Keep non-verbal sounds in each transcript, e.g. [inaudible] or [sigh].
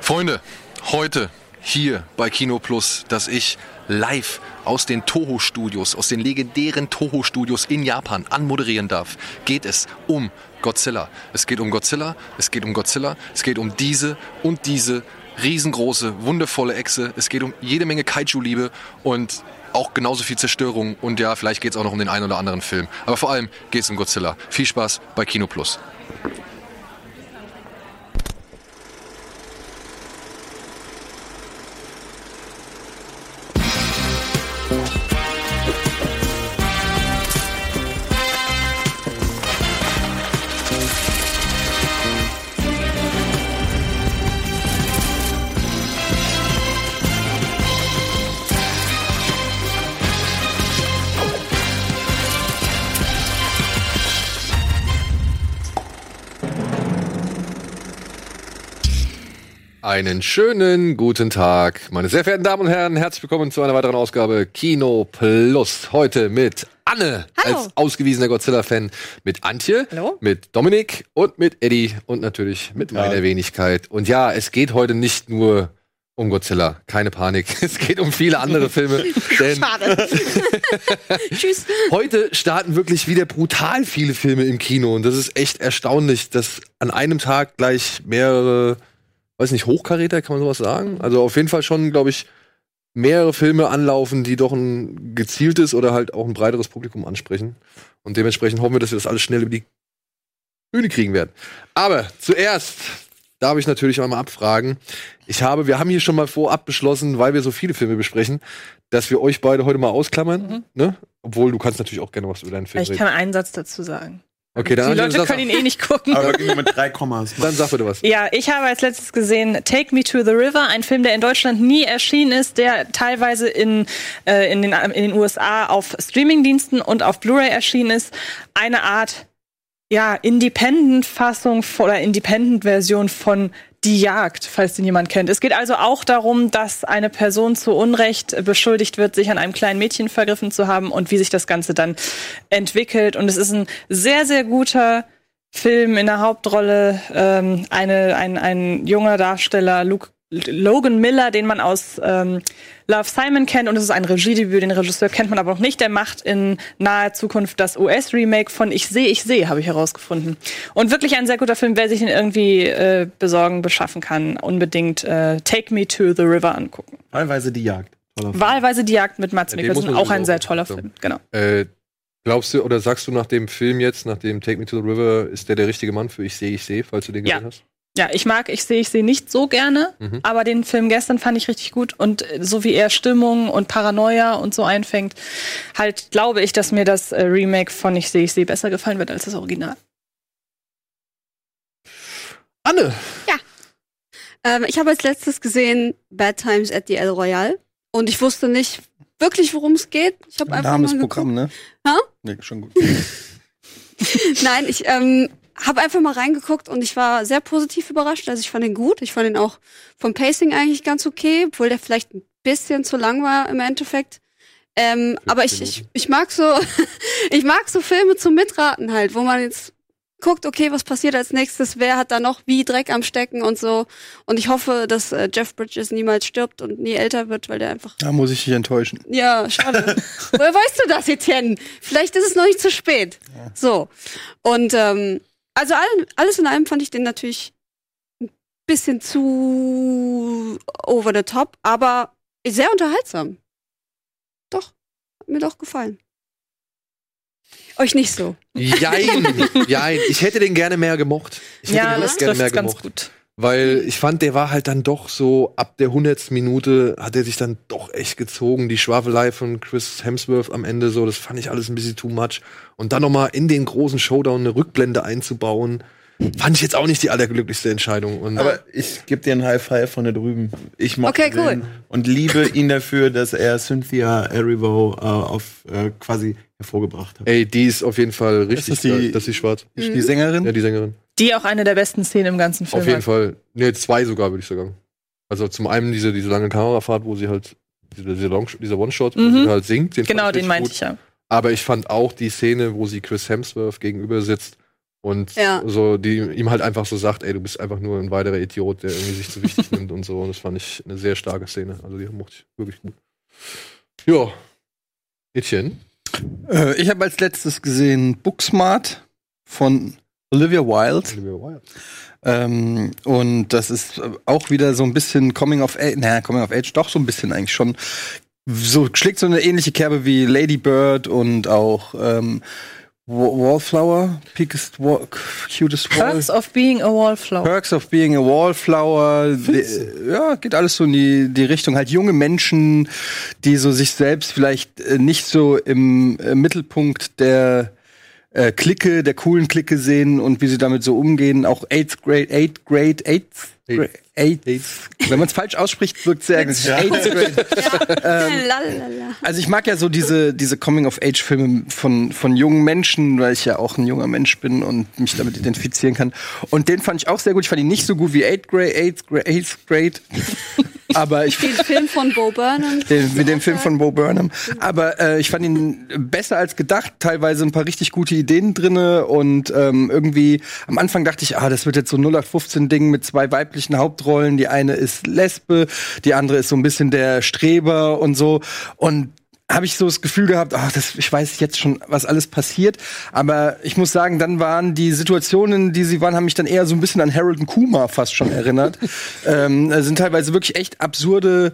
Freunde, heute hier bei Kino Plus, dass ich live aus den Toho-Studios, aus den legendären Toho-Studios in Japan anmoderieren darf, geht es um Godzilla. Es geht um Godzilla, es geht um Godzilla, es geht um diese und diese riesengroße, wundervolle Echse. Es geht um jede Menge Kaiju-Liebe und auch genauso viel Zerstörung und ja, vielleicht geht es auch noch um den einen oder anderen Film. Aber vor allem geht es um Godzilla. Viel Spaß bei Kino Plus. Einen schönen guten Tag, meine sehr verehrten Damen und Herren. Herzlich willkommen zu einer weiteren Ausgabe Kino Plus. Heute mit Anne Hallo. als ausgewiesener Godzilla-Fan, mit Antje, Hallo. mit Dominik und mit Eddie und natürlich mit meiner Wenigkeit. Und ja, es geht heute nicht nur um Godzilla. Keine Panik. [laughs] Es geht um viele andere Filme. [laughs] denn Schade. [laughs] Tschüss. Heute starten wirklich wieder brutal viele Filme im Kino und das ist echt erstaunlich, dass an einem Tag gleich mehrere, weiß nicht, Hochkaräter, kann man sowas sagen? Also auf jeden Fall schon, glaube ich, mehrere Filme anlaufen, die doch ein gezieltes oder halt auch ein breiteres Publikum ansprechen. Und dementsprechend hoffen wir, dass wir das alles schnell über die Bühne kriegen werden. Aber zuerst darf ich natürlich einmal abfragen. Ich habe, wir haben hier schon mal vorab beschlossen, weil wir so viele Filme besprechen, dass wir euch beide heute mal ausklammern. Ne? Obwohl du kannst natürlich auch gerne was über deinen Film Ich reden. kann einen Satz dazu sagen. Okay, dann, Die Leute dann, können ihn eh nicht gucken. Aber nur mit drei Kommas. [laughs] dann sag bitte was. Ja, ich habe als letztes gesehen Take Me to the River, ein Film, der in Deutschland nie erschienen ist, der teilweise in, äh, in, den, in den USA auf Streamingdiensten und auf Blu-ray erschienen ist. Eine Art ja, Independent-Fassung oder Independent-Version von Die Jagd, falls den jemand kennt. Es geht also auch darum, dass eine Person zu Unrecht beschuldigt wird, sich an einem kleinen Mädchen vergriffen zu haben und wie sich das Ganze dann entwickelt. Und es ist ein sehr, sehr guter Film in der Hauptrolle ähm, eine, ein, ein junger Darsteller, Luke, Logan Miller, den man aus ähm, Love Simon kennt. Und es ist ein Regiedebüt, den Regisseur kennt man aber noch nicht. Der macht in naher Zukunft das US-Remake von Ich sehe, ich sehe, habe ich herausgefunden. Und wirklich ein sehr guter Film, wer sich ihn irgendwie äh, besorgen, beschaffen kann, unbedingt äh, Take Me to the River angucken. Teilweise die Jagd. Wahlweise die Jagd mit Mats Ja, den Mikkelsen, auch ein sehr toller gucken. Film. Genau. Äh, glaubst du oder sagst du nach dem Film jetzt, nach dem Take Me to the River, ist der der richtige Mann für Ich sehe, ich sehe, falls du den Ja. gesehen hast? Ja, ich mag Ich sehe, ich sehe nicht so gerne, Mhm. aber den Film gestern fand ich richtig gut und äh, so wie er Stimmung und Paranoia und so einfängt, halt glaube ich, dass mir das äh, Remake von Ich sehe, ich sehe besser gefallen wird als das Original. Anne! Ähm, ich habe als letztes gesehen Bad Times at the El Royale und ich wusste nicht wirklich, worum es geht. Ich habe einfach Name mal ist Programm, ne? Hä? Nee, schon gut. [laughs] Nein, ich ähm, habe einfach mal reingeguckt und ich war sehr positiv überrascht. Also ich fand ihn gut. Ich fand ihn auch vom Pacing eigentlich ganz okay, obwohl der vielleicht ein bisschen zu lang war im Endeffekt. Ähm, aber ich, ich, ich mag so, [laughs] ich mag so Filme zum Mitraten halt, wo man jetzt guckt, okay, was passiert als nächstes, wer hat da noch wie Dreck am Stecken und so. Und ich hoffe, dass äh, Jeff Bridges niemals stirbt und nie älter wird, weil der einfach Da muss ich dich enttäuschen. ja, schade. [laughs] Woher weißt du das, Etienne? Vielleicht ist es noch nicht zu spät. So. Und ähm, also all, alles in allem fand ich den natürlich ein bisschen zu over the top, aber sehr unterhaltsam. Doch, hat mir doch gefallen. Euch nicht so. Jein, jein. Ich hätte den gerne mehr gemocht. Ich hätte Ja, den das gerne mehr trifft ganz gemocht. gut. Weil ich fand, der war halt dann doch so, ab der hundertsten Minute hat er sich dann doch echt gezogen. Die Schwafelei von Chris Hemsworth am Ende so, das fand ich alles ein bisschen too much. Und dann noch mal in den großen Showdown eine Rückblende einzubauen, fand ich jetzt auch nicht die allerglücklichste Entscheidung. Und Aber ich gebe dir einen High Five von da drüben. Ich mag Okay, cool. und liebe ihn dafür, dass er Cynthia Erivo äh, auf äh, quasi hervorgebracht hat. ey, die ist auf jeden Fall richtig, das die- geil. das ist die schwarz. Ist die Sängerin? Ja, die Sängerin. Die auch eine der besten Szenen im ganzen Film Auf jeden hat. Fall. Ne, zwei sogar, würde ich sagen. Also zum einen diese, diese lange Kamerafahrt, wo sie halt, diese, diese Long, dieser One-Shot, wo Mhm. sie halt singt. Den Genau, den meinte ich ja. Aber ich fand auch die Szene, wo sie Chris Hemsworth gegenüber sitzt Und Ja. so, die ihm halt einfach so sagt, ey, du bist einfach nur ein weiterer Idiot, der irgendwie sich zu wichtig [laughs] nimmt und so. Und das fand ich eine sehr starke Szene. Also die mochte ich wirklich gut. Ja. Etienne. Äh, ich habe als letztes gesehen Booksmart von Olivia Wilde. Olivia Wilde. Ähm, und das ist äh, auch wieder so ein bisschen Coming of Age, naja, Coming of Age doch so ein bisschen eigentlich schon. So schlägt so eine ähnliche Kerbe wie Lady Bird und auch ähm, Wa- Wallflower, Peakest Wall, Cutest Wall. Perks of being a wallflower. Perks of Being a Wallflower. Die, ja, geht alles so in die, die Richtung. Halt junge Menschen, die so sich selbst vielleicht äh, nicht so im äh, Mittelpunkt der äh, Clique, der coolen Clique sehen und wie sie damit so umgehen. Auch Eighth Grade, Eighth Grade, Eighth Grade, Eighth. Wenn man es falsch ausspricht, wirkt sehr aggressiv. Eighth Grade. [laughs] Lalalala. Also ich mag ja so diese, diese Coming-of-Age-Filme von, von jungen Menschen, weil ich ja auch ein junger Mensch bin und mich damit identifizieren kann. Und den fand ich auch sehr gut. Ich fand ihn nicht so gut wie Eighth Grade, Eighth Grade, Eighth Grade. [laughs] Aber ich Den Film von Bo Burnham. [laughs] den, mit dem Film von Bo Burnham. Aber äh, ich fand ihn besser als gedacht. Teilweise ein paar richtig gute Ideen drinne und ähm, irgendwie am Anfang dachte ich, ah, das wird jetzt so 0815 Ding mit zwei weiblichen Hauptrollen. Die eine ist Lesbe, die andere ist so ein bisschen der Streber und so. Und habe ich so das Gefühl gehabt, ach, das, ich weiß jetzt schon, was alles passiert. Aber ich muss sagen, dann waren die Situationen, die sie waren, haben mich dann eher so ein bisschen an Harold und Kuma fast schon erinnert. [laughs] ähm, sind teilweise wirklich echt absurde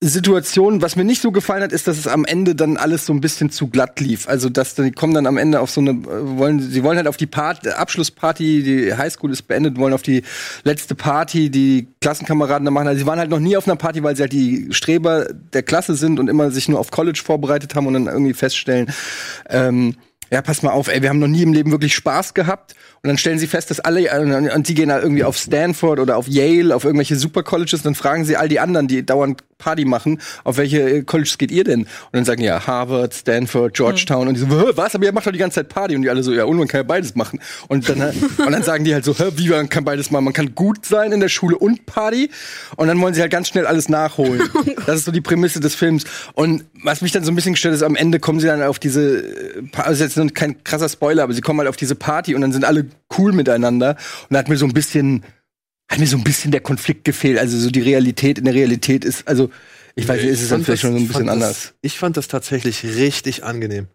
Situation, was mir nicht so gefallen hat, ist, dass es am Ende dann alles so ein bisschen zu glatt lief. Also, dass die kommen dann am Ende auf so eine, äh, wollen, sie wollen halt auf die Part, Abschlussparty, die Highschool ist beendet, wollen auf die letzte Party, die Klassenkameraden da machen. Also, sie waren halt noch nie auf einer Party, weil sie halt die Streber der Klasse sind und immer sich nur auf College vorbereitet haben und dann irgendwie feststellen, ähm, ja, pass mal auf, ey, wir haben noch nie im Leben wirklich Spaß gehabt. Und dann stellen sie fest, dass alle, äh, und die gehen halt irgendwie auf Stanford oder auf Yale, auf irgendwelche Super Colleges, dann fragen sie all die anderen, die dauernd Party machen, auf welche äh, Colleges geht ihr denn? Und dann sagen die, ja, Harvard, Stanford, Georgetown. Und die so, "Hä, was? Aber ihr macht doch die ganze Zeit Party. Und die alle so, ja, und man kann ja beides machen. Und dann, [laughs] und dann sagen die halt so, Hä, wie man kann beides machen? Man kann gut sein in der Schule und Party. Und dann wollen sie halt ganz schnell alles nachholen. [laughs] Das ist so die Prämisse des Films. Und was mich dann so ein bisschen gestört ist, am Ende kommen sie dann auf diese, äh, also jetzt kein krasser Spoiler, aber sie kommen halt auf diese Party und dann sind alle cool miteinander. Und da hat mir so ein bisschen, hat mir so ein bisschen der Konflikt gefehlt. Also so die Realität in der Realität ist, also ich weiß nicht, ist es dann vielleicht das- schon so ein bisschen fand anders. Das, ich fand das tatsächlich richtig angenehm.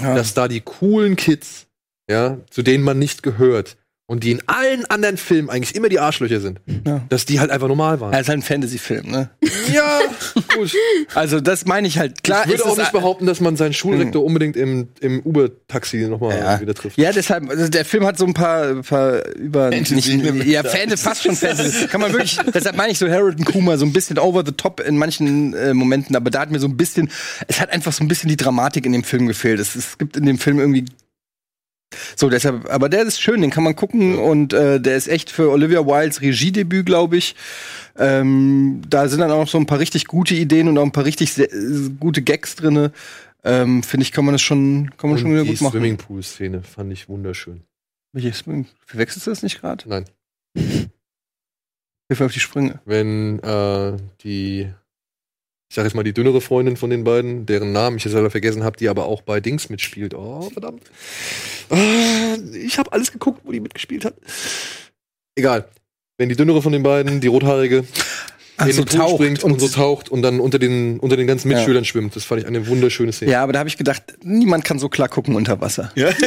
Ja. Dass da die coolen Kids, ja, zu denen man nicht gehört und die in allen anderen Filmen eigentlich immer die Arschlöcher sind, Ja. dass die halt einfach normal waren. Ja, ist halt ein Fantasy-Film, ne? [laughs] Ja, gut. Also das meine ich halt. Klar ich würde auch nicht behaupten, dass man seinen Schulrektor unbedingt im, im Uber-Taxi nochmal Ja. wieder trifft. Ja, deshalb, also der Film hat so ein paar, paar über nicht, ja, Fan, fast schon Fantasy. Kann man wirklich, deshalb meine ich so Harold und Kuma so ein bisschen over the top in manchen äh, Momenten, aber da hat mir so ein bisschen, es hat einfach so ein bisschen die Dramatik in dem Film gefehlt. Es, es gibt in dem Film irgendwie so, deshalb, aber der ist schön, den kann man gucken und äh, der ist echt für Olivia Wildes Regiedebüt, glaube ich. Ähm, da sind dann auch so ein paar richtig gute Ideen und auch ein paar richtig sehr, äh, gute Gags drinne. Ähm, Finde ich, kann man das schon, kann man schon wieder Und die gut machen. Swimmingpool-Szene fand ich wunderschön. Welches Swing? Verwechselst du das nicht gerade? Nein. Hilfe auf die Sprünge. Wenn äh, die, ich sag jetzt mal, die dünnere Freundin von den beiden, deren Namen ich jetzt selber vergessen habe, die aber auch bei Dings mitspielt. Oh, verdammt. Ah, ich habe alles geguckt, wo die mitgespielt hat. Egal. Wenn die dünnere von den beiden, die rothaarige, in so den Pool springt und- und, so taucht und dann unter den, unter den ganzen Ja. Mitschülern schwimmt. Das fand ich eine wunderschöne Szene. Ja, aber da habe ich gedacht, niemand kann so klar gucken unter Wasser. Ja. [laughs]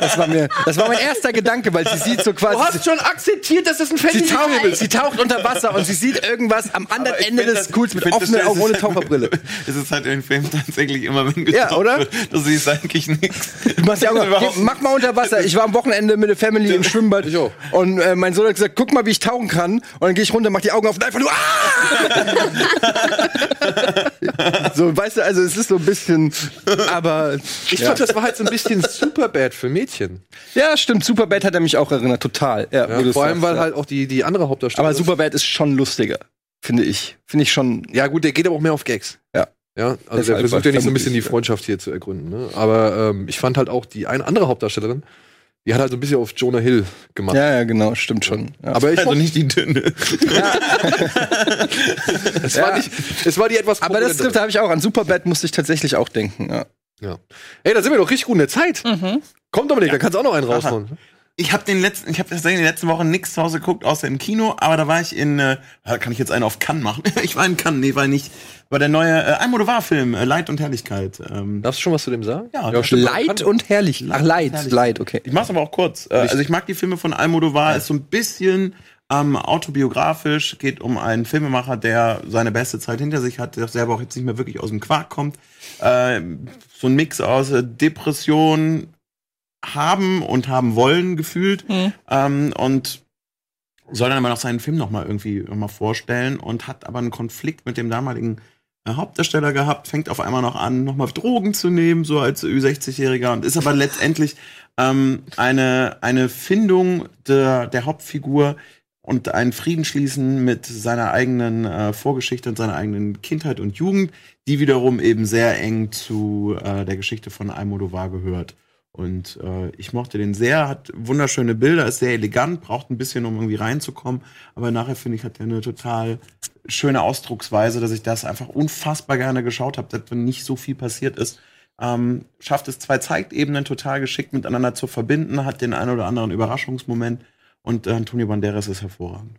Das war mir, das war mein erster Gedanke, weil sie sieht so quasi. schon akzeptiert, dass das ein Sie taucht, sie taucht unter Wasser und sie sieht irgendwas am anderen Ende des Pools mit offenen Augen ohne ist Taucherbrille. [laughs] Es ist halt im Film tatsächlich immer, wenn Ja, oder? wird, Du siehst eigentlich nichts. Du [laughs] Mach mal unter Wasser. Ich war am Wochenende mit der Family im Schwimmbad. Und äh, mein Sohn hat gesagt, guck mal, wie ich tauchen kann. Und dann gehe ich runter, mach die Augen auf und einfach nur. Ah! so, weißt du, also es ist so ein bisschen. Aber. Ich ja. fand, das war halt so ein bisschen Superbad für Mädchen. ja, stimmt. Superbad hat er mich auch erinnert. Total. Ja, Ja, vor allem, sagst, weil halt auch die, die andere Hauptdarstellerin. Aber Superbad ist schon lustiger. Finde ich. Finde ich schon. Ja, gut, der geht aber auch mehr auf Gags. Ja. Ja, also der versucht ja nicht so ein bisschen die. Freundschaft hier zu ergründen. Ne? Aber ähm, ich fand halt auch die eine andere Hauptdarstellerin, die hat halt so ein bisschen auf Jonah Hill gemacht. Ja, ja, genau. Stimmt schon. Ja. Aber ich Also nicht die dünne. [laughs] es, war nicht, es war die etwas Aber das trifft, da habe ich auch an Superbad musste ich tatsächlich auch denken. Ja. Ja. Ey, da sind wir doch richtig gut in der Zeit. Mhm. Komm, Dominik, da kannst du auch noch einen raushauen. Ich habe den letzten, ich habe tatsächlich in den letzten Wochen nichts zu Hause geguckt, außer im Kino, aber da war ich in, äh, ja, kann ich jetzt einen auf Cannes machen? [laughs] ich war in Cannes, nee, war ich nicht. War der neue äh, Almodovar-Film, äh, Leid und Herrlichkeit. Ähm, Darfst du schon was zu dem sagen? Ja, das stimmt. Leid und herrlich. Ach, Leid. Leid, okay. Ich mach's aber auch kurz. Äh, also ich mag die Filme von Almodovar, ist so ein bisschen ähm, autobiografisch, geht um einen Filmemacher, der seine beste Zeit hinter sich hat, der selber auch jetzt nicht mehr wirklich aus dem Quark kommt. Äh, so ein Mix aus äh, Depression haben und haben wollen gefühlt Mhm. ähm, und soll dann aber noch seinen Film noch mal irgendwie noch mal vorstellen und hat aber einen Konflikt mit dem damaligen äh, Hauptdarsteller gehabt, fängt auf einmal noch an, nochmal Drogen zu nehmen, so als Ü60-Jähriger und ist aber letztendlich ähm, eine, eine Findung der, der Hauptfigur und ein Frieden schließen mit seiner eigenen äh, Vorgeschichte und seiner eigenen Kindheit und Jugend, die wiederum eben sehr eng zu äh, der Geschichte von Almodovar gehört. Und äh, ich mochte den sehr, hat wunderschöne Bilder, ist sehr elegant, braucht ein bisschen, um irgendwie reinzukommen. Aber nachher finde ich, hat er eine total schöne Ausdrucksweise, dass ich das einfach unfassbar gerne geschaut habe, dass wenn nicht so viel passiert ist. Ähm, schafft es zwei Zeitebenen total geschickt miteinander zu verbinden, hat den einen oder anderen Überraschungsmoment und äh, Antonio Banderas ist hervorragend.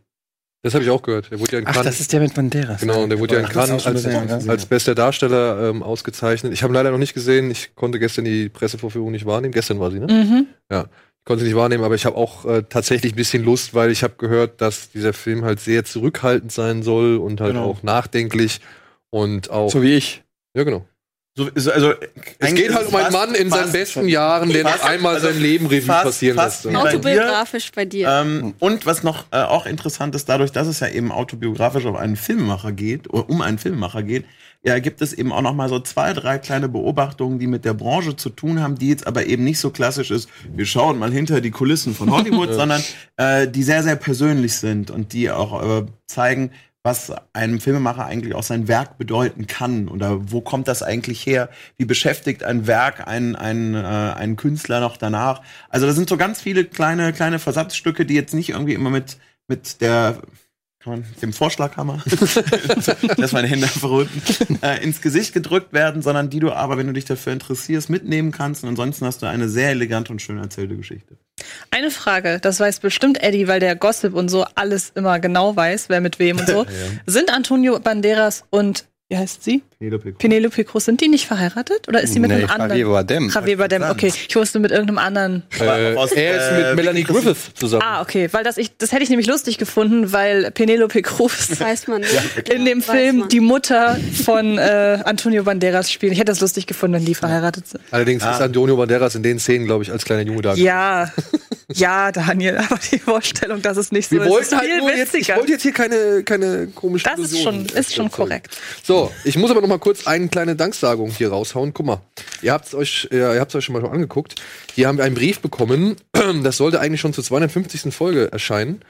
Das habe ich auch gehört. Der wurde ja in Ach, Cannes. das ist der mit Banderas. Genau, und der wurde ja in Cannes als, ja. als bester Darsteller ähm, ausgezeichnet. Ich habe leider noch nicht gesehen. Ich konnte gestern die Pressevorführung nicht wahrnehmen. Gestern war sie, ne? Mhm. Ich konnte sie nicht wahrnehmen, aber ich habe auch äh, tatsächlich ein bisschen Lust, weil ich habe gehört, dass dieser Film halt sehr zurückhaltend sein soll und halt Genau. auch nachdenklich und auch. So wie ich. ja, genau. So, also, Es geht halt um einen Mann in seinen besten Jahren, der noch einmal also sein Leben Revue fast- passieren fast lässt. Autobiografisch bei dir. Ähm, und was noch äh, auch interessant ist, dadurch, dass es ja eben autobiografisch auf einen Filmemacher geht, oder um einen Filmemacher geht, ja, gibt es eben auch noch mal so zwei, drei kleine Beobachtungen, die mit der Branche zu tun haben, die jetzt aber eben nicht so klassisch ist, wir schauen mal hinter die Kulissen von Hollywood, [laughs] sondern äh, die sehr, sehr persönlich sind und die auch äh, zeigen, was einem Filmemacher eigentlich auch sein Werk bedeuten kann oder wo kommt das eigentlich her? Wie beschäftigt ein Werk einen, einen, äh, einen Künstler noch danach? Also da sind so ganz viele kleine kleine Versatzstücke, die jetzt nicht irgendwie immer mit mit der kann man, dem Vorschlaghammer, [laughs] dass meine Hände verrückten, äh, ins Gesicht gedrückt werden, sondern die du aber, wenn du dich dafür interessierst, mitnehmen kannst. Und ansonsten hast du eine sehr elegante und schön erzählte Geschichte. Eine Frage, das weiß bestimmt Eddie, weil der Gossip und so alles immer genau weiß, wer mit wem und so. [laughs] Sind Antonio Banderas und, wie heißt sie? Penelope Cruz. Penelope Cruz, sind die nicht verheiratet? Oder ist sie mit Nee, einem anderen? Javier Bardem. Javier Bardem, okay. Ich wusste mit irgendeinem anderen. Äh, aus, er ist äh, mit Melanie Griffith zusammen. Ah, okay, weil das ich, das hätte ich nämlich lustig gefunden, weil Penelope Cruz weiß man nicht. in dem Film man. die Mutter von äh, Antonio Banderas spielt. Ich hätte das lustig gefunden, wenn die verheiratet sind. Allerdings ist Antonio Banderas in den Szenen, glaube ich, als kleiner Junge da. Ja, ja, Daniel, aber die Vorstellung, dass es nicht so Wir ist, ist wollten halt viel nur jetzt, ich witziger. wollte jetzt hier keine, keine komischen das ist schon, ist schon korrekt. So, ich muss aber noch mal kurz eine kleine Danksagung hier raushauen. Guck mal, ihr habt es euch, ja, ihr habt's euch schon mal schon angeguckt. Hier haben wir einen Brief bekommen. [clears throat] Das sollte eigentlich schon zur 250. Folge erscheinen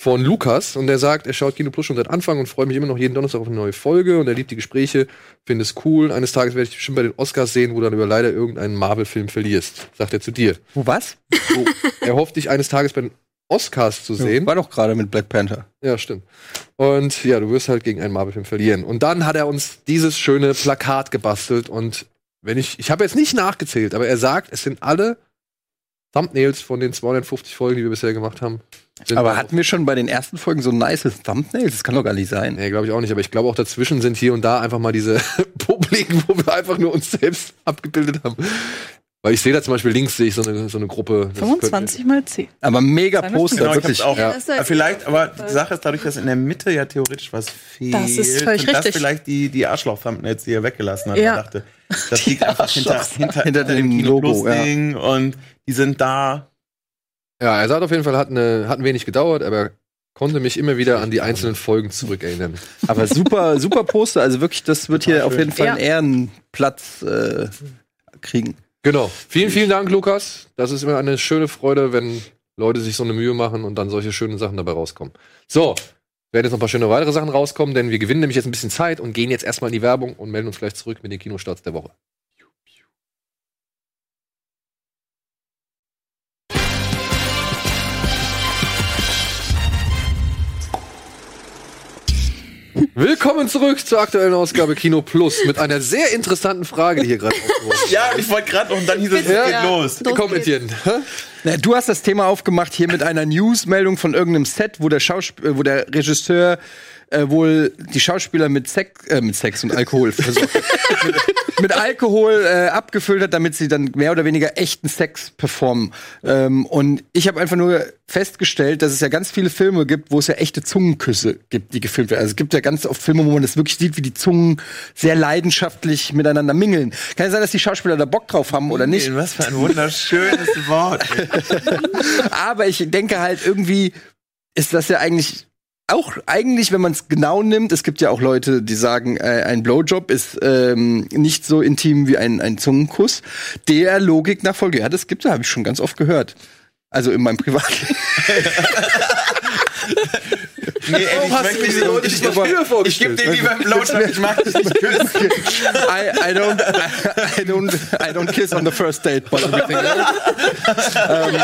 von Lukas und der sagt, er schaut Kino Plus schon seit Anfang und freut mich immer noch jeden Donnerstag auf eine neue Folge und er liebt die Gespräche, findet es cool. Eines Tages werde ich bestimmt bei den Oscars sehen, wo du dann über leider irgendeinen Marvel-Film verlierst, sagt er zu dir. Wo was? So, er hofft dich eines Tages bei den Oscars zu sehen. War doch gerade mit Black Panther. Ja, stimmt. Und ja, du wirst halt gegen einen Marvel-Film verlieren. Und dann hat er uns dieses schöne Plakat gebastelt. Und wenn ich, ich habe jetzt nicht nachgezählt, aber er sagt, es sind alle Thumbnails von den 250 Folgen, die wir bisher gemacht haben. Aber hatten wir schon bei den ersten Folgen so nice Thumbnails? Das kann doch gar nicht sein. Nee, glaube ich auch nicht. Aber ich glaube auch dazwischen sind hier und da einfach mal diese [laughs] Publiken, wo wir einfach nur uns selbst abgebildet haben. Weil ich sehe da zum Beispiel links sehe ich so eine, so eine Gruppe. Das 25 mal 10. Aber mega Poster, Genau, ich wirklich. auch. Ja. Das ist halt- Vielleicht, aber die Sache ist dadurch, dass in der Mitte ja theoretisch was fehlt. Das ist völlig das richtig. vielleicht die, die Arschloch-Thumbnails, die er weggelassen hat. Ja. Er dachte, das [laughs] liegt einfach hinter, hinter, Hinter dem Logo, Ding und die sind da. Ja, er sagt auf jeden Fall, hat, eine, hat ein wenig gedauert, aber er konnte mich immer wieder an die einzelnen Folgen zurückerinnern. Aber super, super Poster. Also wirklich, das wird hier auf jeden Fall Ja. einen Ehrenplatz äh, kriegen. Genau. Vielen, vielen Dank, Lukas. Das ist immer eine schöne Freude, wenn Leute sich so eine Mühe machen und dann solche schönen Sachen dabei rauskommen. So, werden jetzt noch ein paar schöne weitere Sachen rauskommen, denn wir gewinnen nämlich jetzt ein bisschen Zeit und gehen jetzt erstmal in die Werbung und melden uns gleich zurück mit den Kinostarts der Woche. Willkommen zurück zur aktuellen Ausgabe Kino Plus mit einer sehr interessanten Frage, die hier gerade aufgeworfen. [laughs] Ja, ich wollte gerade und dann hieß es, Ja. geht los. Los Komm. Etienne. Na, du hast das Thema aufgemacht hier mit einer Newsmeldung von irgendeinem Set, wo der Schausp äh, wo der Regisseur äh, wohl die Schauspieler mit Sex, äh, mit Sex und Alkohol versorgt, mit, [laughs] mit Alkohol äh, abgefüllt hat, damit sie dann mehr oder weniger echten Sex performen. Ähm, und ich habe einfach nur festgestellt, dass es ja ganz viele Filme gibt, wo es ja echte Zungenküsse gibt, die gefilmt werden. Also es gibt ja ganz oft Filme, wo man das wirklich sieht, wie die Zungen sehr leidenschaftlich miteinander mingeln. Kann ja sein, dass die Schauspieler da Bock drauf haben oder nicht. Was für ein wunderschönes Wort. [laughs] Aber ich denke halt irgendwie ist das ja eigentlich auch eigentlich, wenn man es genau nimmt, es gibt ja auch Leute, die sagen, äh, ein Blowjob ist ähm, nicht so intim wie ein, ein Zungenkuss. Der Logik nach Folge. Ja, das gibt es, habe ich schon ganz oft gehört. Also in meinem Privatleben. [laughs] [laughs] Nee, ey, ich möchte diese Leute ich- nicht früher Ich gebe vorgestellt? dir lieber einen Blowjob, ich mag dich nicht [laughs] küssen. I, I don't, I, I don't, I don't kiss on the first date, but ähm,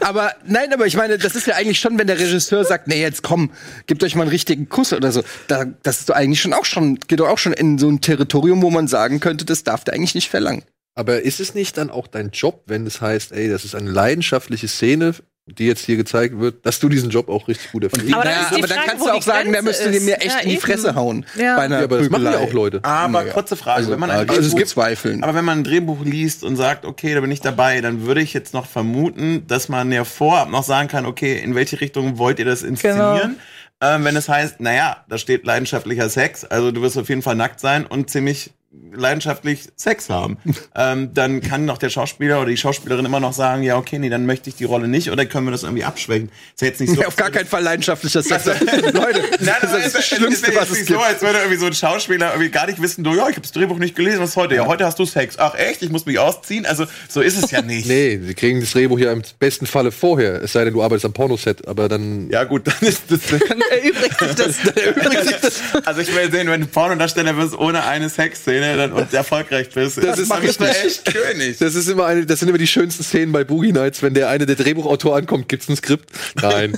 aber nein, aber ich meine, das ist ja eigentlich schon, wenn der Regisseur sagt, nee, jetzt komm, gebt euch mal einen richtigen Kuss oder so. Da, das ist doch eigentlich schon auch schon, geht doch auch schon in so ein Territorium, wo man sagen könnte, das darf der eigentlich nicht verlangen. Aber ist es nicht dann auch dein Job, wenn es heißt, ey, das ist eine leidenschaftliche Szene, die jetzt hier gezeigt wird, dass du diesen Job auch richtig gut erfüllst? Aber dann die aber dann Frage, kannst wo du auch sagen, der Grenze müsste dir mir echt Ja, in die eben. Fresse hauen. Ja. Bei einer Ja, aber das machen ja auch Leute. Aber Naja. kurze Frage, wenn man ein also es Drehbuch- gibt Zweifeln. Aber wenn man ein Drehbuch liest und sagt, okay, da bin ich dabei, dann würde ich jetzt noch vermuten, dass man ja vorab noch sagen kann, okay, in welche Richtung wollt ihr das inszenieren? Ähm, wenn es heißt, naja, da steht leidenschaftlicher Sex, also du wirst auf jeden Fall nackt sein und ziemlich leidenschaftlich Sex haben, [laughs] ähm, dann kann doch der Schauspieler oder die Schauspielerin immer noch sagen, ja, okay, nee, dann möchte ich die Rolle nicht oder können wir das irgendwie abschwächen? Ist ja jetzt nicht so. Ja, auf gar keinen Fall leidenschaftlicher Sex. [laughs] [laughs] Leute, Nein, das ist das Schlimmste, ist was es nicht so, gibt. als würde irgendwie so ein Schauspieler irgendwie gar nicht wissen, du, ja, ich habe das Drehbuch nicht gelesen, was ist heute? Ja, heute hast du Sex. Ach echt, ich muss mich ausziehen? Also, so ist es ja nicht. Nee, sie kriegen das Drehbuch ja im besten Falle vorher. Es sei denn, du arbeitest am Pornoset, aber dann. Ja gut, dann ist das... erübrigt sich das. erübrigt sich das. Also ich will sehen, wenn du Pornodarsteller wirst ohne eine Sexszene dann, und erfolgreich bist. Das ist dann bist du richtig. echt König. [laughs] Das ist immer eine, das sind immer die schönsten Szenen bei Boogie Nights, wenn der eine der Drehbuchautor ankommt, gibt's ein Skript? Nein.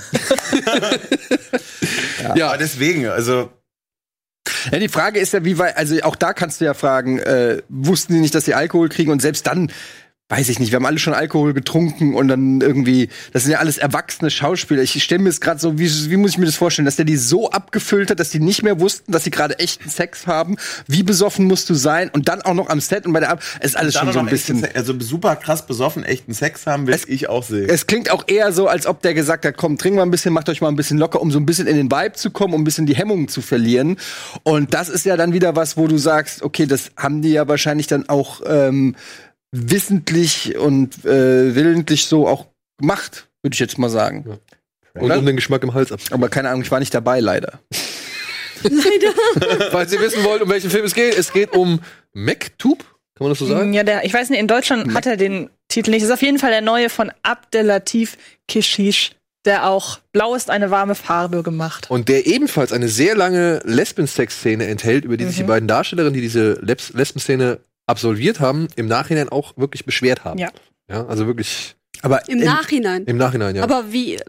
[laughs] ja, Aber deswegen, also... Ja, die Frage ist ja, wie weit, also auch da kannst du ja fragen, äh, wussten die nicht, dass sie Alkohol kriegen und selbst dann, weiß ich nicht, wir haben alle schon Alkohol getrunken und dann irgendwie, das sind ja alles erwachsene Schauspieler. Ich stelle mir es gerade so, wie, wie muss ich mir das vorstellen, dass der die so abgefüllt hat, dass die nicht mehr wussten, dass sie gerade echten Sex haben. Wie besoffen musst du sein und dann auch noch am Set und bei der Ab es ist alles schon so ein echten bisschen. Sex- Also super krass besoffen, echten Sex haben, will Es- ich auch sehen. Es klingt auch eher so, als ob der gesagt hat, komm, trink mal ein bisschen, macht euch mal ein bisschen locker, um so ein bisschen in den Vibe zu kommen, um ein bisschen die Hemmungen zu verlieren. Und das ist ja dann wieder was, wo du sagst, okay, das haben die ja wahrscheinlich dann auch ähm, wissentlich und äh, willentlich so auch gemacht, würde ich jetzt mal sagen. und oder? um den Geschmack im Hals ab. Aber keine Ahnung, ich war nicht dabei, leider. [laughs] Falls ihr wissen wollt, um welchen Film es geht, es geht um MacTube. Kann man das so sagen? Ja, der, ich weiß nicht, in Deutschland hat er den Titel nicht. Das ist auf jeden Fall der neue von Abdelatif Keshish, der auch Blau ist eine warme Farbe gemacht. Und der ebenfalls eine sehr lange Lesben-Sex-Szene enthält, über die sich die Mhm. beiden Darstellerinnen, die diese Lesb- Lesben-Szene absolviert haben, im Nachhinein auch wirklich beschwert haben. Ja. Ja, also wirklich Aber Im in- Nachhinein. im Nachhinein, ja. Aber wie?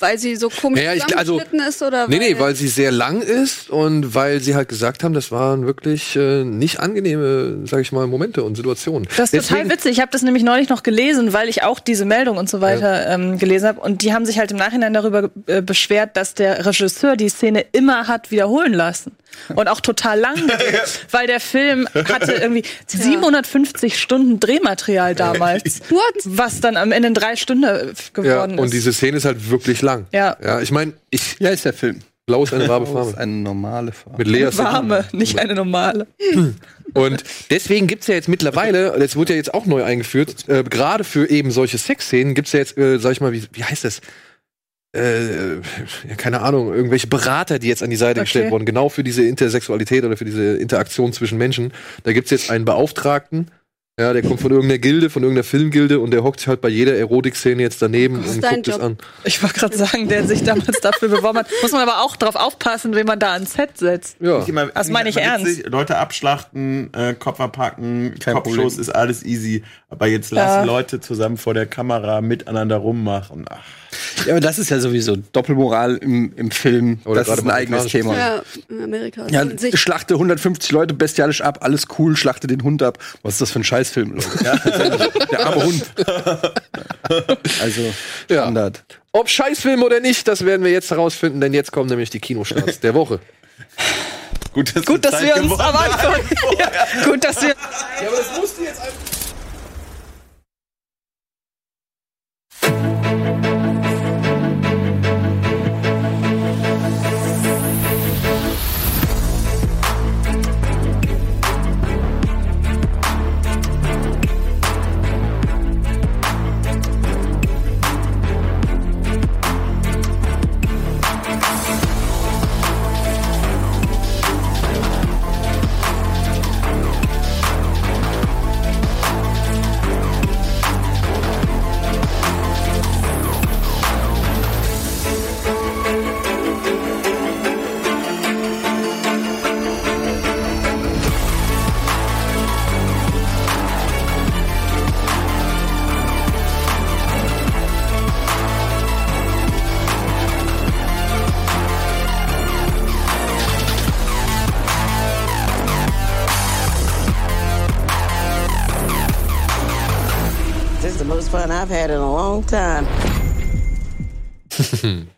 Weil sie so komisch Naja, ich- also- zusammengeschnitten ist oder Nee, nee, weil sie sehr lang ist und weil sie halt gesagt haben, das waren wirklich äh, nicht angenehme, sag ich mal, Momente und Situationen. Das ist total witzig. Ich habe das nämlich neulich noch gelesen, weil ich auch diese Meldung und so weiter ähm, gelesen habe. Und die haben sich halt im Nachhinein darüber äh, beschwert, dass der Regisseur die Szene immer hat wiederholen lassen. Und auch total lang, [laughs] weil der Film hatte irgendwie [laughs] 750 Stunden Drehmaterial damals. What? Was dann am Ende drei Stunden äh, Ja, geworden und ist. diese Szene ist halt wirklich lang. Ja. Ja, ich meine, ich, ja, ist der Film. Blau ist eine warme Das ist Farbe. eine normale Farbe. Mit Lea Warme, nicht eine normale. [laughs] Und deswegen gibt's ja jetzt mittlerweile, das wurde ja jetzt auch neu eingeführt, äh, gerade für eben solche Sexszenen gibt's ja jetzt, äh, sag ich mal, wie, wie heißt das? Äh, ja, keine Ahnung, irgendwelche Berater, die jetzt an die Seite Okay. gestellt wurden, genau für diese Intersexualität oder für diese Interaktion zwischen Menschen. Da gibt's jetzt einen Beauftragten, Ja, der kommt von irgendeiner Gilde, von irgendeiner Filmgilde und der hockt sich halt bei jeder Erotikszene jetzt daneben und guckt es Job. an. Ich wollte gerade sagen, der sich damals dafür beworben hat. Muss man aber auch drauf aufpassen, wen man da ans Set setzt. Ja. Immer- Das meine ich ernst. witzig. Leute abschlachten, äh, Kopf abhacken, Kein Kopfschuss Problem. ist alles easy. Aber jetzt lassen Ja. Leute zusammen vor der Kamera miteinander rummachen. Ach, Ja, aber das ist ja sowieso Doppelmoral im, im Film. Oder das ist ein eigenes. Thema. Ja, in Amerika. Ja, schlachte 150 Leute bestialisch ab, alles cool, schlachte den Hund ab. Was ist das für ein Scheißfilm, Leute? Der arme Hund. [laughs] Also, Ja. Standard. Ob Scheißfilm oder nicht, das werden wir jetzt herausfinden, denn jetzt kommen nämlich die Kinostarts der Woche. gut, dass, Gut, dass wir uns am Anfang. [laughs] ja, gut, dass wir. Ja, aber das musste jetzt einfach. I've had in a long time. [laughs]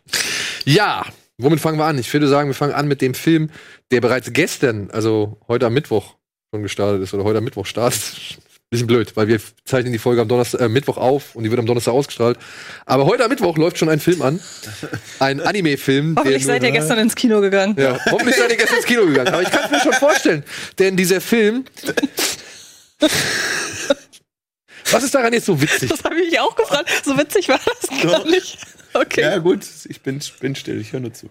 Ja, womit fangen wir an? Ich würde sagen, wir fangen an mit dem Film, der bereits gestern, also heute am Mittwoch schon gestartet ist oder heute am Mittwoch startet. [laughs] Bisschen blöd, weil wir zeichnen die Folge am Donnerstag, äh, Mittwoch auf und die wird am Donnerstag ausgestrahlt. Aber heute am Mittwoch läuft schon ein Film an. Ein Anime-Film. Hoffentlich seid ihr gestern ins Kino gegangen. Ja, hoffentlich seid ihr gestern ins Kino gegangen. Aber ich kann es mir schon vorstellen. Denn dieser Film. [laughs] Was ist daran jetzt so witzig? Das habe ich mich auch gefragt. So witzig war das gar nicht. Okay. Ja, gut, ich bin, bin still, ich höre nur zu.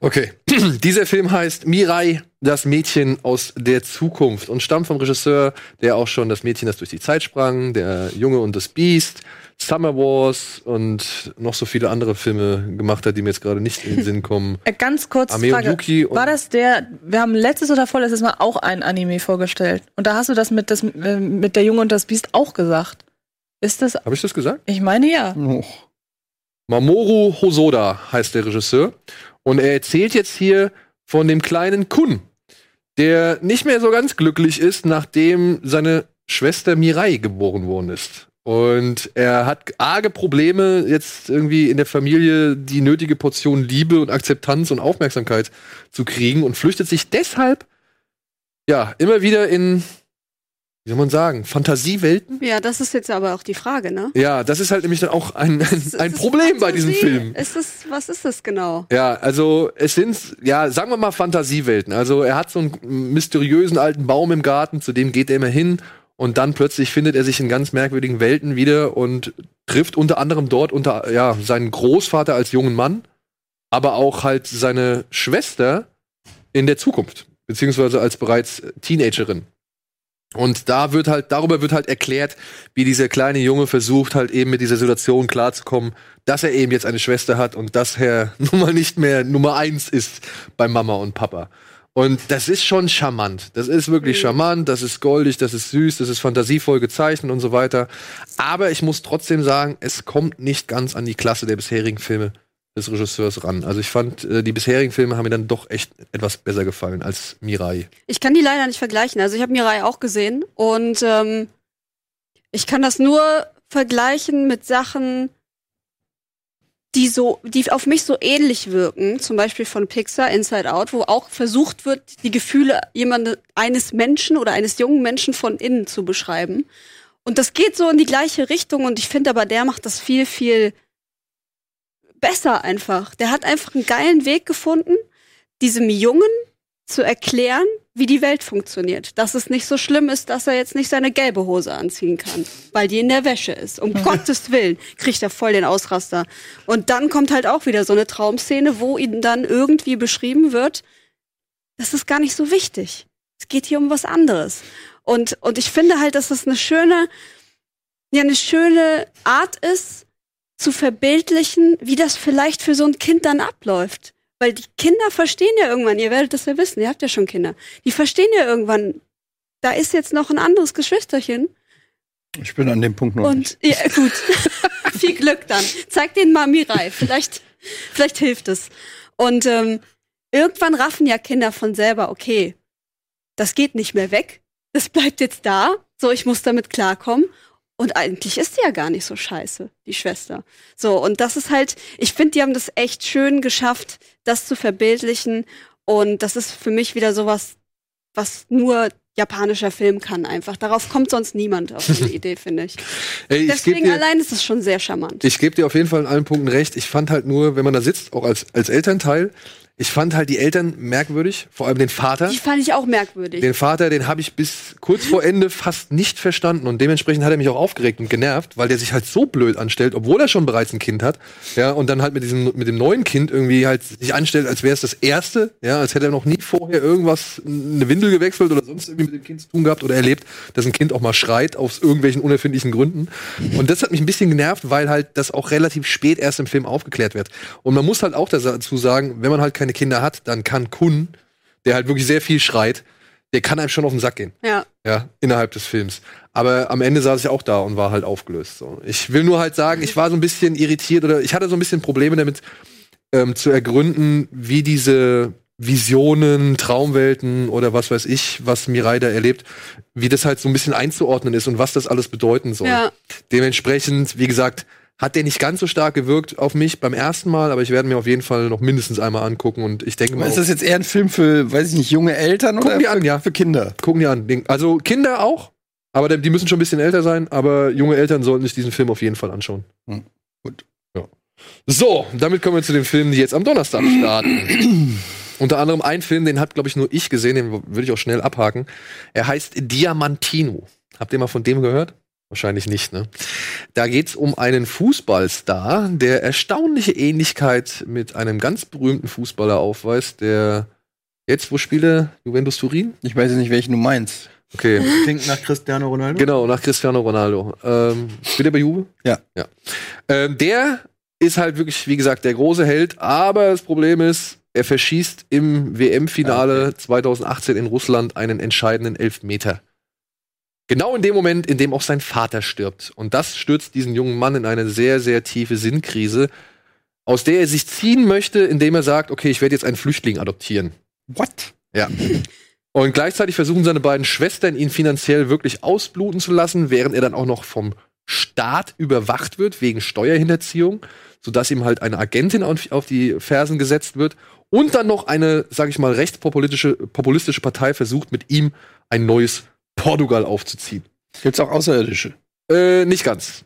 Okay. [clears throat] Dieser Film heißt Mirai, das Mädchen aus der Zukunft und stammt vom Regisseur, der auch schon das Mädchen, das durch die Zeit sprang, der Junge und das Biest, Summer Wars und noch so viele andere Filme gemacht hat, die mir jetzt gerade nicht in den Sinn kommen. Äh, Ganz kurz Ame und Frage. Yuki und- war das der, wir haben letztes oder vorletztes Mal auch ein Anime vorgestellt. Und da hast du das mit, das, äh, mit der Junge und das Biest auch gesagt. Ist das, Habe ich das gesagt? ich meine ja. Oh. Mamoru Hosoda heißt der Regisseur. Und er erzählt jetzt hier von dem kleinen Kun, der nicht mehr so ganz glücklich ist, nachdem seine Schwester Mirai geboren worden ist. Und er hat arge Probleme, jetzt irgendwie in der Familie die nötige Portion Liebe und Akzeptanz und Aufmerksamkeit zu kriegen und flüchtet sich deshalb ja immer wieder in, wie soll man sagen, Fantasiewelten. Ja, das ist jetzt aber auch die Frage, ne? Ja, das ist halt nämlich dann auch ein, ein, Ist ein es Problem bei diesem? Film. Ist es, was ist das genau? Ja, also es sind, ja, sagen wir mal Fantasiewelten. Also er hat so einen mysteriösen alten Baum im Garten, zu dem geht er immer hin und dann plötzlich findet er sich in ganz merkwürdigen Welten wieder und trifft unter anderem dort unter, ja, seinen Großvater als jungen Mann, aber auch halt seine Schwester in der Zukunft, beziehungsweise als bereits Teenagerin. Und da wird halt, darüber wird halt erklärt, wie dieser kleine Junge versucht, halt eben mit dieser Situation klarzukommen, dass er eben jetzt eine Schwester hat und dass er [laughs] nun mal nicht mehr Nummer eins ist bei Mama und Papa. Und das ist schon charmant. Das ist wirklich charmant, das ist goldig, das ist süß, das ist fantasievoll gezeichnet und so weiter. Aber ich muss trotzdem sagen, es kommt nicht ganz an die Klasse der bisherigen Filme des Regisseurs ran. Also ich fand, äh, die bisherigen Filme haben mir dann doch echt etwas besser gefallen als Mirai. Ich kann die leider nicht vergleichen. Also ich habe Mirai auch gesehen und ähm, ich kann das nur vergleichen mit Sachen, die so, die auf mich so ähnlich wirken. Zum Beispiel von Pixar Inside Out, wo auch versucht wird, die Gefühle jemande, eines Menschen oder eines jungen Menschen von innen zu beschreiben. Und das geht so in die gleiche Richtung und ich finde aber, der macht das viel, viel besser einfach. Der hat einfach einen geilen Weg gefunden, diesem Jungen zu erklären, wie die Welt funktioniert. Dass es nicht so schlimm ist, dass er jetzt nicht seine gelbe Hose anziehen kann, weil die in der Wäsche ist. Um Gottes Willen kriegt er voll den Ausraster. Und dann kommt halt auch wieder so eine Traumszene, wo ihm dann irgendwie beschrieben wird, das ist gar nicht so wichtig. Es geht hier um was anderes. Und, und ich finde halt, dass das eine schöne, ja, eine schöne Art ist, zu verbildlichen, wie das vielleicht für so ein Kind dann abläuft. Weil die Kinder verstehen ja irgendwann, ihr werdet das ja wissen, ihr habt ja schon Kinder, die verstehen ja irgendwann, da ist jetzt noch ein anderes Geschwisterchen. Ich bin an dem Punkt noch nicht. Und ja, gut. [laughs] Viel Glück dann. Zeig den mal Mirai. Vielleicht, vielleicht hilft es. Und ähm, irgendwann raffen ja Kinder von selber, okay, das geht nicht mehr weg. Das bleibt jetzt da. So, ich muss damit klarkommen. Und eigentlich ist die ja gar nicht so scheiße, die Schwester. So, und das ist halt, ich finde, die haben das echt schön geschafft, das zu verbildlichen. Und das ist für mich wieder sowas, was nur japanischer Film kann einfach. Darauf kommt sonst niemand auf eine [laughs] Idee, finde ich. Ey, ich Deswegen dir, allein ist es schon sehr charmant. ich gebe dir auf jeden Fall in allen Punkten recht. Ich fand halt nur, wenn man da sitzt, auch als, als Elternteil, ich fand halt die Eltern merkwürdig, vor allem den Vater. Die fand ich auch merkwürdig. Den Vater, den habe ich bis kurz vor Ende fast nicht verstanden und dementsprechend hat er mich auch aufgeregt und genervt, weil der sich halt so blöd anstellt, obwohl er schon bereits ein Kind hat, ja, und dann halt mit diesem mit dem neuen Kind irgendwie halt sich anstellt, als wäre es das erste, ja, als hätte er noch nie vorher irgendwas eine Windel gewechselt oder sonst irgendwie mit dem Kind zu tun gehabt oder erlebt, dass ein Kind auch mal schreit aus irgendwelchen unerfindlichen Gründen. Und das hat mich ein bisschen genervt, weil halt das auch relativ spät erst im Film aufgeklärt wird. Und man muss halt auch dazu sagen, wenn man halt keine Kinder hat, dann kann Kun, der halt wirklich sehr viel schreit, der kann einem schon auf den Sack gehen. ja. Ja, innerhalb des Films. Aber am Ende saß ich auch da und war halt aufgelöst. So. Ich will nur halt sagen, ich war so ein bisschen irritiert oder ich hatte so ein bisschen Probleme damit ähm, zu ergründen, wie diese Visionen, Traumwelten oder was weiß ich, was Mirai da erlebt, wie das halt so ein bisschen einzuordnen ist und was das alles bedeuten soll. Ja. Dementsprechend, wie gesagt, hat der nicht ganz so stark gewirkt auf mich beim ersten Mal, aber ich werde mir auf jeden Fall noch mindestens einmal angucken und ich denke mal, Ist das jetzt eher ein Film für, weiß ich nicht, junge Eltern oder Gucken die für, an, ja. für Kinder? gucken die an. Also Kinder auch, aber die müssen schon ein bisschen älter sein, aber junge Eltern sollten sich diesen Film auf jeden Fall anschauen. Hm, gut. Ja. So, damit kommen wir zu den Filmen, die jetzt am Donnerstag [clears throat] starten. Unter anderem ein Film, den hat, glaube ich, nur ich gesehen, den würde ich auch schnell abhaken. Er heißt Diamantino. Habt ihr mal von dem gehört? Wahrscheinlich nicht, ne? Da geht's um einen Fußballstar, der erstaunliche Ähnlichkeit mit einem ganz berühmten Fußballer aufweist, der jetzt, wo spielt er? Juventus Turin? Ich weiß nicht, welchen du meinst. Okay. [laughs] Klingt nach Cristiano Ronaldo. Genau, nach Cristiano Ronaldo. Ähm, spielt er bei Juve? Ja. ja. Ähm, der ist halt wirklich, wie gesagt, der große Held, aber das Problem ist, er verschießt im WM-Finale 2018 in Russland einen entscheidenden Elfmeter. Genau in dem Moment, in dem auch sein Vater stirbt. Und das stürzt diesen jungen Mann in eine sehr, sehr tiefe Sinnkrise, aus der er sich ziehen möchte, indem er sagt, okay, ich werde jetzt einen Flüchtling adoptieren. What? Ja. [laughs] Und gleichzeitig versuchen seine beiden Schwestern, ihn finanziell wirklich ausbluten zu lassen, während er dann auch noch vom Staat überwacht wird wegen Steuerhinterziehung, sodass ihm halt eine Agentin auf die Fersen gesetzt wird und dann noch eine, sag ich mal, rechtspopulistische populistische Partei versucht, mit ihm ein neues Portugal aufzuziehen. Gibt's auch Außerirdische? Äh, nicht ganz.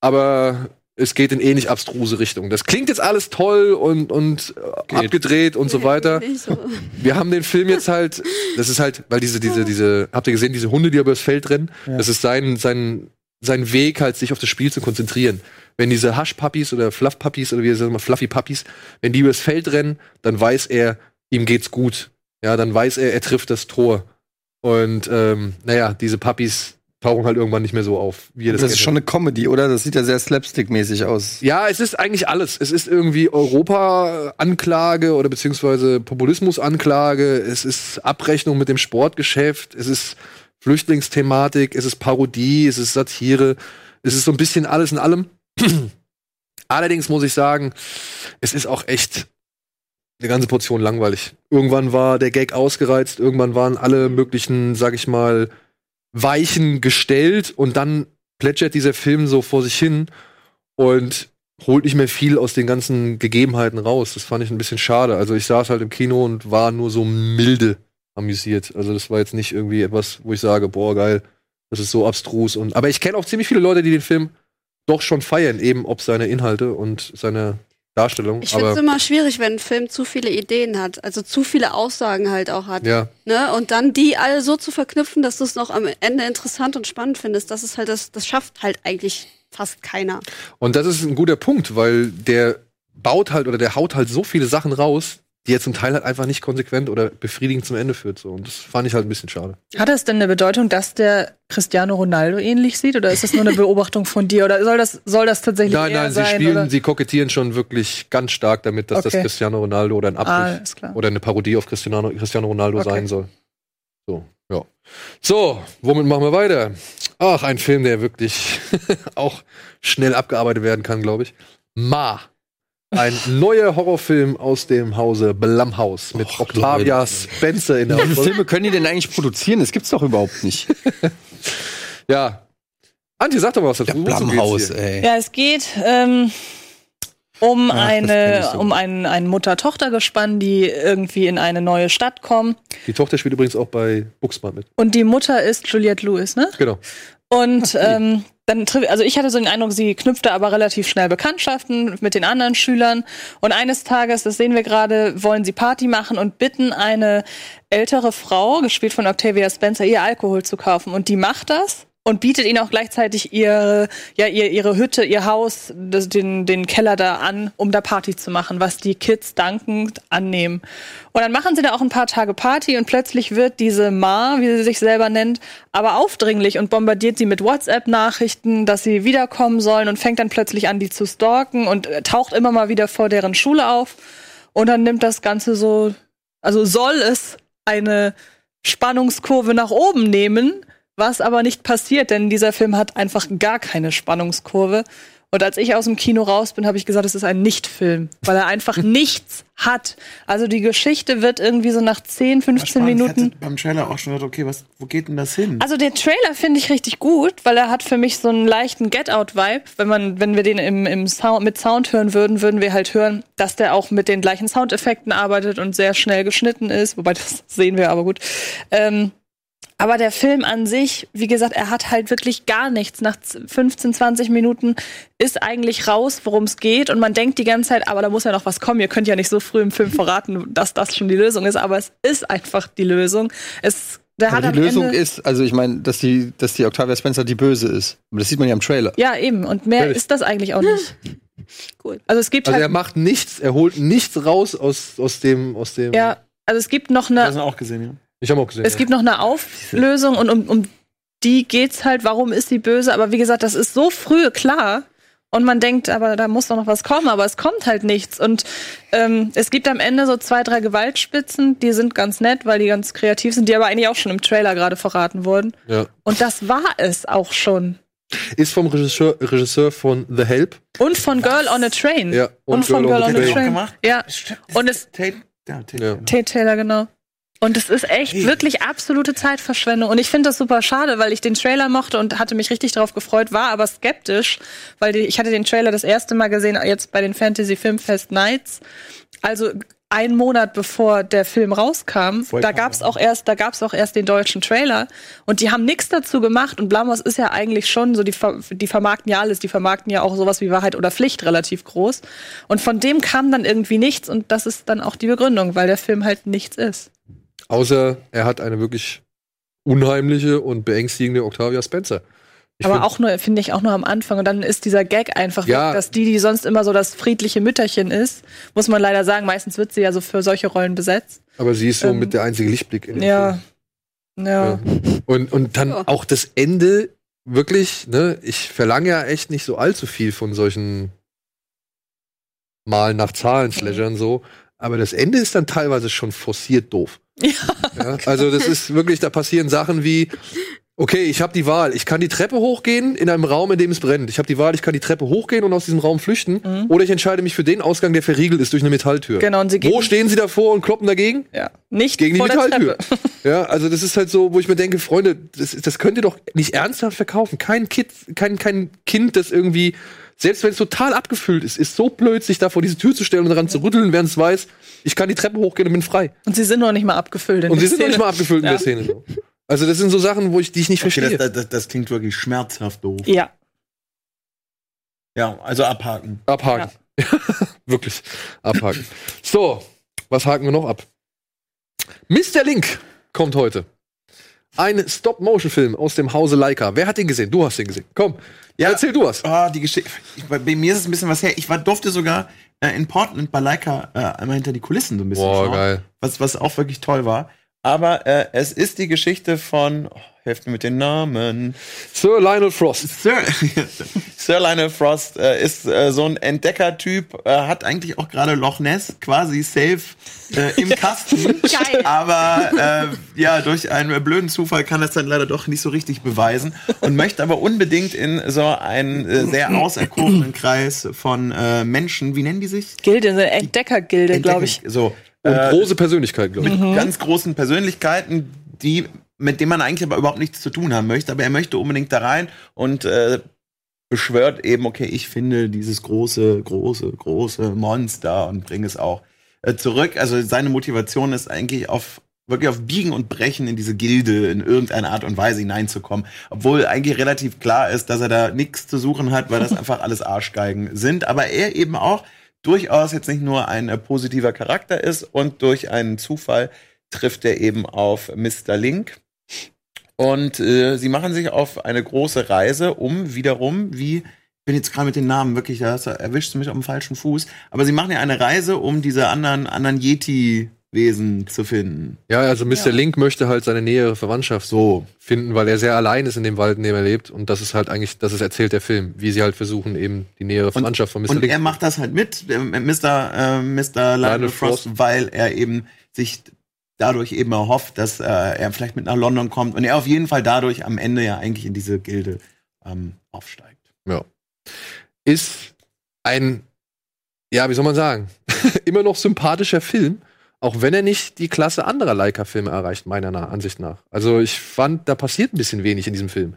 Aber es geht in ähnlich abstruse Richtung. Das klingt jetzt alles toll und, und äh, Geht. abgedreht und so weiter. So. Wir haben den Film jetzt halt, das ist halt, weil diese, diese, diese, habt ihr gesehen, diese Hunde, die übers Feld rennen? Ja. Das ist sein, sein, sein Weg, halt sich auf das Spiel zu konzentrieren. Wenn diese Hush-Puppies oder Fluff-Puppies oder wie sagen wir, Fluffy-Puppies, wenn die übers Feld rennen, dann weiß er, ihm geht's gut. Ja, dann weiß er, er trifft das Tor. Und ähm, naja, diese Puppies tauchen halt irgendwann nicht mehr so auf, wie ihr Das, das, ist schon eine Comedy, oder? Das sieht ja sehr slapstick-mäßig aus. Ja, es ist eigentlich alles. Es ist irgendwie Europa-Anklage oder beziehungsweise Populismus-Anklage. Es ist Abrechnung mit dem Sportgeschäft. Es ist Flüchtlingsthematik. Es ist Parodie. Es ist Satire. Es ist so ein bisschen alles in allem. [clears throat] Allerdings muss ich sagen, es ist auch echt eine ganze Portion langweilig. Irgendwann war der Gag ausgereizt. Irgendwann waren alle möglichen, sag ich mal, Weichen gestellt und dann plätschert dieser Film so vor sich hin und holt nicht mehr viel aus den ganzen Gegebenheiten raus. Das fand ich ein bisschen schade. Also ich saß halt im Kino und war nur so milde amüsiert. Also das war jetzt nicht irgendwie etwas, wo ich sage, boah, geil, das ist so abstrus. Und, aber ich kenne auch ziemlich viele Leute, die den Film doch schon feiern, eben ob seine Inhalte und seine Darstellung. Ich finde es immer schwierig, wenn ein Film zu viele Ideen hat, also zu viele Aussagen halt auch hat. ja, Ne? Und dann die alle so zu verknüpfen, dass du es noch am Ende interessant und spannend findest, das ist halt das, das schafft halt eigentlich fast keiner. Und das ist ein guter Punkt, weil der baut halt oder der haut halt so viele Sachen raus, die jetzt zum Teil halt einfach nicht konsequent oder befriedigend zum Ende führt. So. Und das fand ich halt ein bisschen schade. Hat es denn eine Bedeutung, dass der Cristiano Ronaldo ähnlich sieht? Oder ist das nur eine Beobachtung von dir? Oder soll das, soll das tatsächlich Nein, nein, sie sein? spielen, oder? sie kokettieren schon wirklich ganz stark damit, dass das Okay. Cristiano Ronaldo oder ein Ah, Abbild klar. oder eine Parodie auf Cristiano, Cristiano Ronaldo Okay. sein soll. So, ja. So, womit machen wir weiter? Ach, ein Film, der wirklich [laughs] auch schnell abgearbeitet werden kann, glaube ich. Ma. Ein neuer Horrorfilm aus dem Hause Blumhouse mit Octavia Spencer in der Wie viele Hauptrolle. Filme können die denn eigentlich produzieren? Das gibt's doch überhaupt nicht. [laughs] Ja. Antje, sag doch mal was dazu. Geht's Blumhaus, ey. Ja, es geht ähm, um Ach, eine, so um ein, ein Mutter-Tochter-Gespann, die irgendwie in eine neue Stadt kommen. Die Tochter spielt übrigens auch bei Buxmann mit. Und die Mutter ist Juliette Lewis, ne? Genau. Und ähm, dann also ich hatte so den Eindruck, sie knüpfte aber relativ schnell Bekanntschaften mit den anderen Schülern. Und eines Tages, das sehen wir gerade, wollen sie Party machen und bitten eine ältere Frau, gespielt von Octavia Spencer, ihr Alkohol zu kaufen. Und die macht das und bietet ihnen auch gleichzeitig ihre, ja, ihr, ihre Hütte, ihr Haus, das, den, den Keller da an, um da Party zu machen, was die Kids dankend annehmen. Und dann machen sie da auch ein paar Tage Party und plötzlich wird diese Ma, wie sie sich selber nennt, aber aufdringlich und bombardiert sie mit WhatsApp-Nachrichten, dass sie wiederkommen sollen und fängt dann plötzlich an, die zu stalken und äh, taucht immer mal wieder vor deren Schule auf. Und dann nimmt das Ganze so, also soll es eine Spannungskurve nach oben nehmen, was aber nicht passiert, denn dieser Film hat einfach gar keine Spannungskurve. Und als ich aus dem Kino raus bin, habe ich gesagt, es ist ein Nicht-Film, weil er einfach [laughs] nichts hat. Also die Geschichte wird irgendwie so nach 10, 15 Spannend. Ich Minuten. hatte beim Trailer auch schon gedacht, okay, was, wo geht denn das hin? Also der Trailer finde ich richtig gut, weil er hat für mich so einen leichten Get-Out-Vibe. Wenn man, wenn wir den im, im Sound, mit Sound hören würden, würden wir halt hören, dass der auch mit den gleichen Soundeffekten arbeitet und sehr schnell geschnitten ist. Wobei das sehen wir aber gut. Ähm, aber der Film an sich, wie gesagt, er hat halt wirklich gar nichts. Nach 15, 20 Minuten ist eigentlich raus, worum es geht. Und man denkt die ganze Zeit, aber da muss ja noch was kommen. Ihr könnt ja nicht so früh im Film verraten, dass das schon die Lösung ist. Aber es ist einfach die Lösung. Es, der Aber hat die Lösung Ende, ist, also ich meine, dass die, dass die Octavia Spencer die Böse ist. Aber das sieht man ja im Trailer. Ja, eben. Und mehr ist das eigentlich auch nicht. [laughs] Cool. Also es gibt Also er halt, macht nichts, er holt nichts raus aus, aus dem, aus dem. ja, also es gibt noch das eine, haben wir auch gesehen, ja. Ich habe auch gesehen. es gibt noch eine Auflösung und um, um die geht's halt, warum ist sie böse? Aber wie gesagt, das ist so früh klar. Und man denkt, aber da muss doch noch was kommen, aber es kommt halt nichts. Und ähm, es gibt am Ende so zwei, drei Gewaltspitzen, die sind ganz nett, weil die ganz kreativ sind, die aber eigentlich auch schon im Trailer gerade verraten wurden. ja. Und das war es auch schon. Ist vom Regisseur, Regisseur von The Help. Und von Girl on a Train. Ja. Und, von Girl, on a Train. Train. Gemacht? Ja. Und es, Tate, ja, Tate, Ja. Taylor. Tate Taylor, genau. Und es ist echt wirklich absolute Zeitverschwendung. Und ich finde das super schade, weil ich den Trailer mochte und hatte mich richtig darauf gefreut, war aber skeptisch, weil die, ich hatte den Trailer das erste Mal gesehen, jetzt bei den Fantasy Filmfest Nights. Also ein Monat bevor der Film rauskam, Voll da gab's ja. auch erst, da gab's auch erst den deutschen Trailer und die haben nichts dazu gemacht und Blamos ist ja eigentlich schon so die ver- die vermarkten ja alles, die vermarkten ja auch sowas wie Wahrheit oder Pflicht relativ groß und von dem kam dann irgendwie nichts und das ist dann auch die Begründung, weil der Film halt nichts ist. Außer er hat eine wirklich unheimliche und beängstigende Octavia Spencer. Ich aber find- auch nur, finde ich, auch nur am Anfang. Und dann ist dieser Gag einfach Ja. weg, dass die, die sonst immer so das friedliche Mütterchen ist, muss man leider sagen, meistens wird sie ja so für solche Rollen besetzt. Aber sie ist so ähm, mit der einzige Lichtblick in dem Ja. Film. Ja. Ja. Und, und dann Ja. auch das Ende, wirklich, ne, ich verlange ja echt nicht so allzu viel von solchen Malen nach Zahlen Slashern so, aber das Ende ist dann teilweise schon forciert doof. Ja. also das ist wirklich, da passieren Sachen wie, okay, ich habe die Wahl, ich kann die Treppe hochgehen in einem Raum, in dem es brennt. Ich habe die Wahl, ich kann die Treppe hochgehen und aus diesem Raum flüchten, oder ich entscheide mich für den Ausgang, der verriegelt ist durch eine Metalltür. Mhm. Genau, und sie Wo gehen- stehen sie davor und kloppen dagegen? ja. Nicht gegen die Metalltür. Ja, also das ist halt so, wo ich mir denke, Freunde, das, das könnt ihr doch nicht ernsthaft verkaufen. Kein Kind, kein, kein Kind, das irgendwie, selbst wenn es total abgefüllt ist, ist so blöd, sich da vor diese Tür zu stellen und daran zu rütteln, während es weiß, ich kann die Treppe hochgehen und bin frei. Und sie sind noch nicht mal abgefüllt. In Und der sie sind noch nicht Szene. mal abgefüllt in Ja. der Szene. So. Also das sind so Sachen, wo ich, die ich nicht Okay, verstehe. das, das, das klingt wirklich schmerzhaft doof. Ja. Ja, also abhaken. Abhaken. [laughs] Wirklich. Abhaken. So, was haken wir noch ab? Mr. Link kommt heute. Ein Stop-Motion-Film aus dem Hause Leica. Wer hat den gesehen? Du hast den gesehen. Komm, Ja. erzähl du was. Ah, die Geschichte. ich- Bei bei mir ist es ein bisschen was her. Ich war, durfte sogar äh, in Portland bei Leica äh, einmal hinter die Kulissen so ein bisschen Boah, schauen. geil. Was, was auch wirklich toll war. Aber äh, es ist die Geschichte von, oh, helft mir mit den Namen. Sir Lionel Frost. Sir, [laughs] Sir Lionel Frost äh, ist äh, so ein Entdeckertyp, äh, hat eigentlich auch gerade Loch Ness quasi safe äh, im [laughs] Kasten. Geil. Aber äh, ja, durch einen blöden Zufall kann er es dann leider doch nicht so richtig beweisen und möchte aber unbedingt in so einen äh, sehr auserkorenen [clears throat] Kreis von äh, Menschen, wie nennen die sich? Gilde, eine Entdeckergilde, glaube ich. So. Und große Persönlichkeit, glaube ich. mit ganz großen Persönlichkeiten, die mit denen man eigentlich aber überhaupt nichts zu tun haben möchte, aber er möchte unbedingt da rein und äh, beschwört eben, okay, ich finde dieses große, große, große Monster und bringe es auch äh, zurück. Also seine Motivation ist eigentlich auf wirklich auf Biegen und Brechen in diese Gilde in irgendeiner Art und Weise hineinzukommen, obwohl eigentlich relativ klar ist, dass er da nichts zu suchen hat, weil das [laughs] einfach alles Arschgeigen sind, aber er eben auch durchaus jetzt nicht nur ein äh, positiver Charakter ist und durch einen Zufall trifft er eben auf Mr. Link. Und äh, sie machen sich auf eine große Reise, um wiederum, wie, ich bin jetzt gerade mit den Namen wirklich, da erwischst du mich auf dem falschen Fuß, aber sie machen ja eine Reise, um diese anderen, anderen Yeti-Wesen zu finden. Ja, also Mr. Link möchte halt seine nähere Verwandtschaft so finden, weil er sehr allein ist in dem Wald, in dem er lebt. Und das ist halt eigentlich, das ist erzählt der Film, wie sie halt versuchen, eben die nähere Verwandtschaft von Mr. Und Link. er macht das halt mit, äh, Mr. Äh, Mr. Lionel Lionel Frost, Frost. weil er eben sich dadurch eben erhofft, dass äh, er vielleicht mit nach London kommt und er auf jeden Fall dadurch am Ende ja eigentlich in diese Gilde ähm, aufsteigt. Ja. Ist ein, ja, wie soll man sagen, [laughs] immer noch sympathischer Film, auch wenn er nicht die Klasse anderer Leica-Filme erreicht, meiner Ansicht nach. Also ich fand, da passiert ein bisschen wenig in diesem Film.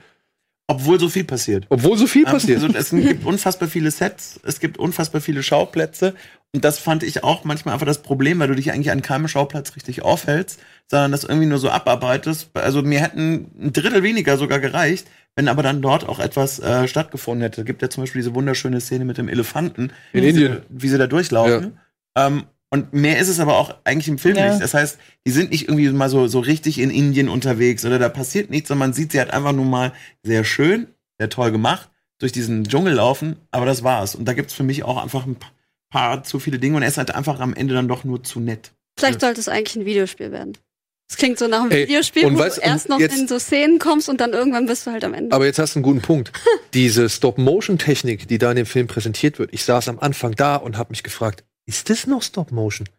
Obwohl so viel passiert. Obwohl so viel passiert. Also, es gibt unfassbar viele Sets, es gibt unfassbar viele Schauplätze. Und das fand ich auch manchmal einfach das Problem, weil du dich eigentlich an keinem Schauplatz richtig aufhältst, sondern das irgendwie nur so abarbeitest. Also mir hätten ein Drittel weniger sogar gereicht, wenn aber dann dort auch etwas äh, stattgefunden hätte. Gibt ja zum Beispiel diese wunderschöne Szene mit dem Elefanten, In wie Indien. Sie, wie sie da durchlaufen. Ähm, und mehr ist es aber auch eigentlich im Film Ja. nicht. Das heißt, die sind nicht irgendwie mal so, so richtig in Indien unterwegs oder da passiert nichts, sondern man sieht sie halt einfach nur mal sehr schön, sehr toll gemacht, durch diesen Dschungel laufen, aber das war's. Und da gibt's für mich auch einfach ein pa- paar zu viele Dinge und er ist halt einfach am Ende dann doch nur zu nett. Vielleicht sollte es eigentlich ein Videospiel werden. Es klingt so nach einem Ey, Videospiel, wo weißt- du erst noch jetzt- in so Szenen kommst und dann irgendwann bist du halt am Ende. Aber jetzt hast du einen guten Punkt. [laughs] Diese Stop-Motion-Technik, die da in dem Film präsentiert wird, ich saß am Anfang da und habe mich gefragt, ist das noch Stop-Motion?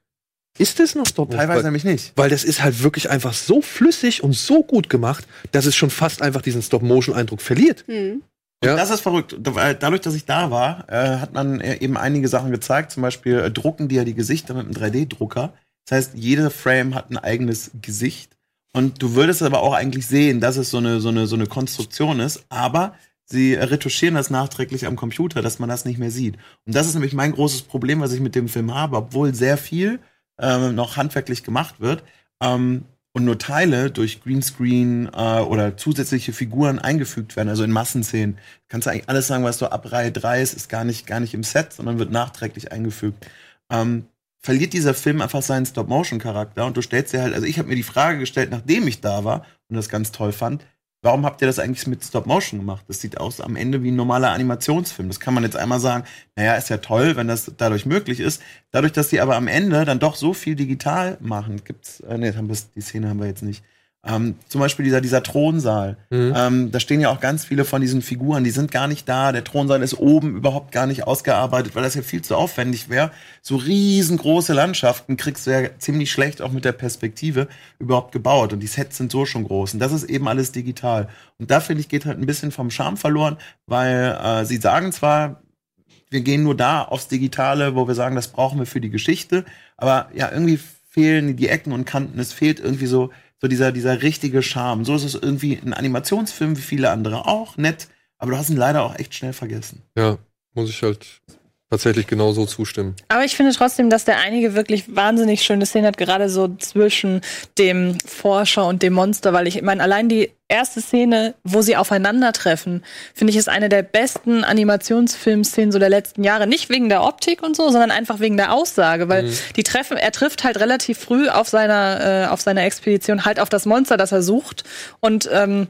Ist das noch Stop-Motion? Teilweise Weil, nämlich nicht. weil das ist halt wirklich einfach so flüssig und so gut gemacht, dass es schon fast einfach diesen Stop-Motion-Eindruck verliert. Hm. Ja. Das ist verrückt. Weil Dadurch, dass ich da war, äh, hat man äh, eben einige Sachen gezeigt. Zum Beispiel äh, drucken die ja die Gesichter mit einem 3D-Drucker. Das heißt, jeder Frame hat ein eigenes Gesicht. Und du würdest aber auch eigentlich sehen, dass es so eine, so eine, so eine Konstruktion ist. Aber sie äh, retuschieren das nachträglich am Computer, dass man das nicht mehr sieht. Und das ist nämlich mein großes Problem, was ich mit dem Film habe, obwohl sehr viel ähm, noch handwerklich gemacht wird. Ähm, und nur Teile durch Greenscreen äh, oder zusätzliche Figuren eingefügt werden, also in Massenszenen. Kannst du eigentlich alles sagen, was so ab Reihe 3 ist, ist gar nicht, gar nicht im Set, sondern wird nachträglich eingefügt. Ähm, verliert dieser Film einfach seinen Stop-Motion-Charakter und du stellst dir halt, also ich habe mir die Frage gestellt, nachdem ich da war und das ganz toll fand, warum habt ihr das eigentlich mit Stop-Motion gemacht? Das sieht aus am Ende wie ein normaler Animationsfilm. Das kann man jetzt einmal sagen, naja, ist ja toll, wenn das dadurch möglich ist. Dadurch, dass die aber am Ende dann doch so viel digital machen, gibt's, äh, nee, haben wir, die Szene haben wir jetzt nicht. Ähm, zum Beispiel dieser, dieser Thronsaal. Mhm. Ähm, da stehen ja auch ganz viele von diesen Figuren, die sind gar nicht da. Der Thronsaal ist oben überhaupt gar nicht ausgearbeitet, weil das ja viel zu aufwendig wäre. So riesengroße Landschaften kriegst du ja ziemlich schlecht auch mit der Perspektive überhaupt gebaut. Und die Sets sind so schon groß. Und das ist eben alles digital. Und da finde ich, geht halt ein bisschen vom Charme verloren, weil äh, sie sagen zwar, wir gehen nur da aufs Digitale, wo wir sagen, das brauchen wir für die Geschichte. Aber ja, irgendwie fehlen die Ecken und Kanten. Es fehlt irgendwie so, so dieser, dieser richtige Charme. So ist es irgendwie ein Animationsfilm, wie viele andere auch, nett. Aber du hast ihn leider auch echt schnell vergessen. Ja, muss ich halt tatsächlich genauso zustimmen. Aber ich finde trotzdem, dass der einige wirklich wahnsinnig schöne Szenen hat, gerade so zwischen dem Forscher und dem Monster, weil ich meine, allein die erste Szene, wo sie aufeinandertreffen, finde ich, ist eine der besten Animationsfilmszenen so der letzten Jahre. Nicht wegen der Optik und so, sondern einfach wegen der Aussage, weil die treffen, er trifft halt relativ früh auf seiner, äh, auf seiner Expedition halt auf das Monster, das er sucht und ähm,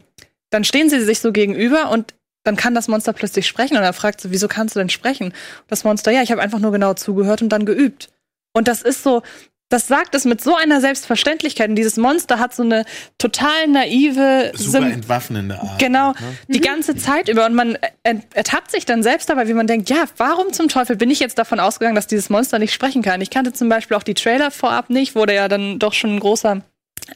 dann stehen sie sich so gegenüber und dann kann das Monster plötzlich sprechen und er fragt so, wieso kannst du denn sprechen? Das Monster, ja, ich habe einfach nur genau zugehört und dann geübt. Und das ist so, das sagt es mit so einer Selbstverständlichkeit. Und dieses Monster hat so eine total naive, Super sim- entwaffnende Art. Genau, Ne? die ganze Zeit über. Und man er- ertappt sich dann selbst dabei, wie man denkt, ja, warum zum Teufel bin ich jetzt davon ausgegangen, dass dieses Monster nicht sprechen kann? Ich kannte zum Beispiel auch die Trailer vorab nicht, wo da ja dann doch schon ein großer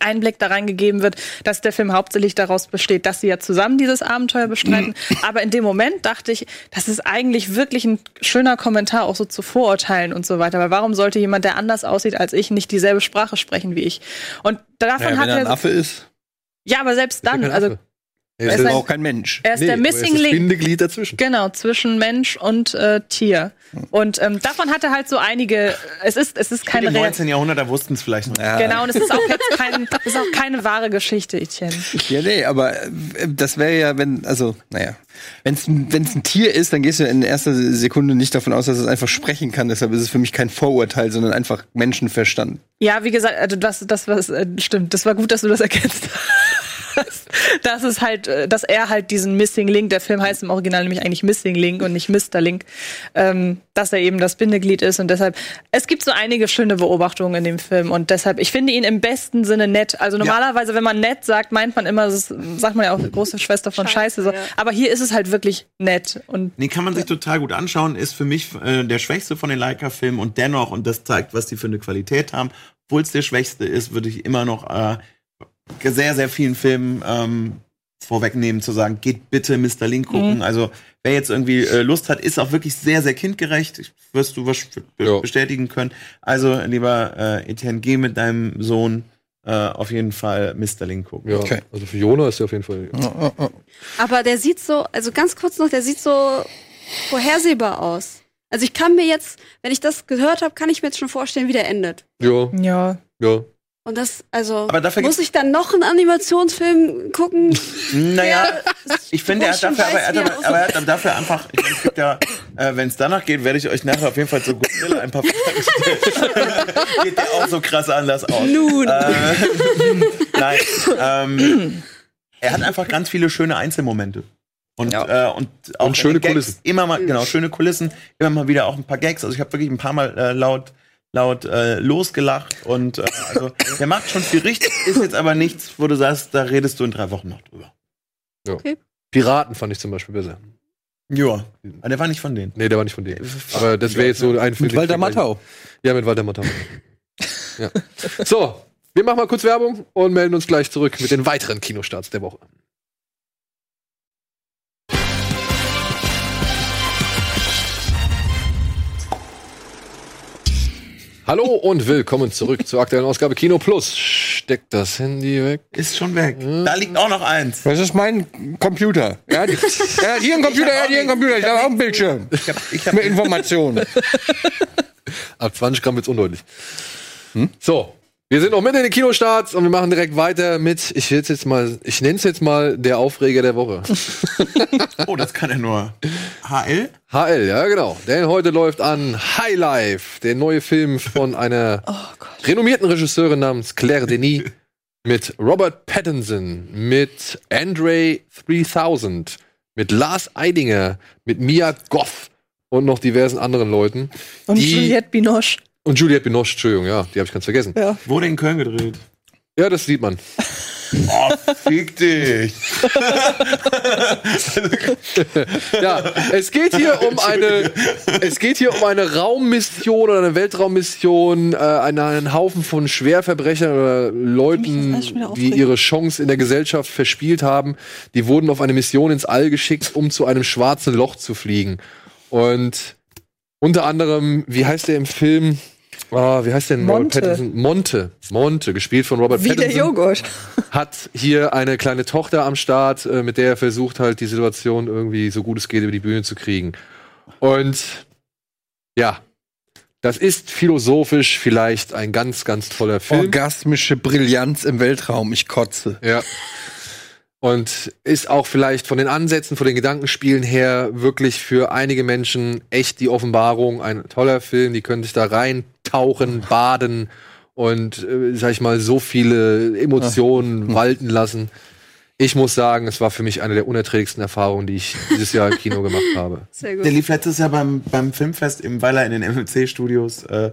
Einblick da reingegeben wird, dass der Film hauptsächlich daraus besteht, dass sie ja zusammen dieses Abenteuer bestreiten. [clears throat] Aber in dem Moment dachte ich, das ist eigentlich wirklich ein schöner Kommentar auch so zu Vorurteilen und so weiter. Weil warum sollte jemand, der anders aussieht als ich, nicht dieselbe Sprache sprechen wie ich? Und davon Naja, hat wenn er ein Affe ist, ja, aber selbst dann, also Affe. Er Er ist ein- auch kein Mensch. er ist nee, der er Missing das Link. Bindeglied dazwischen. Genau, zwischen Mensch und äh, Tier. Und ähm, davon hat er halt so einige. Es ist, es ist keine Im Real 19. Jahrhundert, da wussten es vielleicht noch. Ja. Genau, und es ist auch jetzt kein, ist auch keine wahre Geschichte, Etienne. Ja, nee, aber äh, das wäre ja, wenn, also, naja, wenn es ein Tier ist, dann gehst du in erster Sekunde nicht davon aus, dass es einfach sprechen kann. Deshalb ist es für mich kein Vorurteil, sondern einfach Menschenverstand. Ja, wie gesagt, also das, das was äh, stimmt. Das war gut, dass du das erkennst. [laughs] Das ist halt, äh, dass er halt diesen Missing Link, der Film heißt im Original nämlich eigentlich Missing Link und nicht Mr. Link, ähm, dass er eben das Bindeglied ist und deshalb, es gibt so einige schöne Beobachtungen in dem Film und deshalb, ich finde ihn im besten Sinne nett. Also normalerweise, wenn man nett sagt, meint man immer, das sagt man ja auch, die große Schwester von Scheiße. Scheiße, so. ja. Aber hier ist es halt wirklich nett und Den kann man sich total gut anschauen, ist für mich äh, der schwächste von den Leica-Filmen und dennoch, und das zeigt, was die für eine Qualität haben, obwohl es der schwächste ist, würde ich immer noch äh, sehr, sehr vielen Filmen ähm, vorwegnehmen, zu sagen, geht bitte Mr. Link gucken. Also, wer jetzt irgendwie äh, Lust hat, ist auch wirklich sehr, sehr kindgerecht. Ich, wirst du was Ja. bestätigen können. Also, lieber äh, Etienne, geh mit deinem Sohn äh, auf jeden Fall Mr. Link gucken. Ja, Okay. also für Jona ist er auf jeden Fall. Aber der sieht so, also ganz kurz noch, der sieht so vorhersehbar aus. Also ich kann mir jetzt, wenn ich das gehört habe, kann ich mir jetzt schon vorstellen, wie der endet. Ja, ja. ja. Und das, also Aber dafür muss ich dann noch einen Animationsfilm gucken? [laughs] Naja, Ja, ich finde, er hat dafür, aber, er hat, er aber, aber er hat dafür einfach, ich meine, es gibt ja, äh, wenn es danach geht, werde ich euch nachher auf jeden Fall zu Godzilla ein paar Fragen stellen. [laughs] geht der auch so krass anders aus. Nun. Äh, nein, ähm, er hat einfach ganz viele schöne Einzelmomente. Und, Ja. äh, und auch Und schöne Gags, Kulissen. Immer mal, genau, schöne Kulissen, immer mal wieder auch ein paar Gags. Also ich habe wirklich ein paar Mal äh, laut laut äh, losgelacht und äh, also der macht schon viel richtig, ist jetzt aber nichts, wo du sagst, da redest du in drei Wochen noch drüber. Piraten fand ich zum Beispiel besser. Ja, aber der war nicht von denen. Nee, der war nicht von denen. Aber das wäre jetzt so ein Film. Mit Walter Matthau. Ja, mit Walter Matthau. ja. So, wir machen mal kurz Werbung und melden uns gleich zurück mit den weiteren Kinostarts der Woche. Hallo und willkommen zurück zur aktuellen Ausgabe Kino Plus. Steckt das Handy weg. Ist schon weg. Da liegt auch noch eins. Das ist mein Computer. Er hat, er hat hier einen Computer, er hat hier einen Computer. Ich habe auch einen Bildschirm. Ich hab, ich hab, Mit Informationen. Ab 20 Gramm wird's undeutlich. So, wir sind noch mitten in den Kinostarts und wir machen direkt weiter mit, ich will's jetzt mal, ich nenne es jetzt mal der Aufreger der Woche. [laughs] oh, das kann er nur. HL? HL, ja genau. Denn heute läuft an High Life, der neue Film von [laughs] einer renommierten Regisseurin namens Claire Denis mit Robert Pattinson, mit Andre 3000, mit Lars Eidinger, mit Mia Goff und noch diversen anderen Leuten. Und Die- Juliette Binoche. Und Juliette Binoche, Entschuldigung, ja, die habe ich ganz vergessen. Ja. Wurde in Köln gedreht. Ja, das sieht man. [laughs] Oh, fick dich. [laughs] Ja, es geht hier um eine, es geht hier um eine Raummission oder eine Weltraummission, äh, einen, einen Haufen von Schwerverbrechern oder Leuten, die ihre Chance in der Gesellschaft verspielt haben. Die wurden auf eine Mission ins All geschickt, um zu einem schwarzen Loch zu fliegen. Und unter anderem, wie heißt der im Film? Ah, wie heißt der denn? Robert Monte. Pattinson? Monte. Monte, gespielt von Robert Wie der Pattinson Joghurt. hat hier eine kleine Tochter am Start, äh, mit der er versucht halt die Situation irgendwie so gut es geht über die Bühne zu kriegen. Und Ja. Das ist philosophisch vielleicht ein ganz, ganz toller Film. Orgasmische Brillanz im Weltraum. Ich kotze. Ja. Und ist auch vielleicht von den Ansätzen, von den Gedankenspielen her wirklich für einige Menschen echt die Offenbarung. Ein toller Film, die können sich da reintauchen, [laughs] baden und, äh, sag ich mal, so viele Emotionen walten lassen. Ich muss sagen, es war für mich eine der unerträglichsten Erfahrungen, die ich dieses Jahr im Kino gemacht habe. Sehr gut. Der lief letztes Jahr beim, beim Filmfest, eben weil er in den MMC-Studios äh,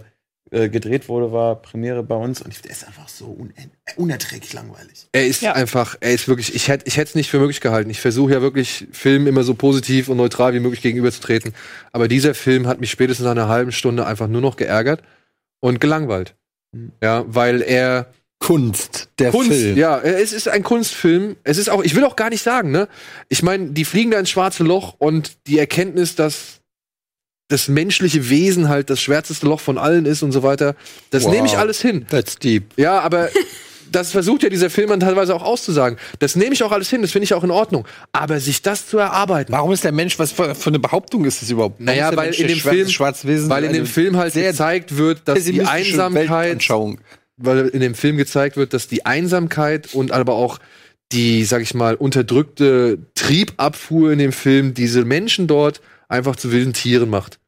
äh, gedreht wurde, war Premiere bei uns und der ist einfach so un unerträglich langweilig. Er ist Ja. einfach, er ist wirklich, ich hätte ich hätte es nicht für möglich gehalten. Ich versuche ja wirklich, Filmen immer so positiv und neutral wie möglich gegenüberzutreten. Aber dieser Film hat mich spätestens nach einer halben Stunde einfach nur noch geärgert und gelangweilt. Mhm. Ja, weil er Kunst, der Kunst, Film. ja, es ist ein Kunstfilm. Es ist auch, ich will auch gar nicht sagen, ne? Ich meine, die fliegen da ins schwarze Loch und die Erkenntnis, dass das menschliche Wesen halt das schwärzeste Loch von allen ist und so weiter, das Wow. nehme ich alles hin. That's deep. Ja, aber [laughs] das versucht ja dieser Film dann teilweise auch auszusagen. Das nehme ich auch alles hin, das finde ich auch in Ordnung. Aber sich das zu erarbeiten, Warum ist der Mensch, was für, für eine Behauptung ist das überhaupt? Warum Naja, weil Mensch in dem Film- Schwarzwesen weil in dem Film halt gezeigt wird, dass die Einsamkeit, weil in dem Film gezeigt wird, dass die Einsamkeit und aber auch die, sag ich mal, unterdrückte Triebabfuhr in dem Film diese Menschen dort einfach zu wilden Tieren macht.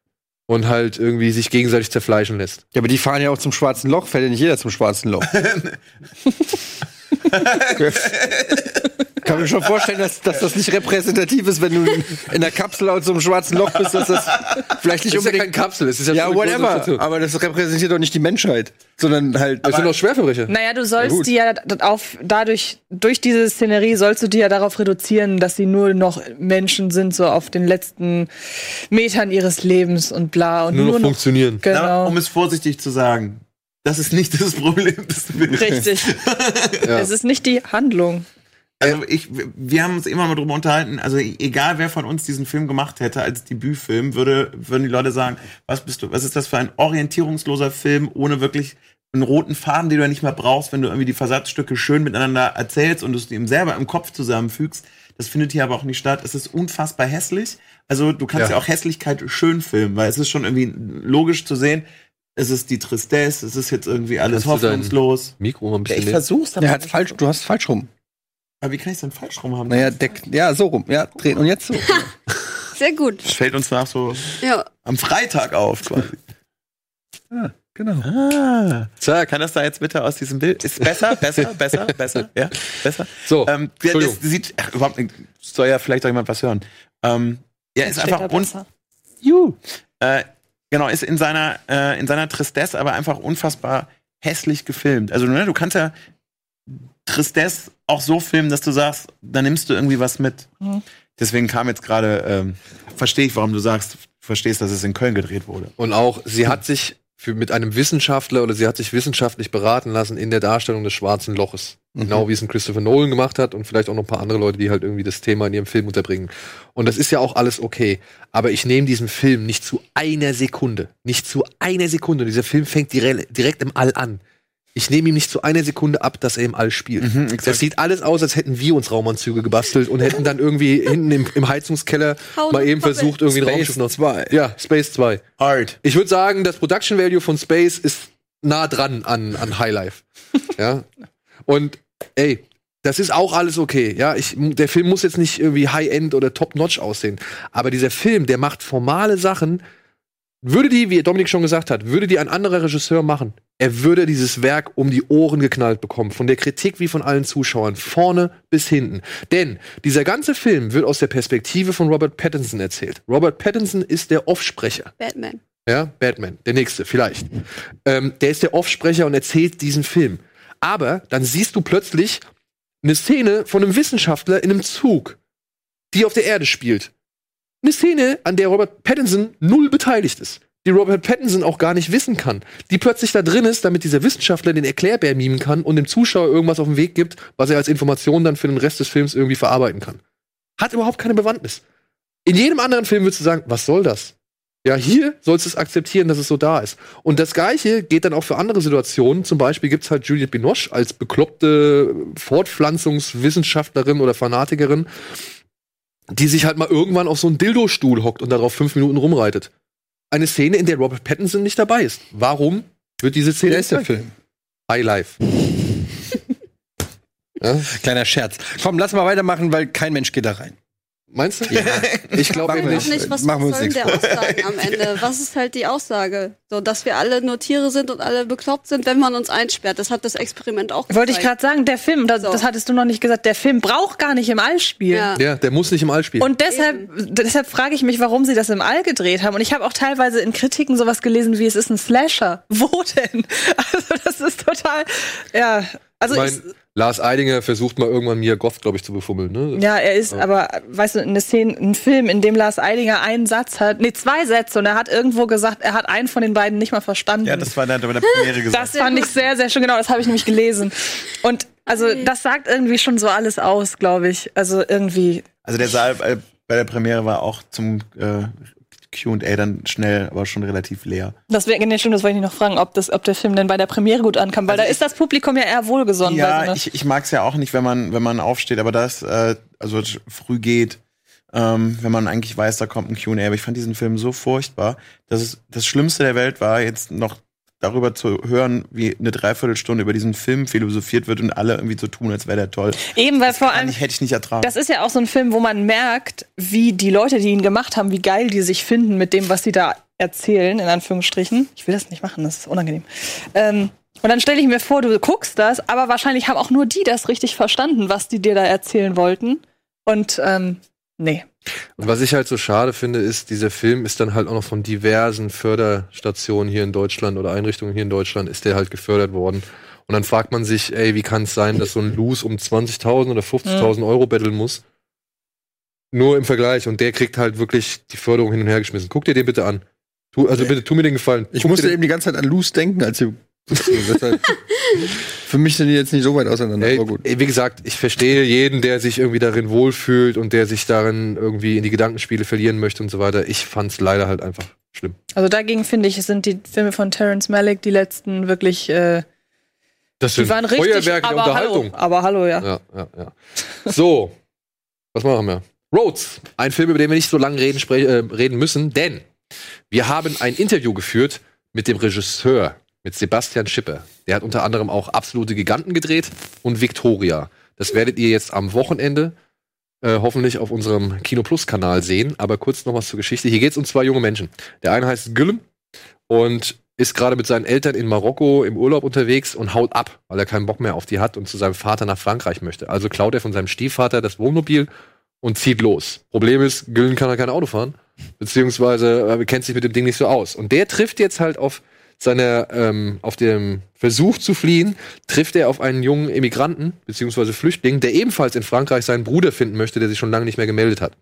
Und halt irgendwie sich gegenseitig zerfleischen lässt. Ja, aber die fahren ja auch zum schwarzen Loch, fällt ja nicht jeder zum schwarzen Loch. [laughs] [laughs] [laughs] Kann mir schon vorstellen, dass, dass das nicht repräsentativ ist, wenn du in, der Kapsel aus so einem schwarzen Loch bist, dass das vielleicht nicht Das ist ja unbedingt. kein Kapsel, es ist ja, ja, whatever. Aber das repräsentiert doch nicht die Menschheit, sondern halt. Das sind doch Schwerverbrecher. Naja, du sollst gut. die ja auf, dadurch, durch diese Szenerie sollst du die ja darauf reduzieren, dass sie nur noch Menschen sind, so auf den letzten Metern ihres Lebens und bla. Und Nur nur, noch noch. funktionieren. Na, Genau. um es vorsichtig zu sagen, das ist nicht das Problem des Films. Richtig. [laughs] Es ist nicht die Handlung. Also ich, wir haben uns immer mal drüber unterhalten, also egal wer von uns diesen Film gemacht hätte als Debütfilm, würde, würden die Leute sagen, was bist du, was ist das für ein orientierungsloser Film ohne wirklich einen roten Faden, den du ja nicht mehr brauchst, wenn du irgendwie die Versatzstücke schön miteinander erzählst und du es ihm selber im Kopf zusammenfügst. Das findet hier aber auch nicht statt. Es ist unfassbar hässlich. Also du kannst ja, Ja. auch Hässlichkeit schön filmen, weil es ist schon irgendwie logisch zu sehen. Es ist die Tristesse, es ist jetzt irgendwie alles Kannst hoffnungslos. Mikro ein Ja, bisschen ich näher. versuch's, Der hat falsch, du hast falsch rum. Aber wie kann ich denn falsch rum haben? Naja, deck, ja, so rum. Ja, drehen. Und jetzt so. [laughs] Sehr gut. Das fällt uns nach so Ja. am Freitag auf quasi. [laughs] genau. Ah. Zack. Kann das da jetzt bitte aus diesem Bild? Ist besser, besser, besser, [laughs] besser, ja, besser. So, Ähm, ja, das sieht ach, überhaupt nicht, soll ja vielleicht auch jemand was hören. Ähm, ja, ist einfach da un, besser. Juhu. Äh, genau, ist in seiner äh, in seiner Tristesse aber einfach unfassbar hässlich gefilmt. Also ne, du kannst ja Tristesse auch so filmen, dass du sagst, da nimmst du irgendwie was mit. Mhm. Deswegen kam jetzt gerade, ähm, verstehe ich, warum du sagst, verstehst, dass es in Köln gedreht wurde. Und auch, sie hat sich für, mit einem Wissenschaftler oder sie hat sich wissenschaftlich beraten lassen in der Darstellung des schwarzen Loches. Genau wie es ein Christopher Nolan gemacht hat und vielleicht auch noch ein paar andere Leute, die halt irgendwie das Thema in ihrem Film unterbringen. Und das ist ja auch alles okay. Aber ich nehme diesen Film nicht zu einer Sekunde. Nicht zu einer Sekunde. Dieser Film fängt direkt im All an. Ich nehme ihm nicht zu einer Sekunde ab, dass er im All spielt. Mhm, das sieht alles aus, als hätten wir uns Raumanzüge gebastelt und hätten dann irgendwie hinten im, im Heizungskeller Tausend mal eben versucht, irgendwie ein Space Raumschiff noch 2. Ja, Space 2. Art. Ich würde sagen, das Production Value von Space ist nah dran an, an Highlife. [laughs] ja. Und ey, das ist auch alles okay. Ja, ich, der Film muss jetzt nicht irgendwie High-End oder Top-Notch aussehen. Aber dieser Film, der macht formale Sachen. Würde die, wie Dominik schon gesagt hat, würde die ein anderer Regisseur machen, er würde dieses Werk um die Ohren geknallt bekommen. Von der Kritik wie von allen Zuschauern. Vorne bis hinten. Denn dieser ganze Film wird aus der Perspektive von Robert Pattinson erzählt. Robert Pattinson ist der Offsprecher. Batman. Ja, Batman, der nächste, vielleicht. Ähm, der ist der Offsprecher und erzählt diesen Film. Aber dann siehst du plötzlich eine Szene von einem Wissenschaftler in einem Zug, die auf der Erde spielt. Eine Szene, an der Robert Pattinson null beteiligt ist. Die Robert Pattinson auch gar nicht wissen kann. Die plötzlich da drin ist, damit dieser Wissenschaftler den Erklärbär mimen kann und dem Zuschauer irgendwas auf den Weg gibt, was er als Information dann für den Rest des Films irgendwie verarbeiten kann. Hat überhaupt keine Bewandtnis. In jedem anderen Film würdest du sagen, was soll das? Ja, hier sollst du es akzeptieren, dass es so da ist. Und das Gleiche geht dann auch für andere Situationen. Zum Beispiel gibt's halt Juliette Binoche als bekloppte Fortpflanzungswissenschaftlerin oder Fanatikerin, die sich halt mal irgendwann auf so einen Dildo-Stuhl hockt und darauf fünf Minuten rumreitet. Eine Szene, in der Robert Pattinson nicht dabei ist. Warum wird diese Szene Der ist der? Film. High Life. [laughs] ja? Kleiner Scherz. Komm, lass mal weitermachen, weil kein Mensch geht da rein. Meinst du? Ja. Ich glaube wir nicht. Noch nicht, was, Machen wir uns nichts der aussagen am [laughs] Ende? Was ist halt die Aussage? So, dass wir alle nur Tiere sind und alle bekloppt sind, wenn man uns einsperrt. Das hat das Experiment auch Wollte ich gezeigt. gerade sagen, der Film, das, So. das hattest du noch nicht gesagt, der Film braucht gar nicht im All spielen. Ja. Ja, der muss nicht im All spielen. Und deshalb, deshalb frage ich mich, warum sie das im All gedreht haben. Und ich habe auch teilweise in Kritiken sowas gelesen wie, es ist ein Slasher. Wo denn? [laughs] Also das ist total, ja. Also ich ich, mein, Lars Eidinger versucht mal irgendwann Mia Goth, glaube ich, zu befummeln. Ne? ja, er ist, aber weißt du, eine Szene, ein Film, in dem Lars Eidinger einen Satz hat, nee, zwei Sätze, und er hat irgendwo gesagt, er hat einen von den beiden nicht mal verstanden. Ja, das war der, bei der Premiere [laughs] gesagt. Das fand ich sehr, sehr schön. Genau, das habe ich nämlich gelesen. Und also das sagt irgendwie schon so alles aus, glaube ich. Also irgendwie. Also der Saal äh, bei der Premiere war auch zum äh, Q&A dann schnell, aber schon relativ leer. Das wäre nee, stimmt, das wollte ich noch fragen, ob, das, ob der Film denn bei der Premiere gut ankam, weil Also da ist das Publikum ja eher wohlgesonnen. so Ja, einer- ich, ich mag es ja auch nicht, wenn man, wenn man aufsteht, aber das äh, also früh geht, ähm, wenn man eigentlich weiß, da kommt ein Q&A. Aber ich fand diesen Film so furchtbar, dass es das Schlimmste der Welt war, jetzt noch darüber zu hören, wie eine Dreiviertelstunde über diesen Film philosophiert wird und alle irgendwie zu tun, als wäre der toll. Eben, weil vor allem, hätte ich nicht ertragen. das ist ja auch so ein Film, wo man merkt, wie die Leute, die ihn gemacht haben, wie geil die sich finden mit dem, was sie da erzählen, in Anführungsstrichen. Ich will das nicht machen, das ist unangenehm. Ähm, und dann stelle ich mir vor, du guckst das, aber wahrscheinlich haben auch nur die das richtig verstanden, was die dir da erzählen wollten. Und ähm, nee. Und was ich halt so schade finde, ist, dieser Film ist dann halt auch noch von diversen Förderstationen hier in Deutschland oder Einrichtungen hier in Deutschland, ist der halt gefördert worden. Und dann fragt man sich, ey, wie kann es sein, dass so ein Loose um 20.000 oder 50.000 Euro betteln muss? Nur im Vergleich. Und der kriegt halt wirklich die Förderung hin und her geschmissen. Guck dir den bitte an. Tu, also bitte, tu mir den Gefallen. Ich Guck musste eben die ganze Zeit an Loose denken, als sie. [laughs] Für mich sind die jetzt nicht so weit auseinander, Ey, aber gut. ey, wie gesagt, ich verstehe jeden, der sich irgendwie darin wohlfühlt und der sich darin irgendwie in die Gedankenspiele verlieren möchte und so weiter. Ich fand's leider halt einfach schlimm. Also dagegen finde ich, sind die Filme von Terrence Malick, die letzten wirklich, äh, Das die waren richtig, Feuerwerke der aber Unterhaltung. hallo, aber hallo, ja. Ja, ja, ja. So, was machen wir? Roads, ein Film, über den wir nicht so lange reden, äh, reden müssen, denn wir haben ein Interview geführt mit dem Regisseur, mit Sebastian Schipper. Der hat unter anderem auch Absolute Giganten gedreht und Victoria. Das werdet ihr jetzt am Wochenende äh, hoffentlich auf unserem Kino Plus Kanal sehen. Aber kurz noch was zur Geschichte. Hier geht es um zwei junge Menschen. Der eine heißt Güllem und ist gerade mit seinen Eltern in Marokko im Urlaub unterwegs und haut ab, weil er keinen Bock mehr auf die hat und zu seinem Vater nach Frankreich möchte. Also klaut er von seinem Stiefvater das Wohnmobil und zieht los. Problem ist, Güllen kann er kein Auto fahren, beziehungsweise äh, kennt sich mit dem Ding nicht so aus. Und der trifft jetzt halt auf seiner, ähm, auf dem Versuch zu fliehen, trifft er auf einen jungen Immigranten, beziehungsweise Flüchtling, der ebenfalls in Frankreich seinen Bruder finden möchte, der sich schon lange nicht mehr gemeldet hat.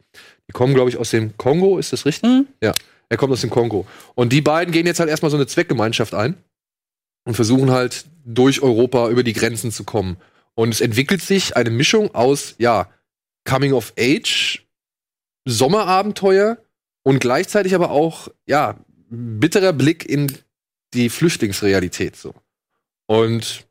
Die kommen, glaube ich, aus dem Kongo, ist das richtig? Mhm. Ja, er kommt aus dem Kongo. Und die beiden gehen jetzt halt erstmal so eine Zweckgemeinschaft ein und versuchen halt durch Europa über die Grenzen zu kommen. Und es entwickelt sich eine Mischung aus, ja, Coming of Age, Sommerabenteuer und gleichzeitig aber auch, ja, bitterer Blick in die Flüchtlingsrealität so. Und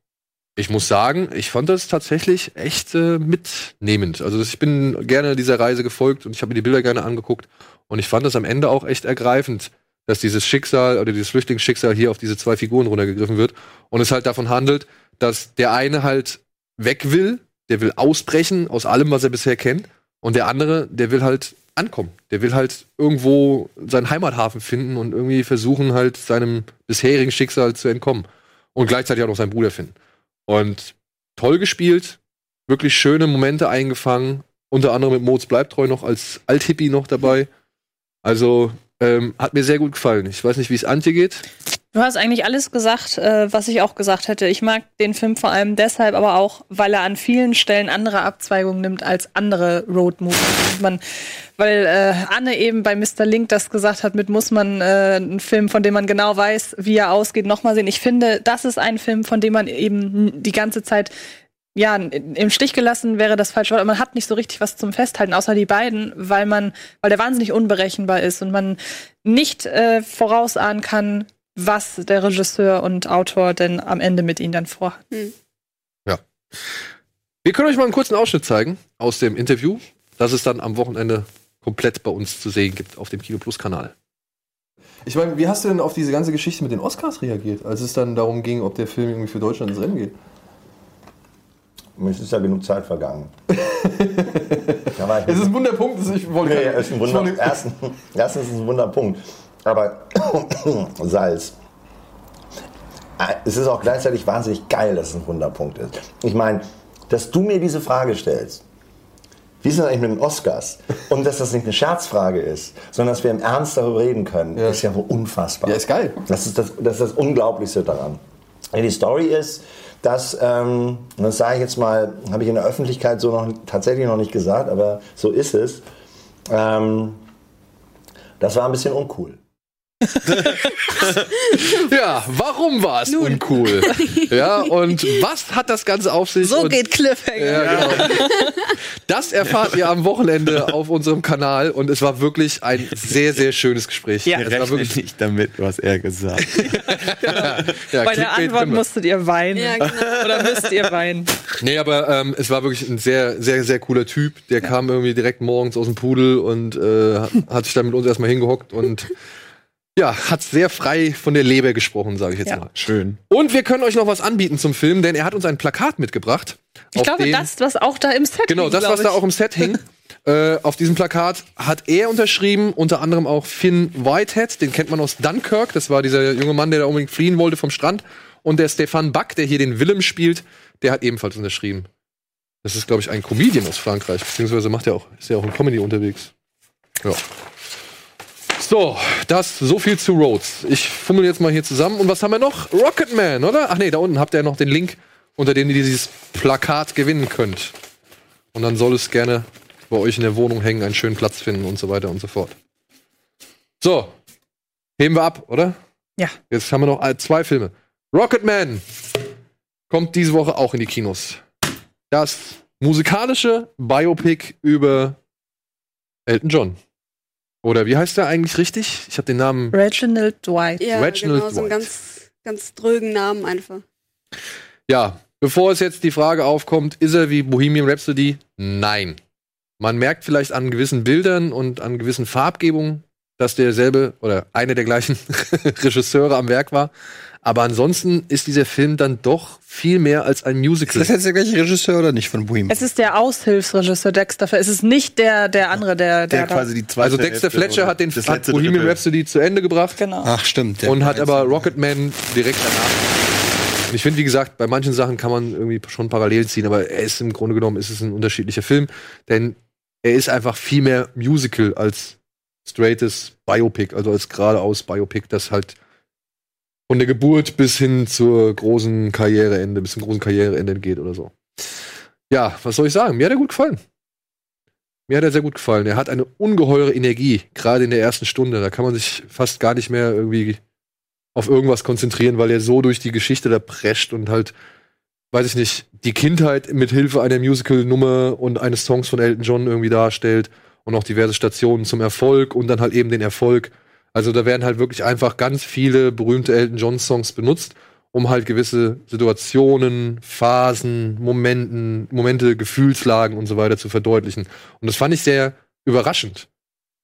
ich muss sagen, ich fand das tatsächlich echt äh, mitnehmend. Also ich bin gerne dieser Reise gefolgt und ich habe mir die Bilder gerne angeguckt und ich fand das am Ende auch echt ergreifend, dass dieses Schicksal oder dieses Flüchtlingsschicksal hier auf diese zwei Figuren runtergegriffen wird und es halt davon handelt, dass der eine halt weg will, der will ausbrechen aus allem, was er bisher kennt und der andere, der will halt ankommen. Der will halt irgendwo seinen Heimathafen finden und irgendwie versuchen halt seinem bisherigen Schicksal zu entkommen und gleichzeitig auch noch seinen Bruder finden. Und toll gespielt, wirklich schöne Momente eingefangen, unter anderem mit Moritz Bleibtreu noch als Althippie noch dabei. Also ähm, hat mir sehr gut gefallen. Ich weiß nicht, wie es Antje geht. Du hast eigentlich alles gesagt, äh, was ich auch gesagt hätte. Ich mag den Film vor allem deshalb, aber auch, weil er an vielen Stellen andere Abzweigungen nimmt als andere Road-Movies. Man, weil äh, Anne eben bei Mr. Link das gesagt hat, mit muss man äh, einen Film, von dem man genau weiß, wie er ausgeht, nochmal sehen. Ich finde, das ist ein Film, von dem man eben die ganze Zeit ja, im Stich gelassen wäre das falsche Wort, aber man hat nicht so richtig was zum Festhalten, außer die beiden, weil man, weil der wahnsinnig unberechenbar ist und man nicht äh, vorausahnen kann, was der Regisseur und Autor denn am Ende mit ihnen dann vorhat. Wir können euch mal einen kurzen Ausschnitt zeigen aus dem Interview, das es dann am Wochenende komplett bei uns zu sehen gibt auf dem Kino Plus Kanal. Ich meine, wie hast du denn auf diese ganze Geschichte mit den Oscars reagiert, als es dann darum ging, ob der Film irgendwie für Deutschland ins Rennen geht? Es ist ja genug Zeit vergangen. [laughs] Es ist ein Wunderpunkt, das ich wollte Nee, es ist ein Wunder. Erstens, erstens ist es ein Wunderpunkt. Aber [coughs] Salz. Es ist auch gleichzeitig wahnsinnig geil, dass es ein Wunderpunkt ist. Ich meine, dass du mir diese Frage stellst, wie ist das eigentlich mit den Oscars? [laughs] Und dass das nicht eine Scherzfrage ist, sondern dass wir im Ernst darüber reden können, Ja. ist ja wohl unfassbar. Ja, ist geil. Das ist das, das, ist das Unglaublichste daran. Die Story ist, dass, ähm, das sage ich jetzt mal, habe ich in der Öffentlichkeit so noch tatsächlich noch nicht gesagt, aber so ist es. Ähm, das war ein bisschen uncool. [laughs] Ja, warum war es uncool? Ja, und was hat das Ganze auf sich? So und geht Cliffhanger. Ja, genau. Das erfahrt ihr am Wochenende auf unserem Kanal und es war wirklich ein sehr, sehr schönes Gespräch. Ja. es war wirklich, nicht damit, was er gesagt hat. [laughs] ja, Bei der Antwort musstet ihr weinen. Ja, genau. Oder müsst ihr weinen? Nee, aber ähm, es war wirklich ein sehr, sehr, sehr cooler Typ. Der kam irgendwie direkt morgens aus dem Pudel und äh, hat sich dann mit uns erstmal hingehockt und ja, hat sehr frei von der Leber gesprochen, sage ich jetzt Ja. mal. Schön. Und wir können euch noch was anbieten zum Film, denn er hat uns ein Plakat mitgebracht. Ich glaube, dem- das, was auch da im Set Genau, hing, das, glaub was da auch im Set hing. [laughs] Äh, auf diesem Plakat hat er unterschrieben, unter anderem auch Finn Whitehead, den kennt man aus Dunkirk. Das war dieser junge Mann, der da unbedingt fliehen wollte vom Strand. Und der Stefan Buck, der hier den Willem spielt, der hat ebenfalls unterschrieben. Das ist, glaube ich, ein Comedian aus Frankreich, beziehungsweise macht er auch, ist ja auch in Comedy unterwegs. Ja. So, das so viel zu Rhodes. Ich fummel jetzt mal hier zusammen. Und was haben wir noch? Rocketman, oder? Ach nee, da unten habt ihr noch den Link, unter dem ihr dieses Plakat gewinnen könnt. Und dann soll es gerne bei euch in der Wohnung hängen, einen schönen Platz finden und so weiter und so fort. So, heben wir ab, oder? Ja. Jetzt haben wir noch äh, zwei Filme. Rocketman kommt diese Woche auch in die Kinos. Das musikalische Biopic über Elton John. Oder wie heißt der eigentlich richtig? Ich habe den Namen. Reginald Dwight. Ja, Reginald genau, so einen ganz, ganz drögen Namen einfach. Ja, bevor es jetzt die Frage aufkommt, ist er wie Bohemian Rhapsody? Nein. Man merkt vielleicht an gewissen Bildern und an gewissen Farbgebungen, dass derselbe oder einer der gleichen [laughs] Regisseure am Werk war. Aber ansonsten ist dieser Film dann doch viel mehr als ein Ist Musical. das jetzt der gleiche Regisseur oder nicht von Bohemian? Es ist der Aushilfsregisseur Dexter. Fletcher. Es ist nicht der, der andere, der, Der der, quasi die zweite Also Dexter Hälfte Fletcher hat den hat Bohemian. Rhapsody zu Ende gebracht Genau. Ach, stimmt. und hat aber Rocketman direkt danach. Ich finde, wie gesagt, bei manchen Sachen kann man irgendwie schon Parallelen ziehen, aber er ist im Grunde genommen ist es ein unterschiedlicher Film, denn er ist einfach viel mehr Musical als straightes Biopic, also als geradeaus Biopic, das halt von der Geburt bis hin zur großen Karriereende, bis zum großen Karriereende geht oder so. Ja, was soll ich sagen? Mir hat er gut gefallen. Mir hat er sehr gut gefallen. Er hat eine ungeheure Energie, gerade in der ersten Stunde. Da kann man sich fast gar nicht mehr irgendwie auf irgendwas konzentrieren, weil er so durch die Geschichte da prescht und halt, weiß ich nicht, die Kindheit mit Hilfe einer Musical-Nummer und eines Songs von Elton John irgendwie darstellt und auch diverse Stationen zum Erfolg und dann halt eben den Erfolg. Also da werden halt wirklich einfach ganz viele berühmte Elton John-Songs benutzt, um halt gewisse Situationen, Phasen, Momenten, Momente, Gefühlslagen und so weiter zu verdeutlichen. Und das fand ich sehr überraschend.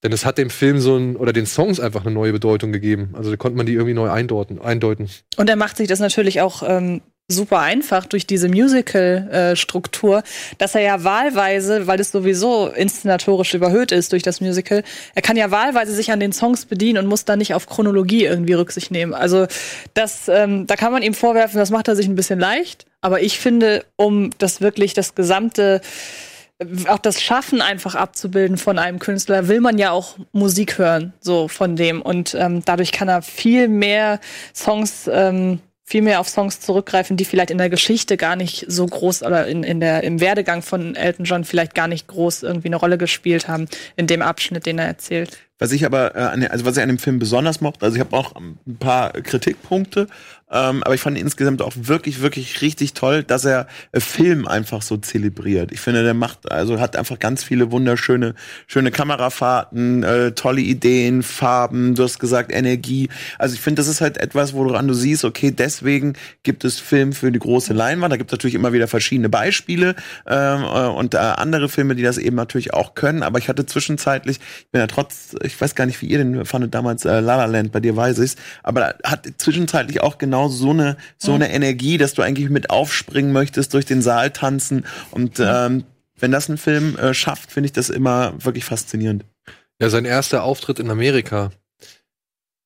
Denn es hat dem Film so ein, oder den Songs einfach eine neue Bedeutung gegeben. Also da konnte man die irgendwie neu eindeuten. eindeuten. Und er macht sich das natürlich auch ähm, super einfach durch diese Musical-Struktur, dass er ja wahlweise, weil es sowieso inszenatorisch überhöht ist durch das Musical, er kann ja wahlweise sich an den Songs bedienen und muss da nicht auf Chronologie irgendwie Rücksicht nehmen. Also das, ähm, da kann man ihm vorwerfen, das macht er sich ein bisschen leicht. Aber ich finde, um das wirklich das gesamte auch das Schaffen einfach abzubilden von einem Künstler, will man ja auch Musik hören, so von dem. Und ähm, dadurch kann er viel mehr Songs, ähm, viel mehr auf Songs zurückgreifen, die vielleicht in der Geschichte gar nicht so groß oder in, in der, im Werdegang von Elton John vielleicht gar nicht groß irgendwie eine Rolle gespielt haben, in dem Abschnitt, den er erzählt. Was ich aber, äh, also was ich an dem Film besonders mochte, also ich habe auch ein paar Kritikpunkte, ähm, aber ich fand ihn insgesamt auch wirklich, wirklich richtig toll, dass er äh, Film einfach so zelebriert. Ich finde, der macht, also hat einfach ganz viele wunderschöne, schöne Kamerafahrten, äh, tolle Ideen, Farben, du hast gesagt Energie. Also ich finde, das ist halt etwas, woran du siehst, okay, deswegen gibt es Film für die große Leinwand. Da gibt es natürlich immer wieder verschiedene Beispiele ähm, äh, und äh, andere Filme, die das eben natürlich auch können. Aber ich hatte zwischenzeitlich, ich bin ja trotz ich weiß gar nicht, wie ihr den fandet damals, äh, La La Land, bei dir weiß ich's, aber hat zwischenzeitlich auch genau so eine, so eine Energie, dass du eigentlich mit aufspringen möchtest, durch den Saal tanzen und ähm, wenn das ein Film äh, schafft, finde ich das immer wirklich faszinierend. Ja, sein erster Auftritt in Amerika,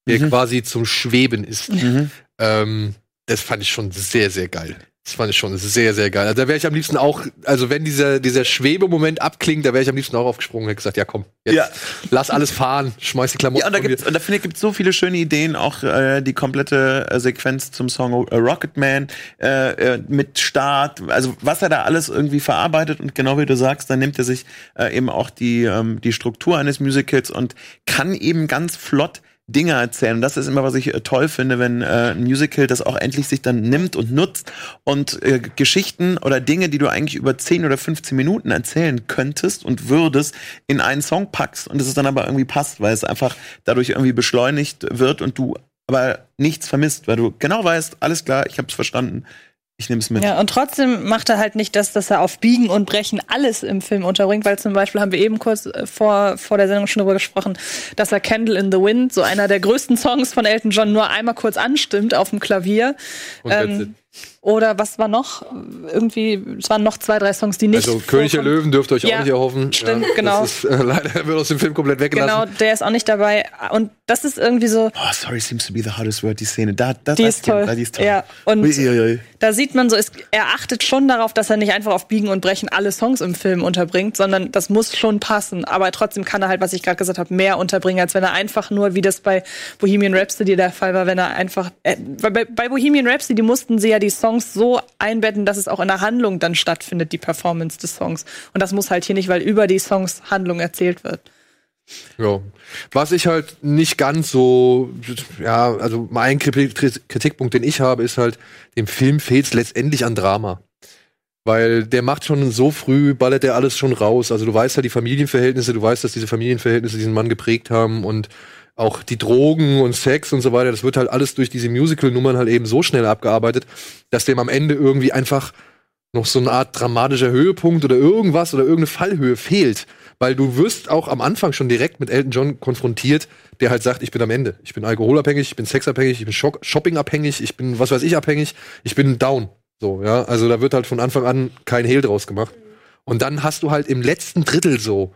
der Mhm. quasi zum Schweben ist. Mhm. Ähm, das fand ich schon sehr, sehr geil. Das fand ich schon sehr, sehr geil. Also da wäre ich am liebsten auch, also wenn dieser, dieser Schwebemoment abklingt, da wäre ich am liebsten auch aufgesprungen und hätte gesagt, ja komm, jetzt Ja. lass alles fahren, schmeiß die Klamotten Ja, und da gibt's, und da finde ich, gibt's so viele schöne Ideen, auch äh, die komplette äh, Sequenz zum Song äh, Rocketman äh, äh, mit Start, also was er da alles irgendwie verarbeitet und genau wie du sagst, dann nimmt er sich äh, eben auch die, ähm, die Struktur eines Musicals und kann eben ganz flott Dinge erzählen. Und das ist immer, was ich äh, toll finde, wenn äh, ein Musical das auch endlich sich dann nimmt und nutzt und äh, Geschichten oder Dinge, die du eigentlich über 10 oder 15 Minuten erzählen könntest und würdest, in einen Song packst und es dann aber irgendwie passt, weil es einfach dadurch irgendwie beschleunigt wird und du aber nichts vermisst, weil du genau weißt, alles klar, ich habe es verstanden, ich nehme es mit. Ja, und trotzdem macht er halt nicht das, dass er auf Biegen und Brechen alles im Film unterbringt, weil zum Beispiel haben wir eben kurz äh, vor, vor der Sendung schon darüber gesprochen, dass er Candle in the Wind, so einer der größten Songs von Elton John, nur einmal kurz anstimmt auf dem Klavier. Und Ähm. Oder was war noch? Irgendwie, es waren noch zwei, drei Songs, die nicht. Also König der. Löwen dürft ihr euch Ja, auch nicht erhoffen. stimmt, genau. Das ist, äh, [laughs] leider wird aus dem Film komplett weggelassen. Genau, der ist auch nicht dabei. Und das ist irgendwie so, Oh, sorry seems to be the hardest word, die Szene. Da, da, die das ist toll. Kind, Die ist toll. Ja, und Uiuiui. da sieht man so, es, er achtet schon darauf, dass er nicht einfach auf Biegen und Brechen alle Songs im Film unterbringt, sondern das muss schon passen. Aber trotzdem kann er halt, was ich gerade gesagt habe, mehr unterbringen, als wenn er einfach nur, wie das bei Bohemian Rhapsody der Fall war, wenn er einfach. Äh, bei, bei Bohemian Rhapsody mussten sie ja die Songs so einbetten, dass es auch in der Handlung dann stattfindet, die Performance des Songs. Und das muss halt hier nicht, weil über die Songs Handlung erzählt wird. Ja. Was ich halt nicht ganz so, ja, also mein Kritik- Kritikpunkt, den ich habe, ist halt, dem Film fehlt es letztendlich an Drama. Weil der macht schon so früh, ballert der alles schon raus. Also du weißt ja die Familienverhältnisse, du weißt, dass diese Familienverhältnisse diesen Mann geprägt haben und auch die Drogen und Sex und so weiter, das wird halt alles durch diese Musical-Nummern halt eben so schnell abgearbeitet, dass dem am Ende irgendwie einfach noch so eine Art dramatischer Höhepunkt oder irgendwas oder irgendeine Fallhöhe fehlt. Weil du wirst auch am Anfang schon direkt mit Elton John konfrontiert, der halt sagt, ich bin am Ende. Ich bin alkoholabhängig, ich bin sexabhängig, ich bin shoppingabhängig, ich bin was weiß ich abhängig, ich bin down. So, ja. Also da wird halt von Anfang an kein Hehl draus gemacht. Und dann hast du halt im letzten Drittel so,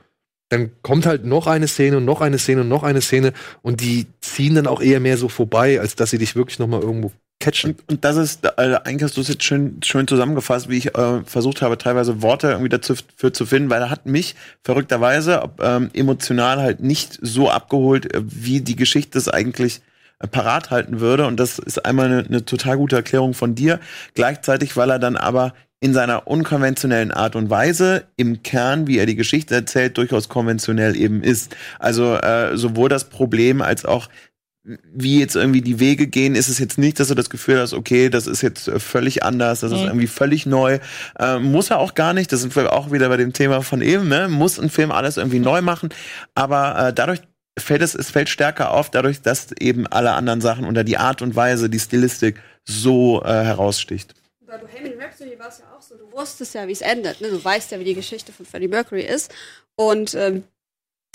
dann kommt halt noch eine Szene und noch eine Szene und noch eine Szene und die ziehen dann auch eher mehr so vorbei, als dass sie dich wirklich noch mal irgendwo catchen. Und, und das ist, äh, eigentlich hast du es jetzt schön, schön zusammengefasst, wie ich äh, versucht habe, teilweise Worte irgendwie dazu für zu finden, weil er hat mich verrückterweise ähm, emotional halt nicht so abgeholt, äh, wie die Geschichte es eigentlich äh, parat halten würde. Und das ist einmal eine, eine total gute Erklärung von dir. Gleichzeitig, weil er dann aber in seiner unkonventionellen Art und Weise im Kern, wie er die Geschichte erzählt, durchaus konventionell eben ist. Also äh, sowohl das Problem als auch wie jetzt irgendwie die Wege gehen, ist es jetzt nicht, dass du das Gefühl hast, okay, das ist jetzt äh, völlig anders, das ist Mhm. irgendwie völlig neu. Äh, muss er auch gar nicht, das sind wir auch wieder bei dem Thema von eben, ne? Muss ein Film alles irgendwie neu machen, aber äh, dadurch fällt es, es fällt stärker auf, dadurch, dass eben alle anderen Sachen unter die Art und Weise, die Stilistik so äh, heraussticht. Bei Bohemian Rhapsody war es ja so, du wusstest ja, wie es endet. Ne? Du weißt ja, wie die Geschichte von Freddie Mercury ist. Und ähm,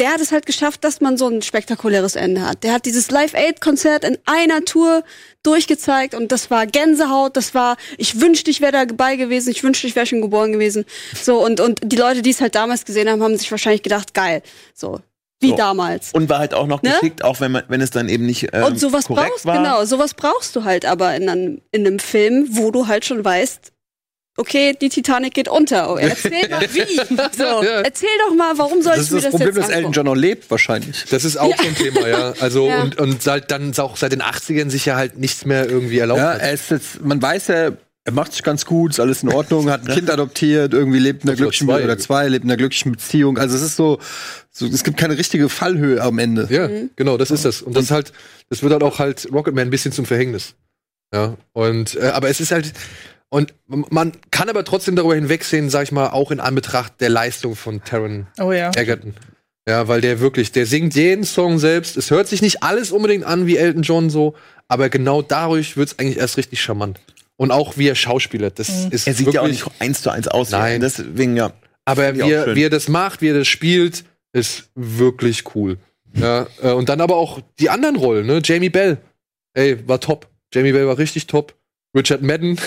der hat es halt geschafft, dass man so ein spektakuläres Ende hat. Der hat dieses Live-Aid-Konzert in einer Tour durchgezeigt und das war Gänsehaut, das war, ich wünschte, ich wäre dabei gewesen, ich wünschte, ich wäre schon geboren gewesen. So, und, und die Leute, die es halt damals gesehen haben, haben sich wahrscheinlich gedacht, geil. So, wie So. damals. Und war halt auch noch Ne? geschickt, auch wenn man, wenn es dann eben nicht ähm, Und sowas korrekt brauchst, war. genau, sowas brauchst du halt aber in einem, in einem Film, wo du halt schon weißt, okay, die Titanic geht unter. Oh, erzähl doch [laughs] wie. So, Ja. erzähl doch mal, warum soll Das ich ist mir das das Problem, jetzt dass Elton? John noch lebt, wahrscheinlich. Das ist auch so ein Thema, ja. Also Ja. und, und seit dann auch seit den 80ern sich ja halt nichts mehr irgendwie erlaubt Ja, hat. er ist jetzt, man weiß ja, er macht sich ganz gut, ist alles in Ordnung, hat ein Kind adoptiert, irgendwie lebt in einer glücklichen zwei. oder zwei, lebt in einer glücklichen Beziehung. Also es ist so, so es gibt keine richtige Fallhöhe am Ende. Ja, Mhm. genau, das ist das. Und das ist halt, das wird halt auch halt Rocketman ein bisschen zum Verhängnis. Ja, und äh, aber es ist halt und man kann aber trotzdem darüber hinwegsehen, sag ich mal, auch in Anbetracht der Leistung von Taron Oh ja. Egerton. Ja, weil der wirklich, der singt jeden Song selbst. Es hört sich nicht alles unbedingt an wie Elton John so, aber genau dadurch wird's eigentlich erst richtig charmant. Und auch wie er schauspielert, das ist Er sieht wirklich, ja auch nicht eins zu eins aus. Nein. Deswegen ja. aber wie er, wie er das macht, wie er das spielt, ist wirklich cool. Ja, äh, und dann aber auch die anderen Rollen, ne? Jamie Bell, ey, war top. Jamie Bell war richtig top. Richard Madden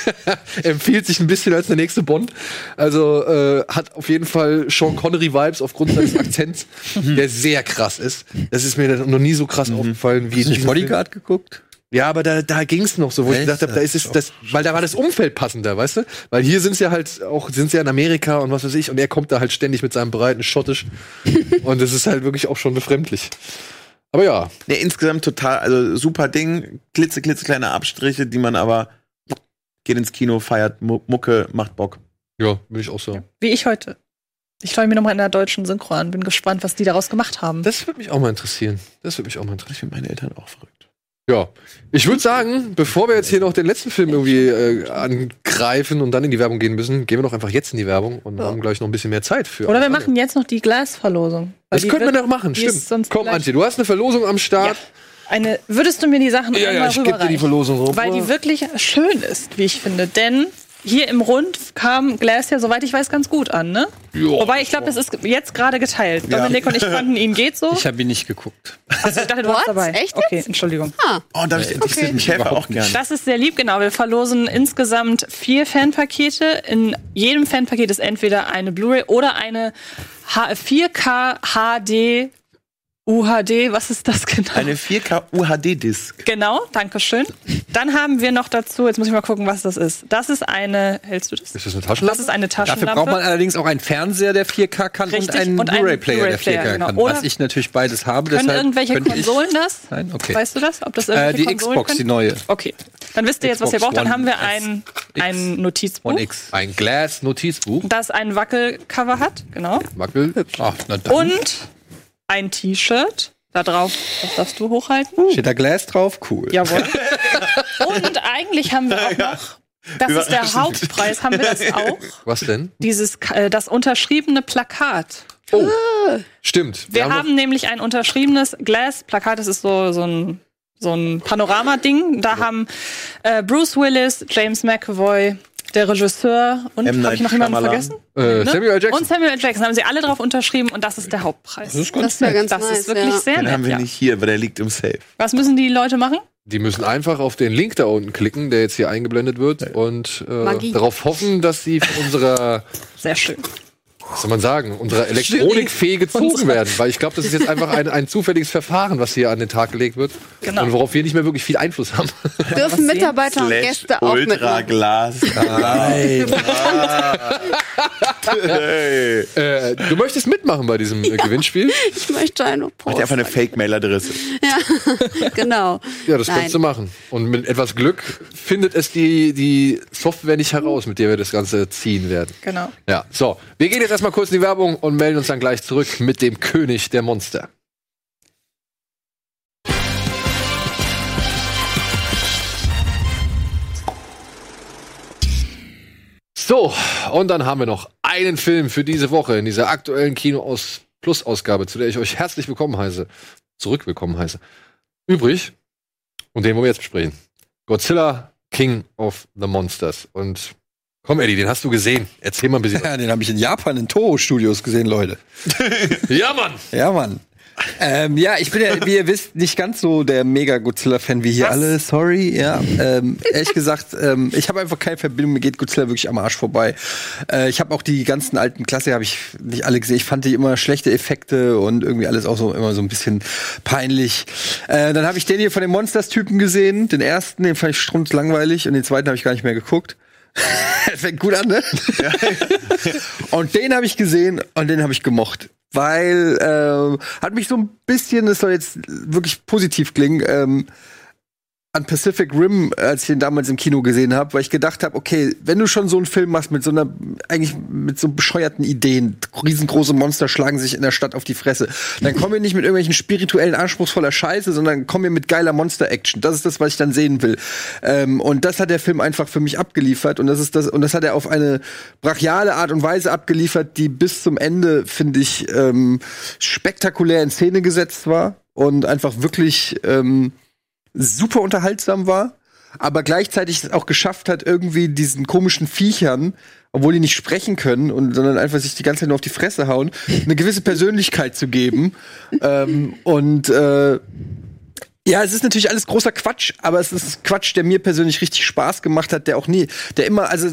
[laughs] empfiehlt sich ein bisschen als der nächste Bond. Also äh, hat auf jeden Fall Sean Connery-Vibes aufgrund seines [laughs] Akzents, der sehr krass ist. Das ist mir noch nie so krass aufgefallen wie Hast du nicht diesem Film. Bodyguard geguckt? Ja, aber da, da ging's noch so, wo ich Echt? gedacht habe, da ist es das, weil da war das Umfeld passender, weißt du? Weil hier sind's ja halt auch, sind's ja in Amerika und was weiß ich, und er kommt da halt ständig mit seinem breiten Schottisch. [laughs] und das ist halt wirklich auch schon befremdlich. Aber ja, Nee, insgesamt total, also super Ding, klitze, klitze kleine Abstriche, die man aber geht ins Kino, feiert Mu- Mucke, macht Bock. ja, will ich auch sagen. Wie ich heute. Ich schaue mir nochmal in der deutschen Synchro an. Bin gespannt, was die daraus gemacht haben. Das würde mich auch mal interessieren. Das würde mich auch mal interessieren. Ich finde meine Eltern auch verrückt. Ja. Ich würde sagen, bevor wir jetzt hier noch den letzten Film irgendwie äh, angreifen und dann in die Werbung gehen müssen, gehen wir doch einfach jetzt in die Werbung und haben gleich noch ein bisschen mehr Zeit für. Oder wir machen jetzt noch die Glasverlosung. Das wir wird- doch machen, stimmt. Komm, Antje, du hast eine Verlosung am Start. Eine, würdest du mir die Sachen Ja, ja, einmal ich gebe dir die rüberreichen? Verlosung rüber. Weil die wirklich schön ist, wie ich finde. Denn hier im Rund kam Glass ja, soweit ich weiß, ganz gut an, ne? Ja. Wobei, ich glaube, es ist jetzt gerade geteilt. Dominik und ich fanden ihn geht so. Ich habe ihn nicht geguckt. Also, ich dachte, du warst dabei. Echt Okay? Entschuldigung. Oh, da ich Okay. den Schäfer auch gern. Das ist sehr lieb, genau. Wir verlosen insgesamt vier Fanpakete. In jedem Fanpaket ist entweder eine Blu-ray oder eine H 4K HD UHD. Was ist das genau? Eine 4K UHD-Disc. Genau, danke schön. Dann haben wir noch dazu, jetzt muss ich mal gucken, was das ist. Das ist eine, hältst du das? Ist das eine Das Taschenlampe? ist eine Dafür Taschenlampe. braucht man allerdings auch einen Fernseher, der 4K kann Richtig, und einen Blu-ray-Player, der 4K Blu-ray-Player, genau. kann. Oder was ich natürlich beides habe. Können deshalb irgendwelche könnte Konsolen das? Nein, okay. Weißt du das? Ob das Äh, irgendwelche die Konsolen Xbox, können? die neue. Okay. Dann wisst ihr jetzt, was ihr braucht. Dann haben wir ein, X. ein Notizbuch, One X. Ein Glass-Notizbuch. das ein Wackelcover hat. Genau. Wackel. Ach, na dann. Und ein T-Shirt. Da drauf, das darfst du hochhalten. Steht da Glas drauf? Cool. Jawohl. [laughs] Und eigentlich haben wir auch noch, das ist der. Hauptpreis, haben wir das [laughs] auch? Was denn? Dieses, äh, das unterschriebene Plakat. Oh, stimmt. Wir noch- haben nämlich ein unterschriebenes Glass-Plakat, das ist so, so ein, so ein Panorama-Ding. Da haben äh, Bruce Willis, James McAvoy, der Regisseur und habe ich noch jemanden vergessen? äh, Ne? Samuel. Jackson. Und Samuel. Jackson haben sie alle drauf unterschrieben und das ist der Hauptpreis. Das ist Das ganz wäre nett. ganz Das nice. ist wirklich ja. sehr Den nett. haben wir Ja. nicht hier, weil der liegt im Safe. Was müssen die Leute machen? Die müssen einfach auf den Link da unten klicken, der jetzt hier eingeblendet wird, und äh, darauf hoffen, dass sie von unserer, Sehr schön. Was soll man sagen, unserer Elektronikfee gezogen werden. Weil ich glaube, das ist jetzt einfach ein, ein zufälliges Verfahren, was hier an den Tag gelegt wird. Genau. Und worauf wir nicht mehr wirklich viel Einfluss haben. Dürfen Mitarbeiter und Gäste auch Ultra mitmachen. Glas. [laughs] Nein. äh, du möchtest mitmachen bei diesem äh, Gewinnspiel? [laughs] Ich möchte eine Post. einfach eine Fake-Mail-Adresse. [laughs] Genau. Ja, das Nein. kannst du machen. Und mit etwas Glück findet es die, die Software nicht heraus, mit der wir das Ganze ziehen werden. Genau. Ja, so. Wir gehen jetzt erstmal kurz in die Werbung und melden uns dann gleich zurück mit dem König der Monster. So, und dann haben wir noch einen Film für diese Woche in dieser aktuellen Kino aus Plus Ausgabe, zu der ich euch herzlich willkommen heiße, zurück willkommen heiße. Übrig und den wollen wir jetzt besprechen. Godzilla King of the Monsters und komm Eddie, den hast du gesehen. Erzähl mal ein bisschen. [laughs] Ja, den habe ich in Japan in Toho Studios gesehen, Leute. [laughs] ja, Mann. Ja, Mann. Ähm, ja, ich bin ja, wie ihr wisst, nicht ganz so der mega Godzilla-Fan wie hier Was? alle. Sorry, ja. Ähm, ehrlich gesagt, ähm, ich habe einfach keine Verbindung. Mir geht Godzilla wirklich am Arsch vorbei. Äh, ich habe auch die ganzen alten Klasse habe ich nicht alle gesehen. Ich fand die immer schlechte Effekte und irgendwie alles auch so immer so ein bisschen peinlich. Äh, dann habe ich den hier von den Monsters-Typen gesehen. Den ersten, den fand ich strunzlangweilig und den zweiten habe ich gar nicht mehr geguckt. [laughs] Das fängt gut an, ne? und den habe ich gesehen und den habe ich gemocht. Weil ähm, hat mich so ein bisschen, das soll jetzt wirklich positiv klingen, ähm, an Pacific Rim, als ich den damals im Kino gesehen habe, weil ich gedacht habe, okay, wenn du schon so einen Film machst mit so einer, eigentlich mit so bescheuerten Ideen, riesengroße Monster schlagen sich in der Stadt auf die Fresse, dann kommen wir nicht mit irgendwelchen spirituellen, anspruchsvoller Scheiße, sondern kommen wir mit geiler Monster-Action. Das ist das, was ich dann sehen will. Ähm, und das hat der Film einfach für mich abgeliefert und das ist das, und das hat er auf eine brachiale Art und Weise abgeliefert, die bis zum Ende, finde ich, ähm, spektakulär in Szene gesetzt war und einfach wirklich, ähm, super unterhaltsam war. aber gleichzeitig es auch geschafft hat, irgendwie diesen komischen Viechern, obwohl die nicht sprechen können, und, sondern einfach sich die ganze Zeit nur auf die Fresse hauen, eine gewisse Persönlichkeit zu geben. [laughs] ähm, und äh, ja, es ist natürlich alles großer Quatsch, aber es ist Quatsch, der mir persönlich richtig Spaß gemacht hat, der auch nie, der immer, also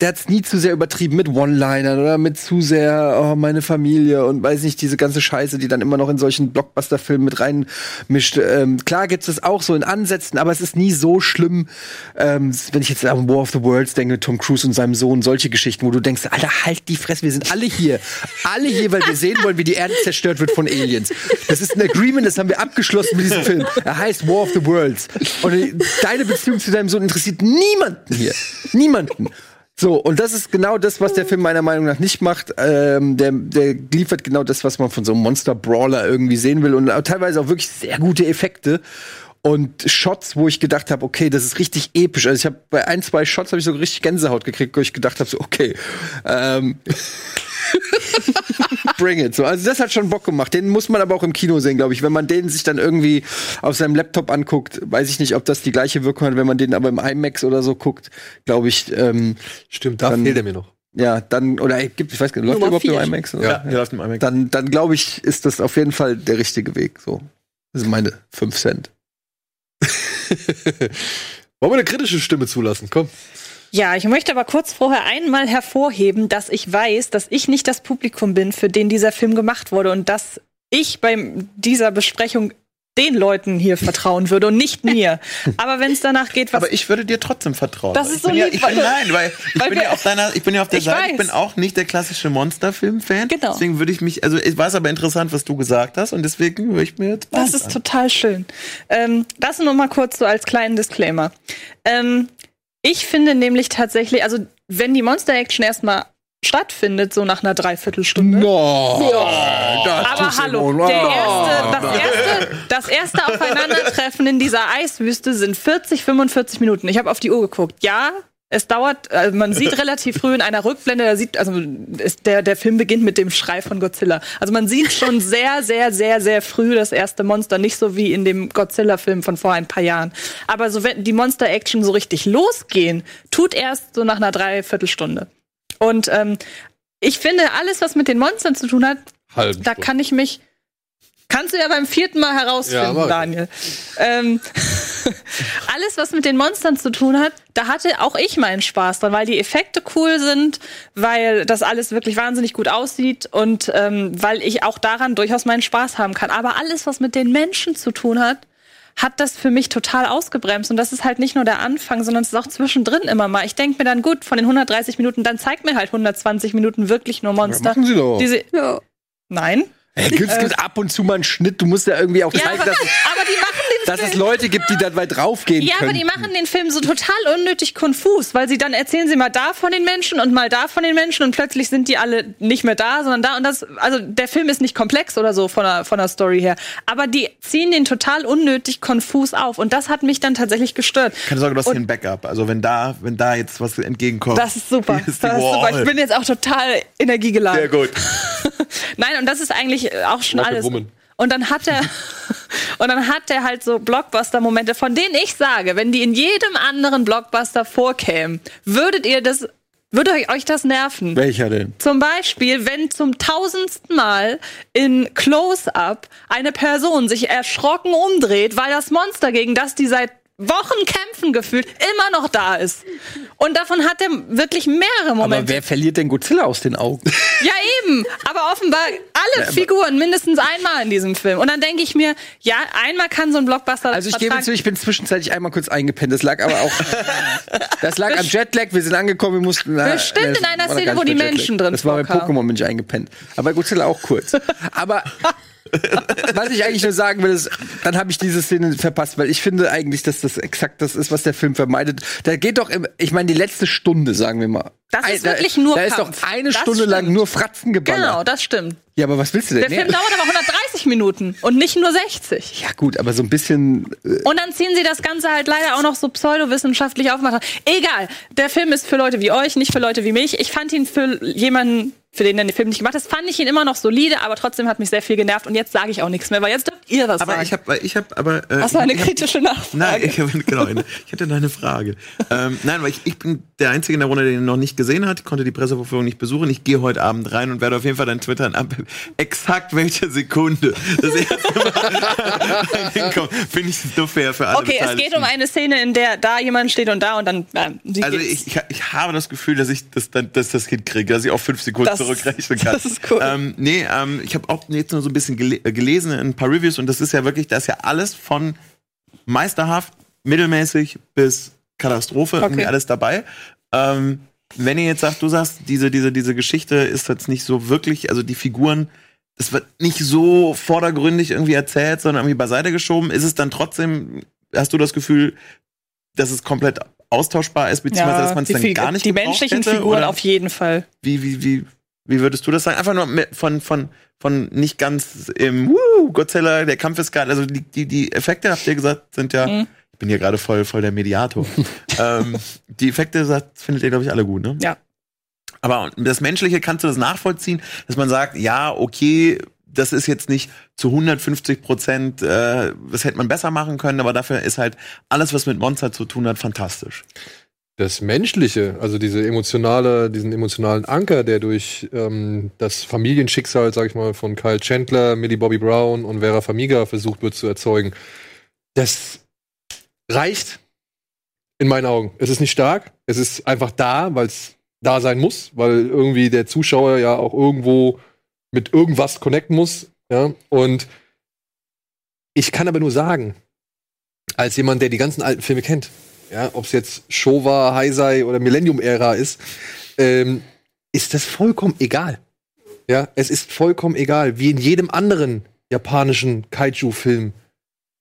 der hat's nie zu sehr übertrieben mit One-Linern oder mit zu sehr, oh, meine Familie und weiß nicht, diese ganze Scheiße, die dann immer noch in solchen Blockbuster-Filmen mit reinmischt. Ähm, klar gibt's es auch so in Ansätzen, aber es ist nie so schlimm, ähm, wenn ich jetzt an War of the Worlds denke, Tom Cruise und seinem Sohn, solche Geschichten, wo du denkst, Alter, halt die Fresse, wir sind alle hier. Alle hier, weil wir sehen wollen, wie die Erde zerstört wird von Aliens. Das ist ein Agreement, das haben wir abgeschlossen mit diesem Film. Er heißt War of the Worlds. Und deine Beziehung zu deinem Sohn interessiert niemanden hier. Niemanden. So, und das ist genau das, was der Film meiner Meinung nach nicht macht. Ähm, der, der liefert genau das, was man von so einem Monster-Brawler irgendwie sehen will. Und teilweise auch wirklich sehr gute Effekte. Und Shots, wo ich gedacht habe, okay, das ist richtig episch. Also ich habe bei ein, zwei Shots habe ich so richtig Gänsehaut gekriegt, wo ich gedacht habe, so okay, ähm, [laughs] bring it. So, also das hat schon Bock gemacht. Den muss man aber auch im Kino sehen, glaube ich. Wenn man den sich dann irgendwie auf seinem Laptop anguckt, weiß ich nicht, ob das die gleiche Wirkung hat. Wenn man den aber im IMAX oder so guckt, glaube ich. Ähm, Stimmt, da Dann- fehlt er mir noch. ja, dann oder ey, gibt, ich weiß gar nicht, läuft der überhaupt im. IMAX? Oder? Ja, der läuft im IMAX. Dann, dann glaube ich, ist das auf jeden Fall der richtige Weg. So, das sind meine 5 Cent. [laughs] Wollen wir eine kritische Stimme zulassen? Komm. Ja, ich möchte aber kurz vorher einmal hervorheben, dass ich weiß, dass ich nicht das Publikum bin, für den dieser Film gemacht wurde und dass ich bei dieser Besprechung den Leuten hier vertrauen würde und nicht mir. [laughs] Aber wenn es danach geht, was Aber ich würde dir trotzdem vertrauen. Das Ich ist so bin ja, lieb, ich weil- Nein, weil ich weil bin ja auf deiner, ich bin ja auf der Ich Seite. Ich weiß. bin auch nicht der klassische Monsterfilm-Fan. Genau. Deswegen würde ich mich, also es war es aber interessant, was du gesagt hast, und deswegen höre ich mir jetzt Das ist an. total schön. Ähm, das nur mal kurz so als kleinen Disclaimer. Ähm, ich finde nämlich tatsächlich, also wenn die Monster Action erstmal stattfindet, so nach einer Dreiviertelstunde. No, Aber hallo, der erste, das, erste, das erste Aufeinandertreffen in dieser Eiswüste sind 40, 45 Minuten. Ich habe auf die Uhr geguckt. Ja, es dauert, also man sieht relativ früh in einer Rückblende, da sieht, also ist der, der Film beginnt mit dem Schrei von Godzilla. Also man sieht schon sehr, sehr, sehr, sehr früh das erste Monster, nicht so wie in dem Godzilla-Film von vor ein paar Jahren. Aber so wenn die Monster-Action so richtig losgehen, tut erst so nach einer Dreiviertelstunde. Und ähm, ich finde, alles, was mit den Monstern zu tun hat, Halben da kann ich mich. Kannst du ja beim vierten Mal Ja, herausfinden, ich. Daniel. Ähm, [laughs] alles, was mit den Monstern zu tun hat, da hatte auch ich meinen Spaß dran, weil die Effekte cool sind, weil das alles wirklich wahnsinnig gut aussieht und ähm, weil ich auch daran durchaus meinen Spaß haben kann. Aber alles, was mit den Menschen zu tun hat, hat das für mich total ausgebremst. Und das ist halt nicht nur der Anfang, sondern es ist auch zwischendrin immer mal. Ich denke mir dann, gut, von den 130 Minuten, dann zeigt mir halt 120 Minuten wirklich nur Monster. machen Sie doch. Diese, Ja. nein. Hey, es gibt ab und zu mal einen Schnitt. Du musst ja irgendwie auch Ja, zeigen, aber, dass, es- aber die machen den dass es Film. Leute gibt, die dabei draufgehen Ja, können. aber die machen den Film so total unnötig konfus, weil sie dann erzählen sie mal da von den Menschen und mal da von den Menschen und plötzlich sind die alle nicht mehr da, sondern da und das. Also der Film ist nicht komplex oder so von der, von der Story her, aber die ziehen den total unnötig konfus auf und das hat mich dann tatsächlich gestört. Keine Sorge, du hast Und- hier ein Backup. Also wenn da, wenn da jetzt was entgegenkommt. Das ist super. hier Das ist ist super. Ich bin jetzt auch total energiegeladen. Sehr gut. [laughs] Nein, und das ist eigentlich äh, auch schon Rocket alles. Woman. Und dann hat er [laughs] und dann hat er halt so Blockbuster-Momente, von denen ich sage, wenn die in jedem anderen Blockbuster vorkämen, würdet ihr das, würde euch das nerven? Welcher denn? Zum Beispiel, wenn zum tausendsten Mal in Close-Up eine Person sich erschrocken umdreht, weil das Monster, gegen das die seit Wochen kämpfen gefühlt, immer noch da ist. Und davon hat er wirklich mehrere Aber Momente. wer verliert denn Godzilla aus den Augen? [laughs] Ja, eben. Aber offenbar alle Figuren mindestens einmal in diesem Film. Und dann denke ich mir, ja, einmal kann so ein Blockbuster. Also ich gebe zu, ich bin zwischenzeitlich einmal kurz eingepennt. Das lag aber auch. [laughs] das lag am Jetlag. Wir sind angekommen, wir mussten. na, Bestimmt nee, das in einer Szene, wo die. Menschen drin Das war bei. Pokémon bin ich eingepennt. Aber bei Godzilla auch kurz. Aber was ich eigentlich nur sagen will, ist, dann habe ich diese Szene verpasst, weil ich finde eigentlich, dass das exakt das ist, was der Film vermeidet. Da geht doch, im, ich meine, die letzte Stunde, sagen wir mal. Das ist da, wirklich nur Da ist doch eine Das Stunde lang stimmt. nur Fratzen geballert. Genau, das stimmt. Ja, aber was willst du denn? Der Film mehr? dauert aber 130 Minuten und nicht nur 60. ja gut, aber so ein bisschen. Äh, Und dann ziehen sie das Ganze halt leider auch noch so pseudowissenschaftlich aufmachen. Egal, der Film ist für Leute wie euch, nicht für Leute wie mich. Ich fand ihn für jemanden für den er den Film nicht gemacht hat, fand ich ihn immer noch solide, aber trotzdem hat mich sehr viel genervt und jetzt sage ich auch nichts mehr, weil jetzt dürft ihr was Aber sagen. ich habe, ich habe, aber. Äh, Hast du eine ich hab- kritische Nachfrage? Nein, ich, hab, genau, eine, ich hatte eine Frage. ähm, nein, weil ich, ich bin der Einzige in der Runde, der ihn noch nicht gesehen hat. Ich konnte die Pressevorführung nicht besuchen. Ich gehe heute Abend rein und werde auf jeden Fall dann twittern, ab exakt welche Sekunde das erste Mal. [laughs] Finde ich nur fair für alle Okay, es geht um eine Szene, in der da jemand steht und da und dann. Sie Also ich, ich, ich habe das Gefühl, dass ich das dann, dass das hinkriege, dass ich auf fünf Sekunden Das- zurückrechnen kann. [laughs] das ist cool. Ähm, nee, ähm, ich habe auch jetzt nur so ein bisschen gele äh, gelesen in ein paar Reviews und das ist ja wirklich, das ist ja alles von meisterhaft, mittelmäßig bis Katastrophe, irgendwie alles dabei. Ähm, wenn ihr jetzt sagt, du sagst, diese, diese, diese Geschichte ist jetzt nicht so wirklich, also die Figuren, es wird nicht so vordergründig irgendwie erzählt, sondern irgendwie beiseite geschoben, ist es dann trotzdem, hast du das Gefühl, dass es komplett austauschbar ist, beziehungsweise dass man es dann gar nicht die menschlichen hätte, Figuren oder? auf jeden Fall. Wie, wie, wie, wie würdest du das sagen? Einfach nur von, von, von nicht ganz im Woo, Godzilla, der Kampf ist geil. Also die, die, die Effekte, habt ihr gesagt, sind ja. Mhm. Ich bin hier gerade voll, voll der Mediator. [laughs] ähm, die Effekte sagt, findet ihr, glaube ich, alle gut, ne? Ja. Aber das Menschliche kannst du das nachvollziehen, dass man sagt, ja, okay, das ist jetzt nicht zu 150 Prozent, äh, das hätte man besser machen können, aber dafür ist halt alles, was mit Monster zu tun hat, fantastisch. Das Menschliche, also diese emotionale, diesen emotionalen Anker, der durch ähm, das Familienschicksal, sag ich mal, von Kyle Chandler, Millie Bobby Brown und Vera Farmiga versucht wird zu erzeugen, das reicht in meinen Augen. Es ist nicht stark, es ist einfach da, weil es da sein muss, weil irgendwie der Zuschauer ja auch irgendwo mit irgendwas connecten muss, ja, und ich kann aber nur sagen, als jemand, der die ganzen alten Filme kennt, ja, ob es jetzt Showa, Heisei oder Millennium-Ära ist, ähm, ist das vollkommen egal. Ja, es ist vollkommen egal, wie in jedem anderen japanischen Kaiju-Film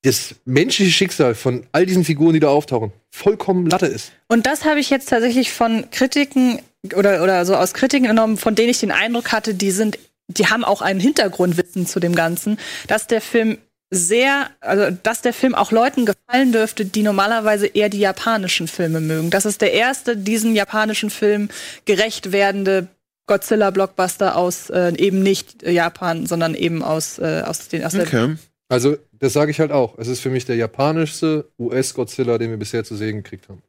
das menschliche Schicksal von all diesen Figuren, die da auftauchen, vollkommen Latte ist. Und das habe ich jetzt tatsächlich von Kritiken oder, oder so aus Kritiken genommen, von denen ich den Eindruck hatte, die sind, die haben auch einen Hintergrundwissen zu dem Ganzen, dass der Film sehr, also dass der Film auch Leuten gefallen dürfte, die normalerweise eher die japanischen Filme mögen. Das ist der erste diesen japanischen Film gerecht werdende Godzilla-Blockbuster aus äh, eben nicht äh, Japan, sondern eben aus, äh, aus, den, aus der Okay. Also, das sage ich halt auch. Es ist für mich der japanischste US-Godzilla, den wir bisher zu sehen gekriegt haben.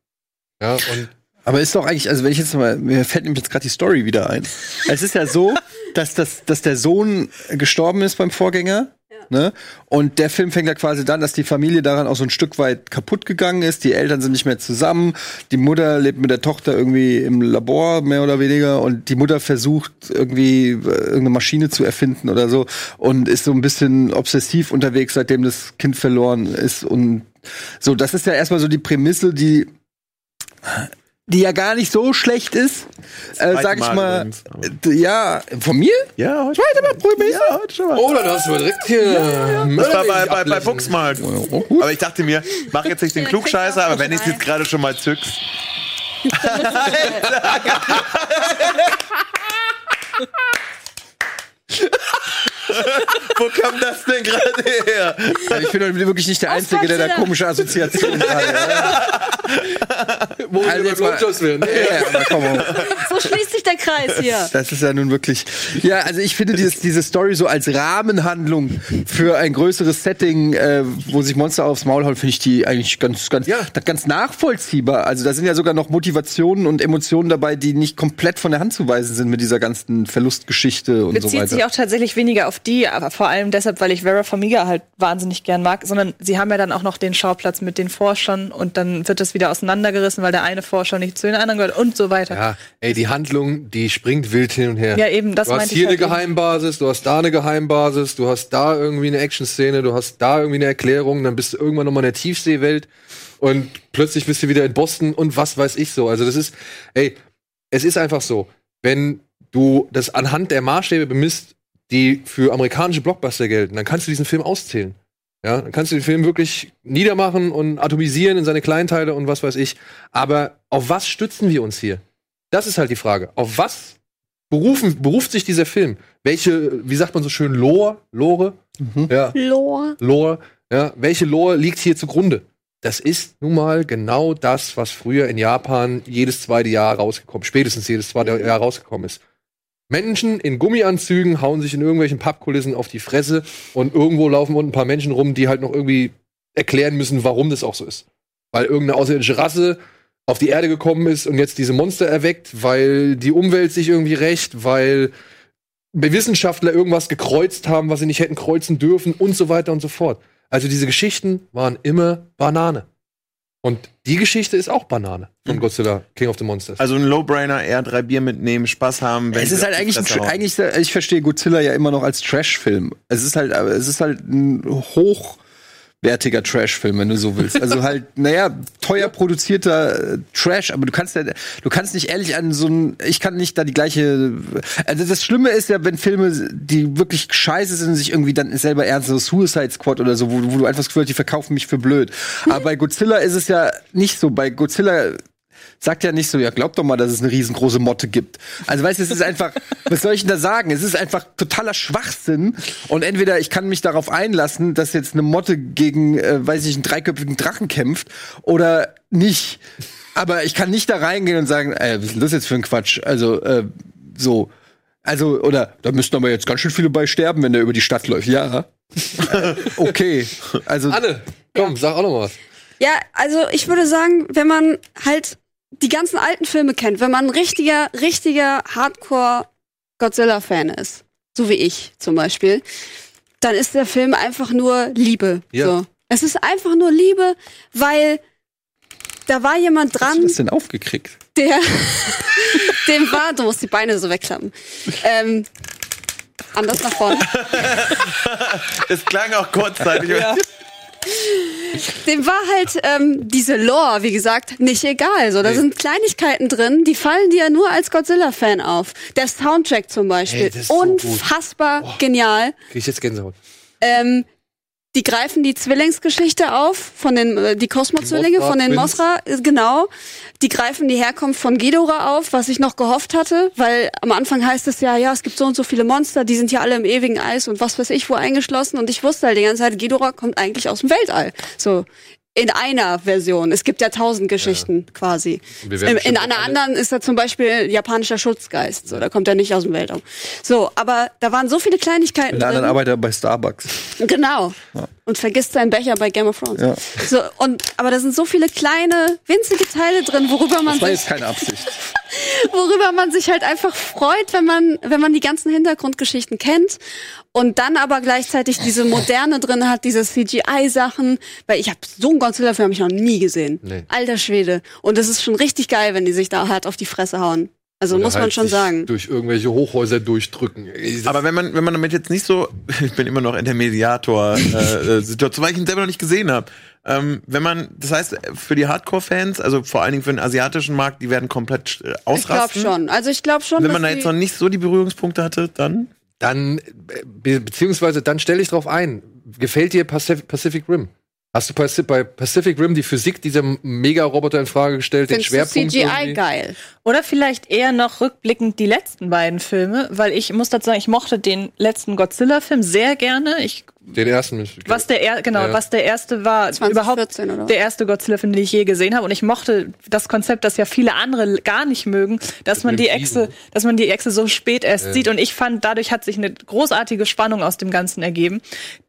Ja, und Aber ist doch eigentlich, also wenn ich jetzt mal, mir fällt nämlich jetzt gerade die Story wieder ein. Es ist ja so, dass, das, dass der Sohn gestorben ist beim Vorgänger. Ne? Und der Film fängt ja quasi dann, dass die Familie daran auch so ein Stück weit kaputt gegangen ist. Die Eltern sind nicht mehr zusammen. Die Mutter lebt mit der Tochter irgendwie im Labor, mehr oder weniger. Und die Mutter versucht irgendwie äh, irgendeine Maschine zu erfinden oder so. Und ist so ein bisschen obsessiv unterwegs, seitdem das Kind verloren ist. Und so, das ist ja erstmal so die Prämisse, die die ja gar nicht so schlecht ist, äh, sag ich Mal mal. Ja, von mir? Ja, heute. Zweite Mal Prämisse? Ja, heute schon mal. Oh, dann hast du direkt hier. Das war bei, bei, bei Buxmark. Aber ich dachte mir, mach jetzt nicht den Klugscheißer, aber wenn ich es jetzt gerade schon mal zückst. [laughs] [laughs] [laughs] [laughs] Wo kam das denn gerade her? Also ich bin doch wirklich nicht der Einzige, der da komische Assoziationen hat. Ja. Wo wir Also mal- Blowjobs werden. Ja, aber komm mal. So schließt sich der Kreis hier. Das ist ja nun wirklich. Ja, also ich finde dieses, diese Story so als Rahmenhandlung für ein größeres Setting, äh, wo sich Monster aufs Maul hauen, finde ich die eigentlich ganz, ganz, Ja. ganz nachvollziehbar. Also da sind ja sogar noch Motivationen und Emotionen dabei, die nicht komplett von der Hand zu weisen sind mit dieser ganzen Verlustgeschichte und so bezieht weiter. sich auch tatsächlich weniger auf die, aber vor allem deshalb, weil ich Vera Farmiga halt wahnsinnig gern mag, sondern sie haben ja dann auch noch den Schauplatz mit den Forschern und dann wird das wieder auseinandergerissen, weil der eine Forscher nicht zu den anderen gehört und so weiter. Ja, ey, die Handlung, die springt wild hin und her. Ja, eben, das Du hast hier halt eine. Geheimbasis, du hast da eine Geheimbasis, du hast da irgendwie eine Action-Szene, du hast da irgendwie eine Erklärung, dann bist du irgendwann nochmal in der Tiefseewelt und plötzlich bist du wieder in Boston und was weiß ich so. Also das ist, ey, es ist einfach so, wenn du das anhand der Maßstäbe bemisst, die für amerikanische Blockbuster gelten, dann kannst du diesen Film auszählen. Ja, dann kannst du den Film wirklich niedermachen und atomisieren in seine Kleinteile und was weiß ich. Aber auf was stützen wir uns hier? Das ist halt die Frage. Auf was berufen, beruft sich dieser Film? Welche, wie sagt man so schön, Lore? Lore? Ja, Lore. Lore. Ja, welche Lore liegt hier zugrunde? Das ist nun mal genau das, was früher in Japan jedes zweite Jahr rausgekommen, spätestens jedes zweite Jahr rausgekommen ist. Menschen in Gummianzügen hauen sich in irgendwelchen Pappkulissen auf die Fresse und irgendwo laufen unten ein paar Menschen rum, die halt noch irgendwie erklären müssen, warum das auch so ist. Weil irgendeine außerirdische Rasse auf die Erde gekommen ist und jetzt diese Monster erweckt, weil die Umwelt sich irgendwie rächt, weil Wissenschaftler irgendwas gekreuzt haben, was sie nicht hätten kreuzen dürfen und so weiter und so fort. Also diese Geschichten waren immer Banane. Und die Geschichte ist auch Banane von Godzilla, King of the Monsters. Also ein Lowbrainer, eher drei Bier mitnehmen, Spaß haben. wenn Es ist halt eigentlich, eigentlich, ich verstehe Godzilla ja immer noch als Trash-Film. Es ist halt, es ist halt ein hochwertiger Trash-Film, wenn du so willst. Also halt, [laughs] naja, teuer produzierter äh, Trash, aber du kannst ja, du kannst nicht ehrlich an so ein, ich kann nicht da die gleiche, also das Schlimme ist ja, wenn Filme, die wirklich scheiße sind, sich irgendwie dann selber ernst, so Suicide Squad oder so, wo, wo du einfach das Gefühl hast, die verkaufen mich für blöd. Aber bei Godzilla ist es ja nicht so. Bei Godzilla sagt ja nicht so, ja, glaub doch mal, dass es eine riesengroße Motte gibt. Also weißt du, es ist einfach, [laughs] was soll ich denn da sagen? Es ist einfach totaler Schwachsinn. Und entweder ich kann mich darauf einlassen, dass jetzt eine Motte gegen, äh, weiß ich, einen dreiköpfigen Drachen kämpft, oder nicht. Aber ich kann nicht da reingehen und sagen, äh, was ist denn das jetzt für ein Quatsch? Also, äh, so. Also, oder da müssten aber jetzt ganz schön viele bei sterben, wenn der über die Stadt läuft. Ja. [laughs] okay. Also. Anne, komm, sag auch noch mal was. Ja, also ich würde sagen, wenn man halt die ganzen alten Filme kennt, wenn man ein richtiger, richtiger Hardcore-Godzilla-Fan ist, so wie ich zum Beispiel, dann ist der Film einfach nur Liebe. Ja. So. Es ist einfach nur Liebe, weil da war jemand Was hast du dran, das denn aufgekriegt? der [laughs] dem war, du musst die Beine so wegklappen. Ähm, anders nach vorne. [laughs] Es klang auch kurzzeitig. Dem war halt ähm, diese Lore, wie gesagt, nicht egal. So, da Nee. sind Kleinigkeiten drin, die fallen dir nur als Godzilla-Fan auf. Der Soundtrack zum Beispiel, Ey, das ist so unfassbar genial. Krieg ich jetzt Gänsehaut. Ähm, die greifen die Zwillingsgeschichte auf von den äh, die Cosmo-Zwillinge Mothra von den. Mosra, äh, genau. Die greifen die Herkunft von Ghidorah auf, was ich noch gehofft hatte, weil am Anfang heißt es ja, ja, es gibt so und so viele Monster, die sind ja alle im ewigen Eis und was weiß ich wo eingeschlossen und ich wusste halt die ganze Zeit, Ghidorah kommt eigentlich aus dem Weltall. So in einer Version. Es gibt ja tausend Geschichten quasi. Wir werden In, in einer anderen ist er zum Beispiel japanischer Schutzgeist. So, da kommt er nicht aus dem Weltraum. So, aber da waren so viele Kleinigkeiten Der anderen drin. Arbeiter bei Starbucks. Genau. Und vergisst seinen Becher bei Game of Thrones. Ja. So, und, aber da sind so viele kleine, winzige Teile drin, worüber man Das war sich, jetzt keine Absicht. [laughs] worüber man sich halt einfach freut, wenn man, wenn man die ganzen Hintergrundgeschichten kennt. Und dann aber gleichzeitig diese Moderne drin hat, diese CGI-Sachen, weil ich habe so einen Godzilla-Film hab ich noch nie gesehen. Nee. Alter Schwede. Und es ist schon richtig geil, wenn die sich da hart auf die Fresse hauen. Also Oder muss man halt schon sich sagen. Durch irgendwelche Hochhäuser durchdrücken. Das- Aber wenn man, wenn man damit jetzt nicht so, [laughs] ich bin immer noch in der Mediator-Situation, [laughs] weil ich ihn selber noch nicht gesehen habe. Ähm, wenn man, das heißt, für die Hardcore-Fans, also vor allen Dingen für den asiatischen Markt, die werden komplett äh, Ich glaube ausrasten. schon. Also ich glaube schon, Wenn man da jetzt noch nicht so die Berührungspunkte hatte, dann. dann, äh, be beziehungsweise dann stell dich drauf ein. Gefällt dir Pacif Pacific Rim? Hast du Paci- bei Pacific Rim die Physik dieser Mega-Roboter in Frage gestellt, den findest du Schwerpunkt? CGI irgendwie? geil. Oder vielleicht eher noch rückblickend die letzten beiden Filme, weil ich muss dazu sagen, ich mochte den letzten Godzilla-Film sehr gerne. Ich, Den ersten. was der er, genau, Ja. was der erste war, 2014 überhaupt oder der erste Godzilla-Film, den ich je gesehen habe. Und ich mochte das Konzept, das ja viele andere gar nicht mögen, dass man dem die. Echse, dass man die Echse so spät erst Ja. sieht. Und ich fand, dadurch hat sich eine großartige Spannung aus dem Ganzen ergeben.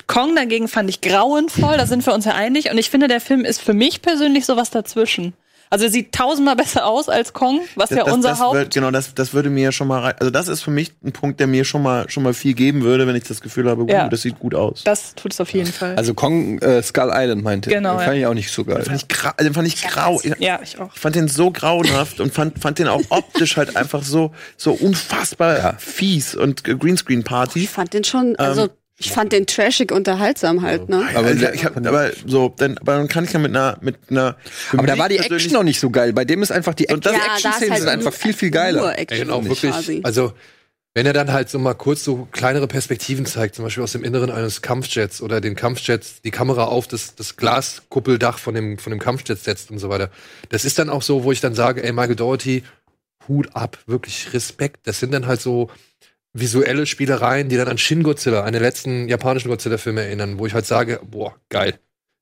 Kong dagegen fand ich grauenvoll, da sind wir uns ja einig. Und ich finde, der Film ist für mich persönlich sowas dazwischen. Also er sieht tausendmal [laughs] besser aus als Kong, was ja das, unser das Haupt. wird, genau, das, das würde mir schon mal, also das ist für mich ein Punkt, der mir schon mal, schon mal viel geben würde, wenn ich das Gefühl habe, Ja. uh, das sieht gut aus. Das tut es auf jeden Fall. Also Kong äh, Skull Island meinte. Genau, Den fand ja. ich auch nicht so geil. fand ich, gra den fand ich grau. Ich, ja, ich auch. ich fand den so grauenhaft und fand, fand den auch optisch halt einfach so, so unfassbar fies und äh, Greenscreen-Party. Ich fand den schon, also ich fand den trashig unterhaltsam halt, ne? Aber, Also, ich hab, aber so, dann, aber dann kann ich ja mit einer, mit einer. aber da war die Action noch nicht so geil. Bei dem ist einfach die, Und Action, da ist Action-Szenen halt sind einfach viel, viel geiler. Action und auch wirklich, quasi. also wenn er dann halt so mal kurz so kleinere Perspektiven zeigt, zum Beispiel aus dem Inneren eines Kampfjets oder den Kampfjets, die Kamera auf das, das Glaskuppeldach von dem, von dem Kampfjet setzt und so weiter. Das ist dann auch so, wo ich dann sage, ey, Michael Doherty, Hut ab, wirklich Respekt. Das sind dann halt so visuelle Spielereien, die dann an Shin Godzilla, einen der letzten japanischen Godzilla-Filme erinnern, wo ich halt sage, boah, geil.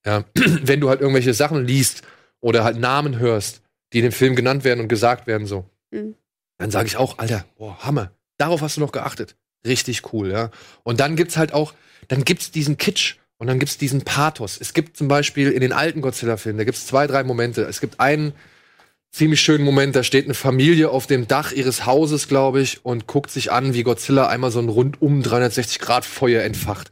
Ja, [clears throat] wenn du halt irgendwelche Sachen liest oder halt Namen hörst, die in dem Film genannt werden und gesagt werden, so, Mhm. dann sage ich auch, Alter, boah, Hammer. darauf hast du noch geachtet. Richtig cool, ja. Und dann gibt's halt auch, dann gibt's diesen Kitsch und dann gibt's diesen Pathos. Es gibt zum Beispiel in den alten Godzilla-Filmen, da gibt's zwei, drei Momente. Es gibt einen ziemlich schönen Moment, da steht eine Familie auf dem Dach ihres Hauses, glaube ich, und guckt sich an, wie Godzilla einmal so ein rundum 360 Grad Feuer entfacht.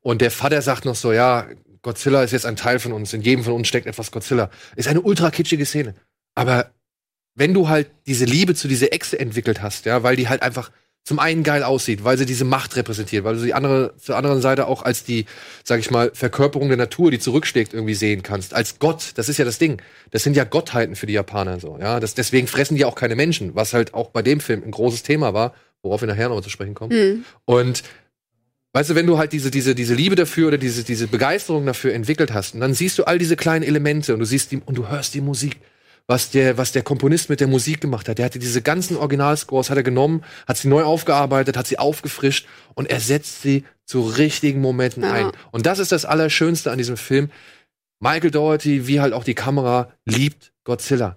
Und der Vater sagt noch so, ja, Godzilla ist jetzt ein Teil von uns, in jedem von uns steckt etwas Godzilla. Ist eine ultra kitschige Szene. Aber wenn du halt diese Liebe zu dieser Echse entwickelt hast, ja, weil die halt einfach zum einen geil aussieht, weil sie diese Macht repräsentiert, weil du sie andere, zur anderen Seite auch als die, sag ich mal, Verkörperung der Natur, die zurückschlägt, irgendwie sehen kannst. Als Gott, das ist ja das Ding. Das sind ja Gottheiten für die Japaner so, ja. Das, deswegen fressen die auch keine Menschen, was halt auch bei dem Film ein großes Thema war, worauf wir nachher nochmal zu sprechen kommen. Mhm. Und weißt du, wenn du halt diese, diese, diese Liebe dafür oder diese, diese Begeisterung dafür entwickelt hast, und dann siehst du all diese kleinen Elemente und du siehst die, und du hörst die Musik, was der, was der Komponist mit der Musik gemacht hat. Der hatte diese ganzen Originalscores, hat er genommen, hat sie neu aufgearbeitet, hat sie aufgefrischt und er setzt sie zu richtigen Momenten Ja. ein. Und das ist das Allerschönste an diesem Film. Michael Doherty, wie halt auch die Kamera, liebt Godzilla.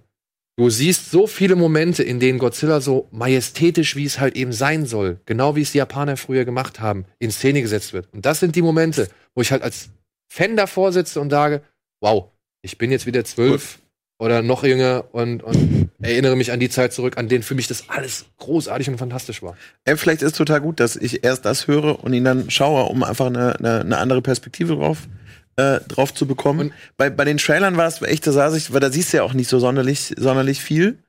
Du siehst so viele Momente, in denen Godzilla so majestätisch, wie es halt eben sein soll, genau wie es die Japaner früher gemacht haben, in Szene gesetzt wird. Und das sind die Momente, wo ich halt als Fan davor sitze und sage, wow, ich bin jetzt wieder zwölf oder noch jünger und, und erinnere mich an die Zeit zurück, an denen für mich das alles großartig und fantastisch war. Ey, vielleicht ist total gut, dass ich erst das höre und ihn dann schaue, um einfach eine, eine, eine andere Perspektive drauf, äh, drauf zu bekommen. Und- bei, bei den Trailern war es echt, da saß ich, weil da siehst du ja auch nicht so sonderlich, sonderlich viel.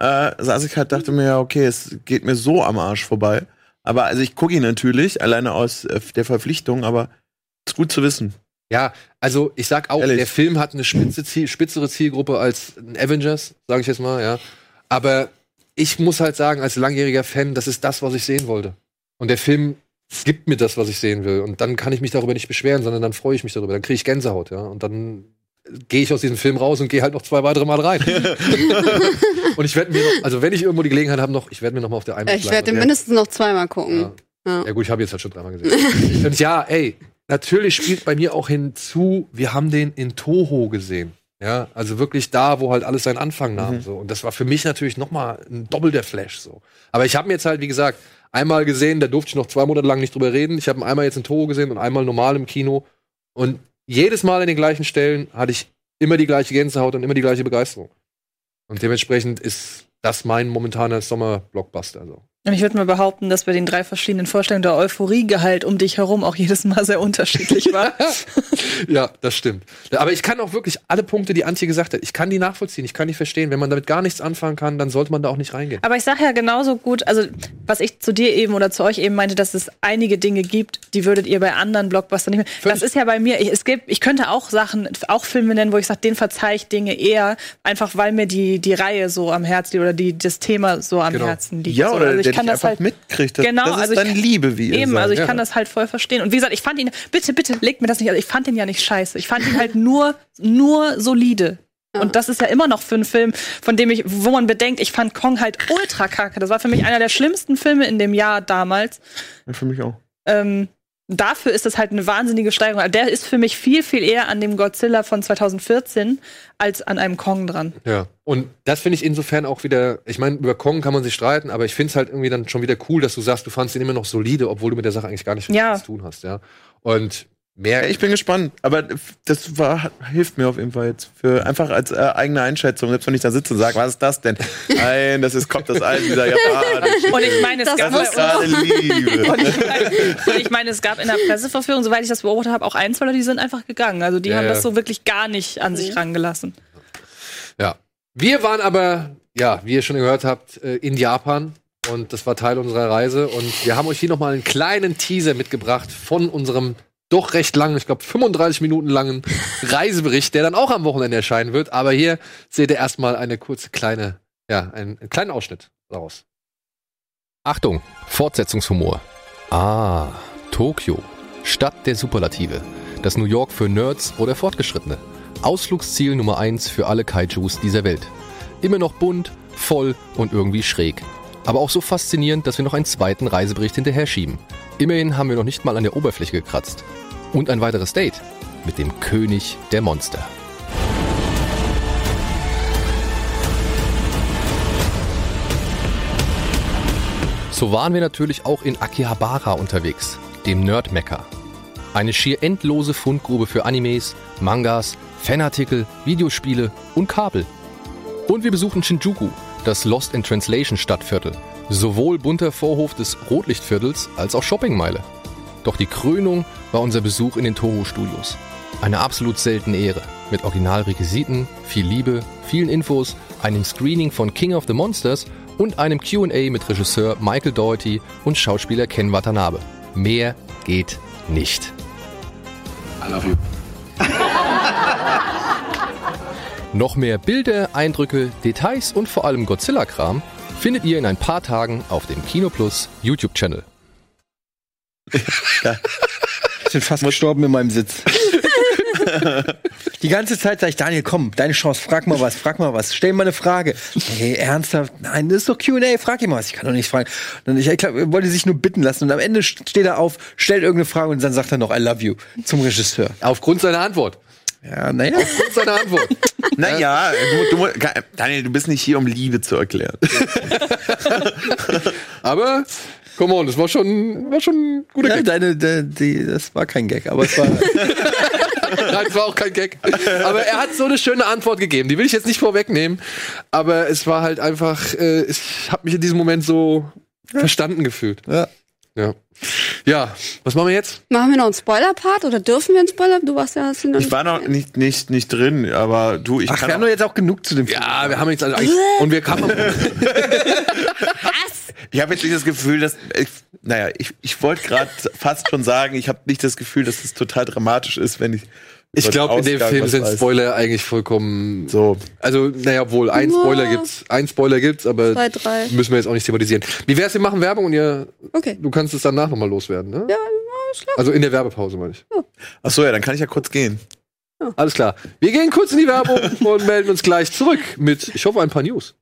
Äh, saß ich halt, dachte mir, ja, okay, es geht mir so am Arsch vorbei. Aber also ich gucke ihn natürlich, alleine aus äh, der Verpflichtung, aber ist gut zu wissen. Ja, also ich sag auch, Ehrlich. der Film hat eine spitze Ziel, spitzere Zielgruppe als Avengers, sage ich jetzt mal, ja. Aber ich muss halt sagen, als langjähriger Fan, das ist das, was ich sehen wollte. Und der Film gibt mir das, was ich sehen will. Und dann kann ich mich darüber nicht beschweren, sondern dann freue ich mich darüber. Dann kriege ich Gänsehaut, ja. Und dann gehe ich aus diesem Film raus und gehe halt noch zwei weitere Mal rein. [laughs] und ich werde mir noch, also wenn ich irgendwo die Gelegenheit habe noch, ich werde mir noch mal auf der einen Ich werde den mindestens noch zweimal gucken. ja. ja gut, ich habe jetzt halt schon dreimal gesehen. [laughs] und ja, ey, natürlich spielt bei mir auch hinzu, wir haben den in Toho gesehen. Ja, also wirklich da, wo halt alles seinen Anfang nahm. So. Und das war für mich natürlich noch mal ein Doppel der Flash. So. Aber ich habe mir jetzt halt, wie gesagt, einmal gesehen, da durfte ich noch zwei Monate lang nicht drüber reden. Ich habe ihn einmal jetzt in Toho gesehen und einmal normal im Kino. Und jedes Mal an den gleichen Stellen hatte ich immer die gleiche Gänsehaut und immer die gleiche Begeisterung. Und dementsprechend ist das mein momentaner Sommer-Blockbuster. So. Und ich würde mal behaupten, dass bei den drei verschiedenen Vorstellungen der Euphoriegehalt um dich herum auch jedes Mal sehr unterschiedlich war. [laughs] Ja, das stimmt. Aber ich kann auch wirklich alle Punkte, die Antje gesagt hat, ich kann die nachvollziehen, ich kann die verstehen. Wenn man damit gar nichts anfangen kann, dann sollte man da auch nicht reingehen. Aber ich sage ja genauso gut, also was ich zu dir eben oder zu euch eben meinte, dass es einige Dinge gibt, die würdet ihr bei anderen Blockbustern nicht mehr. Völlig. Das ist ja bei mir, ich, es gibt, ich könnte auch Sachen, auch Filme nennen, wo ich sage, den verzeih ich Dinge eher, einfach weil mir die, die Reihe so am Herzen liegt oder die, das Thema so am Genau. Herzen liegt. Ja, so, oder also ich kann dich das halt mitkriegt. Das, Genau, das ist also ich dann Liebe, wie ihr Eben, sagt. also ich ja. kann das halt voll verstehen. Und wie gesagt, ich fand ihn, bitte, bitte, legt mir das nicht, also ich fand ihn ja nicht scheiße. Ich fand ihn halt [laughs] nur, nur solide. Und das ist ja immer noch für einen Film, von dem ich, wo man bedenkt, ich fand Kong halt ultra kacke. Das war für mich einer der schlimmsten Filme in dem Jahr damals. Ja, Für mich auch. Ähm, dafür ist das halt eine wahnsinnige Steigerung. Also Der ist für mich viel, viel eher an dem Godzilla von 2014 als an einem Kong dran. Ja. Und das finde ich insofern auch wieder, ich meine, über Kong kann man sich streiten, aber ich finde es halt irgendwie dann schon wieder cool, dass du sagst, du fandst ihn immer noch solide, obwohl du mit der Sache eigentlich gar nichts Ja. zu tun hast, ja. Und mehr, ich bin gespannt, aber das war, hilft mir auf jeden Fall jetzt für einfach als äh, eigene Einschätzung, selbst wenn ich da sitze und sage, was ist das denn? [laughs] Nein, das ist kommt das alte dieser Japaner. Und ich meine, es Das gab ist gerade Liebe. [laughs] Und ich, meine, und ich meine, es gab in der Presseverführung, soweit ich das beobachtet habe, auch ein, zwei Leute, die sind einfach gegangen. Also die Ja, haben ja. das so wirklich gar nicht an sich rangelassen. ja. Wir waren aber, ja, wie ihr schon gehört habt, äh, in Japan. Und das war Teil unserer Reise. Und wir haben euch hier noch mal einen kleinen Teaser mitgebracht von unserem doch recht langen, ich glaube 35 Minuten langen [laughs] Reisebericht, der dann auch am Wochenende erscheinen wird. Aber hier seht ihr erstmal eine kurze kleine, ja, einen, einen kleinen Ausschnitt daraus. Achtung, Fortsetzungshumor. Ah, Tokio. Stadt der Superlative. Das New York für Nerds oder Fortgeschrittene. Ausflugsziel Nummer 1 für alle Kaijus dieser Welt. Immer noch bunt, voll und irgendwie schräg. Aber auch so faszinierend, dass wir noch einen zweiten Reisebericht hinterher schieben. Immerhin haben wir noch nicht mal an der Oberfläche gekratzt. Und ein weiteres Date mit dem König der Monster. So waren wir natürlich auch in Akihabara unterwegs, dem Nerd-Mecker. Eine schier endlose Fundgrube für Animes, Mangas, Fanartikel, Videospiele und Kabel. Und wir besuchten Shinjuku, das Lost in Translation Stadtviertel. Sowohl bunter Vorhof des Rotlichtviertels als auch Shoppingmeile. Doch die Krönung war unser Besuch in den Toho Studios. Eine absolut seltene Ehre. Mit Originalrequisiten, viel Liebe, vielen Infos, einem Screening von King of the Monsters und einem QA mit Regisseur Michael Doherty und Schauspieler Ken Watanabe. Mehr geht nicht. I love you. [laughs] Noch mehr Bilder, Eindrücke, Details und vor allem Godzilla-Kram findet ihr in ein paar Tagen auf dem Kino Plus [laughs] YouTube-Channel. Ich bin fast gestorben in meinem Sitz. Die ganze Zeit sag ich, Daniel, komm, deine Chance, frag mal was, frag mal was, stell mal eine Frage. Hey, ernsthaft? Nein, das ist doch Q&A, frag ihn mal was. Ich kann doch nicht fragen. Und ich, ich glaub, er wollte sich nur bitten lassen. Und am Ende steht er auf, stellt irgendeine Frage und dann sagt er noch, I love you zum Regisseur. Aufgrund seiner Antwort. Ja, naja. Aufgrund seiner Antwort. [laughs] Naja, du, du, Daniel, du bist nicht hier, um Liebe zu erklären. [laughs] Aber, come on, das war schon, war schon ein guter ja Gag. deine, de, die, das war kein Gag, aber es war. [laughs] Nein, das war auch kein Gag. Aber er hat so eine schöne Antwort gegeben. Die will ich jetzt nicht vorwegnehmen. Aber es war halt einfach, äh, ich habe mich in diesem Moment so verstanden gefühlt. Ja. Ja. Ja, was machen wir jetzt? Machen wir noch einen Spoiler-Part oder dürfen wir einen Spoiler? Du warst ja, hast du noch Ich war noch nicht, nicht, nicht drin, aber du, ich Ach, kann wir haben doch jetzt auch genug zu dem Film. Ja, wir haben jetzt alle eigentlich, und wir kamen, [laughs] Ich habe jetzt nicht das Gefühl, dass. Ich, naja, ich, ich wollte gerade fast schon sagen, ich habe nicht das Gefühl, dass es total dramatisch ist, wenn ich. ich glaube, in dem Film sind weiß. Spoiler eigentlich vollkommen So. Also, naja, obwohl, ein Ja. Spoiler gibt's, ein Spoiler gibt's, aber Zwei, drei. müssen wir jetzt auch nicht thematisieren. Wie wär's, wir machen Werbung und ihr, Okay. du kannst es danach nochmal loswerden, ne? Ja, klar. Also in der Werbepause, meine ich. Ach so, ja, dann kann ich ja kurz gehen. Alles klar. Wir gehen kurz in die Werbung und melden uns gleich zurück mit, ich hoffe, ein paar News.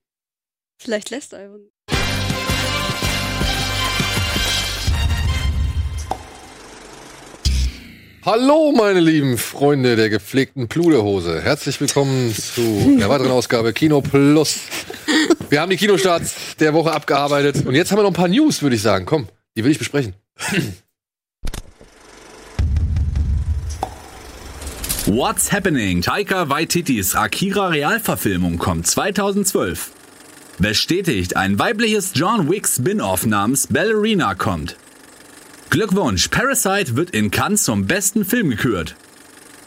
Vielleicht lässt er Hallo, meine lieben Freunde der gepflegten Pluderhose. Herzlich willkommen zu der weiteren Ausgabe Kino Plus. Wir haben die Kinostarts der Woche abgearbeitet und jetzt haben wir noch ein paar News, würde ich sagen. Komm, die will ich besprechen. What's Happening? Taika Waititis Akira Realverfilmung kommt 2012. Bestätigt, ein weibliches John Wick Spin-off namens Ballerina kommt. Glückwunsch, Parasite wird in Cannes zum besten Film gekürt.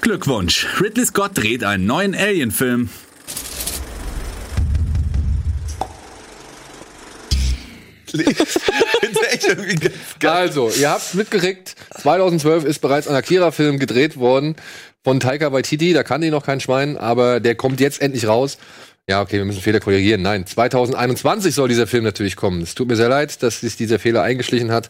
Glückwunsch, Ridley Scott dreht einen neuen Alien-Film. Also, ihr habt mitgekriegt, 2012 ist bereits ein Akira-Film gedreht worden von Taika Waititi. Da kannte ich noch kein Schwein, aber der kommt jetzt endlich raus. Ja, okay, wir müssen Fehler korrigieren. Nein, 2021 soll dieser Film natürlich kommen. Es tut mir sehr leid, dass sich dieser Fehler eingeschlichen hat.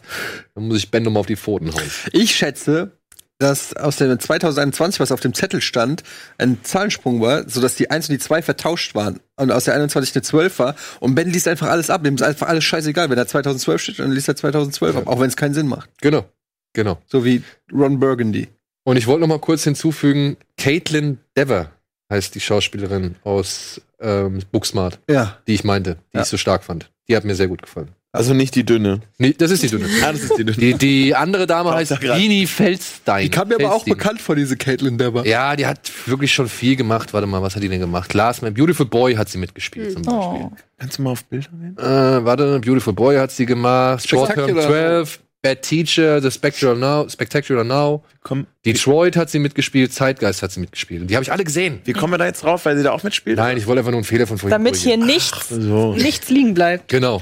Dann muss ich Ben nochmal auf die Pfoten hauen. Ich schätze, dass aus dem 2021, was auf dem Zettel stand, ein Zahlensprung war, sodass die 1 und die 2 vertauscht waren. Und aus der 21 eine 12 war. Und Ben liest einfach alles ab. Dem ist einfach alles scheißegal. Wenn da 2012 steht, dann liest er 2012 ab. Auch wenn es keinen Sinn macht. Genau, genau. So wie Ron Burgundy. Und ich wollte noch mal kurz hinzufügen, Caitlin Dever heißt die Schauspielerin aus ähm, Booksmart, Ja. die ich meinte, die Ja. ich so stark fand. Die hat mir sehr gut gefallen. Also nicht die dünne. Nee, das ist die dünne. Ah, [laughs] das ist die dünne. Die, die andere Dame heißt. Vini Feldstein. Die kam mir aber auch Feldstein. bekannt vor, diese Caitlin Dever. Ja, die hat wirklich schon viel gemacht. Warte mal, was hat die denn gemacht? Last Man, Beautiful Boy hat sie mitgespielt zum Beispiel. Oh. Kannst du mal auf Bilder gehen? Äh, warte, Beautiful Boy hat sie gemacht. Short Term Spectacular 12, Bad Teacher, The Spectacular Now, Spectacular Now. Komm, Detroit hat sie mitgespielt, Zeitgeist hat sie mitgespielt. Und die habe ich alle gesehen. wie kommen wir da jetzt drauf, weil sie da auch mitspielt? Nein, ich wollte einfach nur einen Fehler von vorhin Damit hier nichts, So. nichts liegen bleibt. Genau.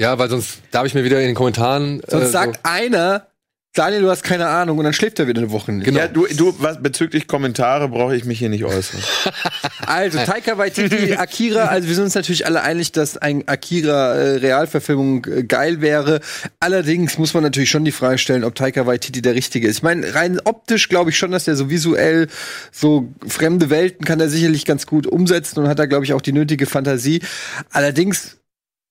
Ja, weil sonst darf ich mir wieder in den Kommentaren. Sonst äh, sagt einer, Daniel, du hast keine Ahnung, und dann schläft er wieder eine Woche nicht. Genau. Ja, du, du, was bezüglich Kommentare brauche ich mich hier nicht äußern. [laughs] Also, Taika Waititi, [laughs] Akira, also wir sind uns natürlich alle einig, dass ein Akira-Realverfilmung äh, geil wäre. Allerdings muss man natürlich schon die Frage stellen, ob Taika Waititi der Richtige ist. Ich meine, rein optisch glaube ich schon, dass er so visuell so fremde Welten kann er sicherlich ganz gut umsetzen und hat da, glaube ich, auch die nötige Fantasie. Allerdings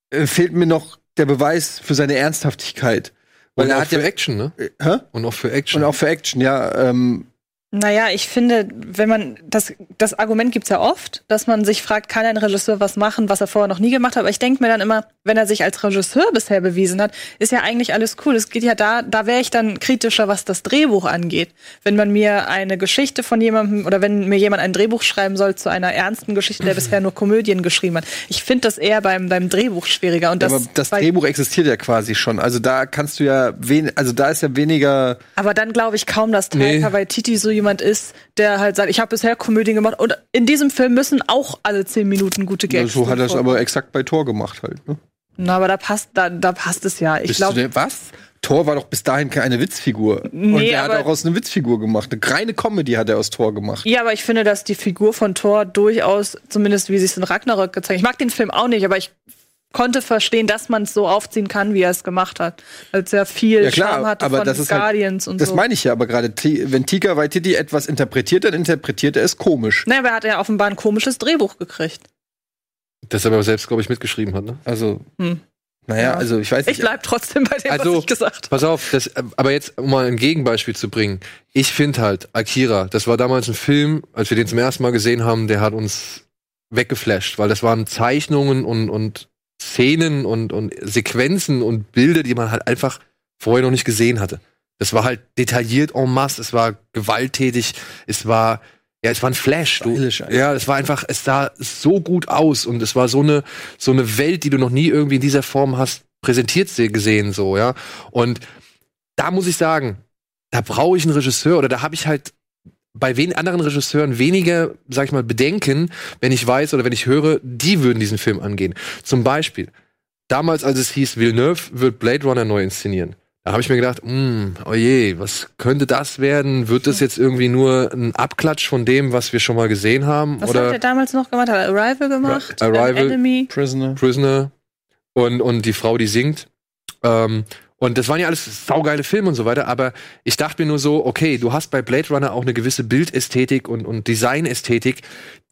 äh, fehlt mir noch der Beweis für seine Ernsthaftigkeit. Weil und er auch hat ja, für Action, ne? äh, hä? Und auch für Action. Und auch für Action, ja. Ähm, Naja, ich finde, wenn man das, das Argument gibt's ja oft, dass man sich fragt, kann ein Regisseur was machen, was er vorher noch nie gemacht hat. Aber ich denke mir dann immer, wenn er sich als Regisseur bisher bewiesen hat, ist ja eigentlich alles cool. Es geht ja da, da wäre ich dann kritischer, was das Drehbuch angeht. Wenn man mir eine Geschichte von jemandem oder wenn mir jemand ein Drehbuch schreiben soll zu einer ernsten Geschichte, der bisher nur Komödien geschrieben hat. Ich finde das eher beim, beim Drehbuch schwieriger. Und das, aber das Drehbuch existiert ja quasi schon. Also da kannst du ja wen, also da ist ja weniger. Aber dann glaube ich kaum, dass Nee. Taika Waititi so jemand ist, der halt sagt, ich habe bisher Komödien gemacht und in diesem Film müssen auch alle zehn Minuten gute Gags. so hat er es aber exakt bei Thor gemacht halt. Ne? Na, aber da passt, da, da passt es ja. Ich glaube, was? Thor war doch bis dahin keine Witzfigur. und Nee, er hat auch aus einer Witzfigur gemacht. Eine reine Comedy hat er aus Thor gemacht. ja, aber ich finde, dass die Figur von Thor durchaus, zumindest wie sie es in Ragnarök gezeigt Ich mag den Film auch nicht, aber ich konnte verstehen, dass man es so aufziehen kann, wie er es gemacht hat. Weil es ja viel Ja klar, Charme hatte aber von das ist halt- Guardians und Das so. meine ich ja aber gerade. Wenn Tika Waititi etwas interpretiert, dann interpretiert er es komisch. Naja, aber er hat ja offenbar ein komisches Drehbuch gekriegt. Das er aber selbst, glaube ich, mitgeschrieben hat. Ne? Also, Hm. naja, Ja. also ich weiß Ich nicht. bleib trotzdem bei dem, Also, was ich gesagt habe. Pass auf, das, aber jetzt, um mal ein Gegenbeispiel zu bringen. Ich finde halt, Akira, das war damals ein Film, als wir den zum ersten Mal gesehen haben, der hat uns weggeflasht, weil das waren Zeichnungen und, und Szenen und, und Sequenzen und Bilder, die man halt einfach vorher noch nicht gesehen hatte. Das war halt detailliert en masse, es war gewalttätig, es war, ja, es war ein Flash. Du, ja, es war einfach, es sah so gut aus und es war so eine, so eine Welt, die du noch nie irgendwie in dieser Form hast präsentiert se- gesehen, so, ja. Und da muss ich sagen, da brauche ich einen Regisseur oder da habe ich halt bei wen anderen Regisseuren weniger, sag ich mal, Bedenken, wenn ich weiß oder wenn ich höre, die würden diesen Film angehen. Zum Beispiel, damals, als es hieß, Villeneuve wird Blade Runner neu inszenieren. Da habe ich mir gedacht, hm, oh je, was könnte das werden? Wird das jetzt irgendwie nur ein Abklatsch von dem, was wir schon mal gesehen haben? Was oder hat er damals noch gemacht? Hat er Arrival gemacht? Arrival. Enemy? Prisoner. Prisoner und, und die Frau, die singt. Ähm, und das waren ja alles saugeile Filme und so weiter, aber ich dachte mir nur so, okay, du hast bei Blade Runner auch eine gewisse Bildästhetik und, und Designästhetik,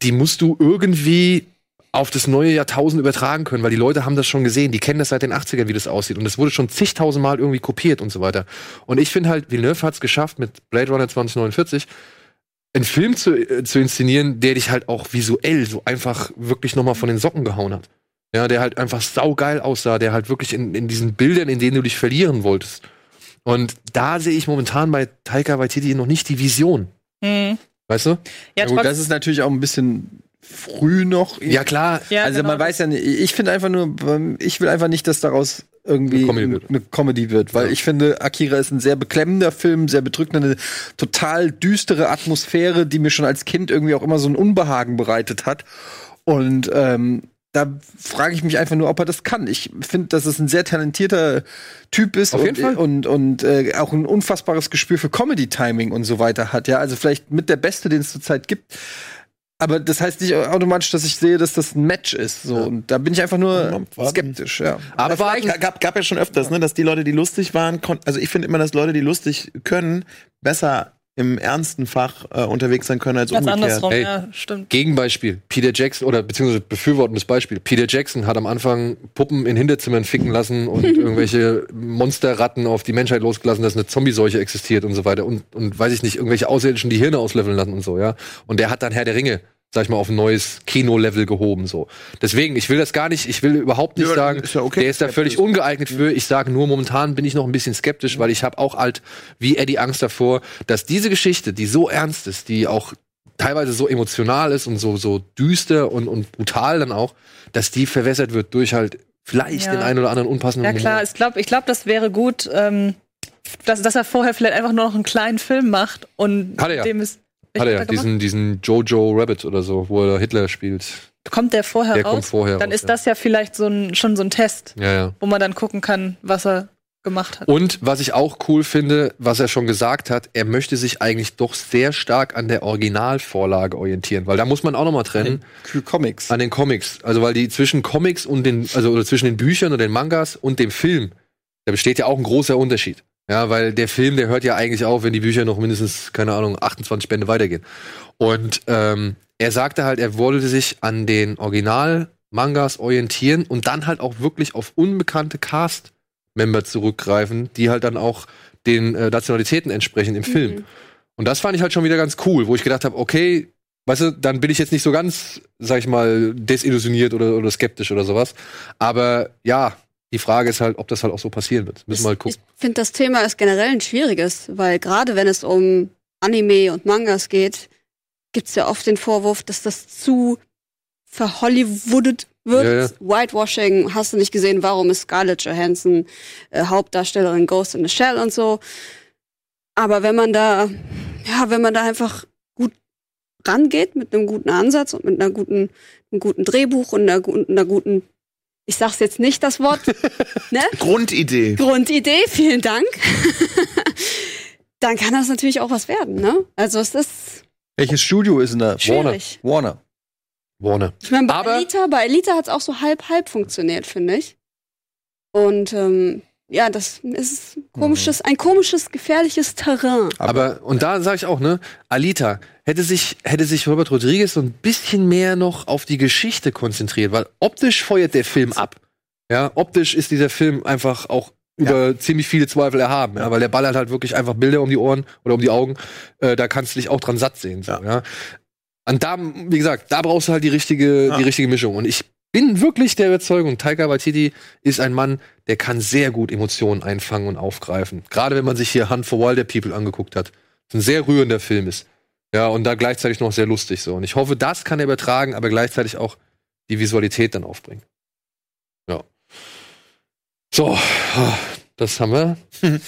die musst du irgendwie auf das neue Jahrtausend übertragen können, weil die Leute haben das schon gesehen, die kennen das seit den 80ern, wie das aussieht und das wurde schon zigtausend Mal irgendwie kopiert und so weiter. Und ich finde halt, Villeneuve hat es geschafft mit Blade Runner 2049 einen Film zu, äh, zu inszenieren, der dich halt auch visuell so einfach wirklich nochmal von den Socken gehauen hat. Ja, der halt einfach saugeil aussah, der halt wirklich in, in diesen Bildern, in denen du dich verlieren wolltest. Und da sehe ich momentan bei Taika Waititi noch nicht die Vision. Hm. Weißt du? Ja, Ja, gut, das ist natürlich auch ein bisschen früh noch. Ja, klar. ja, also genau. man weiß ja nicht, ich finde einfach nur, ähm, ich will einfach nicht, dass daraus irgendwie Eine Comedy wird. eine Comedy wird, weil Ja. ich finde, Akira ist ein sehr beklemmender Film, sehr bedrückend, eine total düstere Atmosphäre, die mir schon als Kind irgendwie auch immer so ein Unbehagen bereitet hat. Und ähm, da frage ich mich einfach nur, ob er das kann. Ich finde, dass es ein sehr talentierter Typ ist Auf und, jeden Fall. und, und äh, auch ein unfassbares Gespür für Comedy-Timing und so weiter hat. Ja, also vielleicht mit der Beste, den es zurzeit gibt. Aber das heißt nicht automatisch, dass ich sehe, dass das ein Match ist. So. Und da bin ich einfach nur Warten. skeptisch, ja. Aber vielleicht gab, gab ja schon öfters, ne, dass die Leute, die lustig waren, konnten. Also ich finde immer, dass Leute, die lustig können, besser im ernsten Fach äh, unterwegs sein können als Ganz umgekehrt. andersrum, Ey. ja, stimmt. Gegenbeispiel, Peter Jackson, oder beziehungsweise befürwortendes Beispiel. Peter Jackson hat am Anfang Puppen in Hinterzimmern ficken lassen und [laughs] irgendwelche Monsterratten auf die Menschheit losgelassen, dass eine Zombie-Seuche existiert und so weiter. Und, und weiß ich nicht, irgendwelche Außerirdischen die Hirne auslöffeln lassen und so, ja. Und der hat dann Herr der Ringe, sag ich mal, auf ein neues Kino-Level gehoben, so. Deswegen, ich will das gar nicht, ich will überhaupt nicht Ja, sagen, ist ja okay. der ist da völlig ungeeignet für. Ich sage nur, momentan bin ich noch ein bisschen skeptisch, weil ich habe auch halt, wie Eddie, Angst davor, dass diese Geschichte, die so ernst ist, die auch teilweise so emotional ist und so, so düster und, und brutal dann auch, dass die verwässert wird durch halt vielleicht Ja. den einen oder anderen unpassenden Ja klar, Humor. ich glaube, ich glaub, das wäre gut, ähm, dass, dass er vorher vielleicht einfach nur noch einen kleinen Film macht und Hat er ja. dem ist. Hat er diesen, diesen Jojo Rabbit oder so, wo er Hitler spielt. Kommt der vorher Der raus? kommt vorher Dann raus, ist ja. das ja vielleicht so ein, schon so ein Test, Ja, ja. wo man dann gucken kann, was er gemacht hat. Und was ich auch cool finde, was er schon gesagt hat, er möchte sich eigentlich doch sehr stark an der Originalvorlage orientieren, weil da muss man auch noch mal trennen. Für Comics. An den Comics. Also weil die zwischen Comics und den, also oder zwischen den Büchern und den Mangas und dem Film, da besteht ja auch ein großer Unterschied. Ja, weil der Film, der hört ja eigentlich auf, wenn die Bücher noch mindestens, keine Ahnung, 28 Bände weitergehen. Und ähm, er sagte halt, er wollte sich an den Original-Mangas orientieren und dann halt auch wirklich auf unbekannte Cast-Member zurückgreifen, die halt dann auch den äh, Nationalitäten entsprechen im Film. Und Und das fand ich halt schon wieder ganz cool, wo ich gedacht habe, okay, weißt du, dann bin ich jetzt nicht so ganz, sag ich mal, desillusioniert oder, oder skeptisch oder sowas. Aber ja, die Frage ist halt, ob das halt auch so passieren wird. Müssen wir halt gucken. Ich finde, das Thema ist generell ein schwieriges, weil gerade wenn es um Anime und Mangas geht, gibt es ja oft den Vorwurf, dass das zu verhollywoodet wird. Ja, ja. Whitewashing, hast du nicht gesehen, warum ist Scarlett Johansson äh, Hauptdarstellerin Ghost in the Shell und so. Aber wenn man da, ja, wenn man da einfach gut rangeht mit einem guten Ansatz und mit einer guten, einem guten Drehbuch und einer, einer guten, ich sag's jetzt nicht das Wort, [laughs] ne? Grundidee. Grundidee, vielen Dank. [laughs] Dann kann das natürlich auch was werden, ne? Also es ist Welches Studio ist denn da? schwierig. Warner. Warner. Ich meine, bei Aber- Elita, bei Elita hat es auch so halb-halb funktioniert, finde ich. Und ähm, ja, das ist ein komisches, ein komisches, gefährliches Terrain. Aber, und da sage ich auch, ne, Alita, hätte sich, hätte sich Robert Rodriguez so ein bisschen mehr noch auf die Geschichte konzentriert, weil optisch feuert der Film ab. Ja, optisch ist dieser Film einfach auch über ziemlich viele Zweifel erhaben, ja, weil der ballert halt wirklich einfach Bilder um die Ohren oder um die Augen. Äh, da kannst du dich auch dran satt sehen. So, ja. Und da, wie gesagt, da brauchst du halt die richtige, die richtige Mischung. Und ich bin wirklich der Überzeugung, Taika Waititi ist ein Mann, der kann sehr gut Emotionen einfangen und aufgreifen. Gerade wenn man sich hier Hunt for Wilder People angeguckt hat. Das ein sehr rührender Film ist. Ja, und da gleichzeitig noch sehr lustig so. Und ich hoffe, das kann er übertragen, aber gleichzeitig auch die Visualität dann aufbringen. Ja. So, das haben wir. [laughs]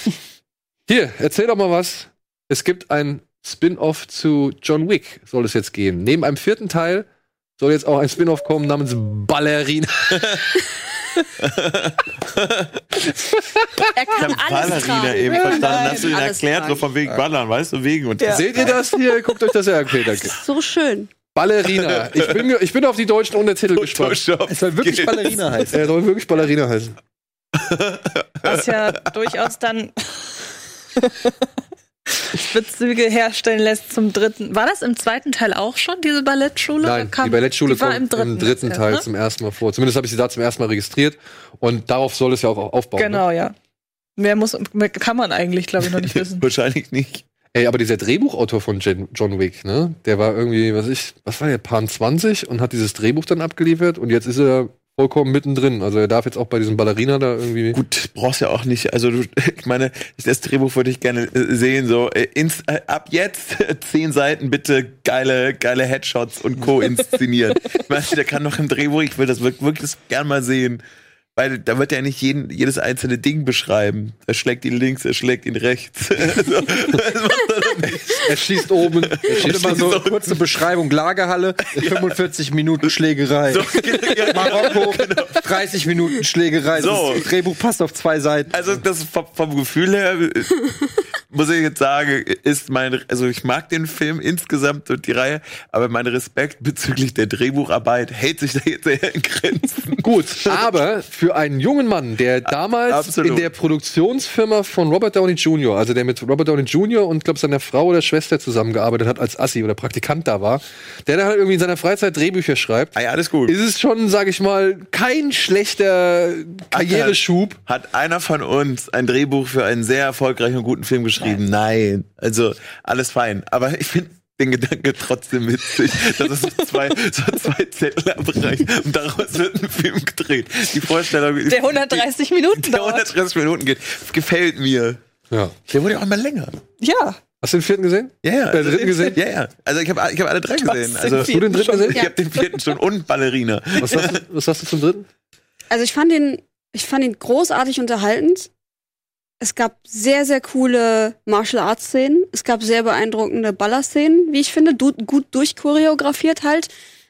Hier, erzähl doch mal was. Es gibt ein Spin-off zu John Wick, soll es jetzt geben. Neben einem vierten Teil soll jetzt auch ein Spin-off kommen namens Ballerina. Er kann Ich hab alles Ballerina tragen. eben verstanden. Hast du ihn Alles erklärt, so tragen. von wegen Ballern, weißt du, wegen und Seht ihr das hier? Guckt euch das an. Okay, danke. So schön. Ballerina. Ich bin, ich bin auf die deutschen Untertitel [laughs] gespannt. Es soll wirklich Ballerina [laughs] heißen. Er soll wirklich Ballerina heißen. [laughs] Was ja durchaus dann Bezüge herstellen lässt zum dritten. War das im zweiten Teil auch schon, diese Ballettschule? Nein, die Ballettschule die war kommt im dritten, jetzt, Teil ne? zum ersten Mal vor. Zumindest habe ich sie da zum ersten Mal registriert. Und darauf soll es ja auch aufbauen. Ne? Genau, ja. Mehr, muss, mehr kann man eigentlich, glaube ich, noch nicht [laughs] wissen. wahrscheinlich nicht. Ey, aber dieser Drehbuchautor von Jen, John Wick, ne? Der war irgendwie, was ich, was war der, Pan 20 und hat dieses Drehbuch dann abgeliefert und jetzt ist er vollkommen mittendrin. Also er darf jetzt auch bei diesem Ballerina da irgendwie. Gut, brauchst ja auch nicht, also du, [laughs] ich meine, das Drehbuch würde ich gerne äh, sehen, so äh, ins, äh, ab jetzt [laughs] zehn Seiten bitte geile, geile Headshots und Co. inszenieren. ich meine, der kann noch im Drehbuch, ich will das wirklich, wirklich gern mal sehen. Weil da wird er nicht jeden, jedes einzelne Ding beschreiben. Er schlägt ihn links, er schlägt ihn rechts. Also, das macht er nicht. Er schießt oben. [laughs] Er schießt immer so eine kurze Beschreibung. Lagerhalle, [laughs] 45 Minuten Schlägerei. So, [laughs] ja, Marokko, 30 Minuten Schlägerei. So. Das Drehbuch passt auf zwei Seiten. Also das vom, vom Gefühl her äh, muss ich jetzt sagen, ist mein, also ich mag den Film insgesamt und die Reihe, aber mein Respekt bezüglich der Drehbucharbeit hält sich da jetzt sehr in Grenzen. Gut, aber für einen jungen Mann, der damals Absolut. in der Produktionsfirma von Robert Downey Jr., also der mit Robert Downey Jr. und glaube seiner Frau oder Schwester zusammengearbeitet hat als Assi oder Praktikant da war, der dann halt irgendwie in seiner Freizeit Drehbücher schreibt, Ah ja, alles gut. ist es schon, sag ich mal, kein schlechter Karriereschub. Hat einer von uns ein Drehbuch für einen sehr erfolgreichen und guten Film geschrieben? Nein. Also alles fein. Aber ich finde den Gedanke trotzdem witzig, dass es so zwei, so zwei Zettel abreicht und daraus wird ein Film gedreht. Die Vorstellung, Der 130 Minuten der dauert. 130 Minuten geht, gefällt mir. Ja. Der wurde ja auch mal länger. Ja. Hast du den vierten gesehen? Ja, ja. Äh, dritten gesehen? Ja, ja. Also ich habe ich hab alle drei gesehen. Also Hast du den dritten gesehen? ich habe den vierten schon und Ballerina. Was sagst, du, was sagst du zum dritten? Also ich fand ihn, ich fand ihn großartig unterhaltend. Es gab sehr, sehr coole Martial Arts Szenen. Es gab sehr beeindruckende Ballerszenen, wie ich finde, du, gut durchchoreografiert halt.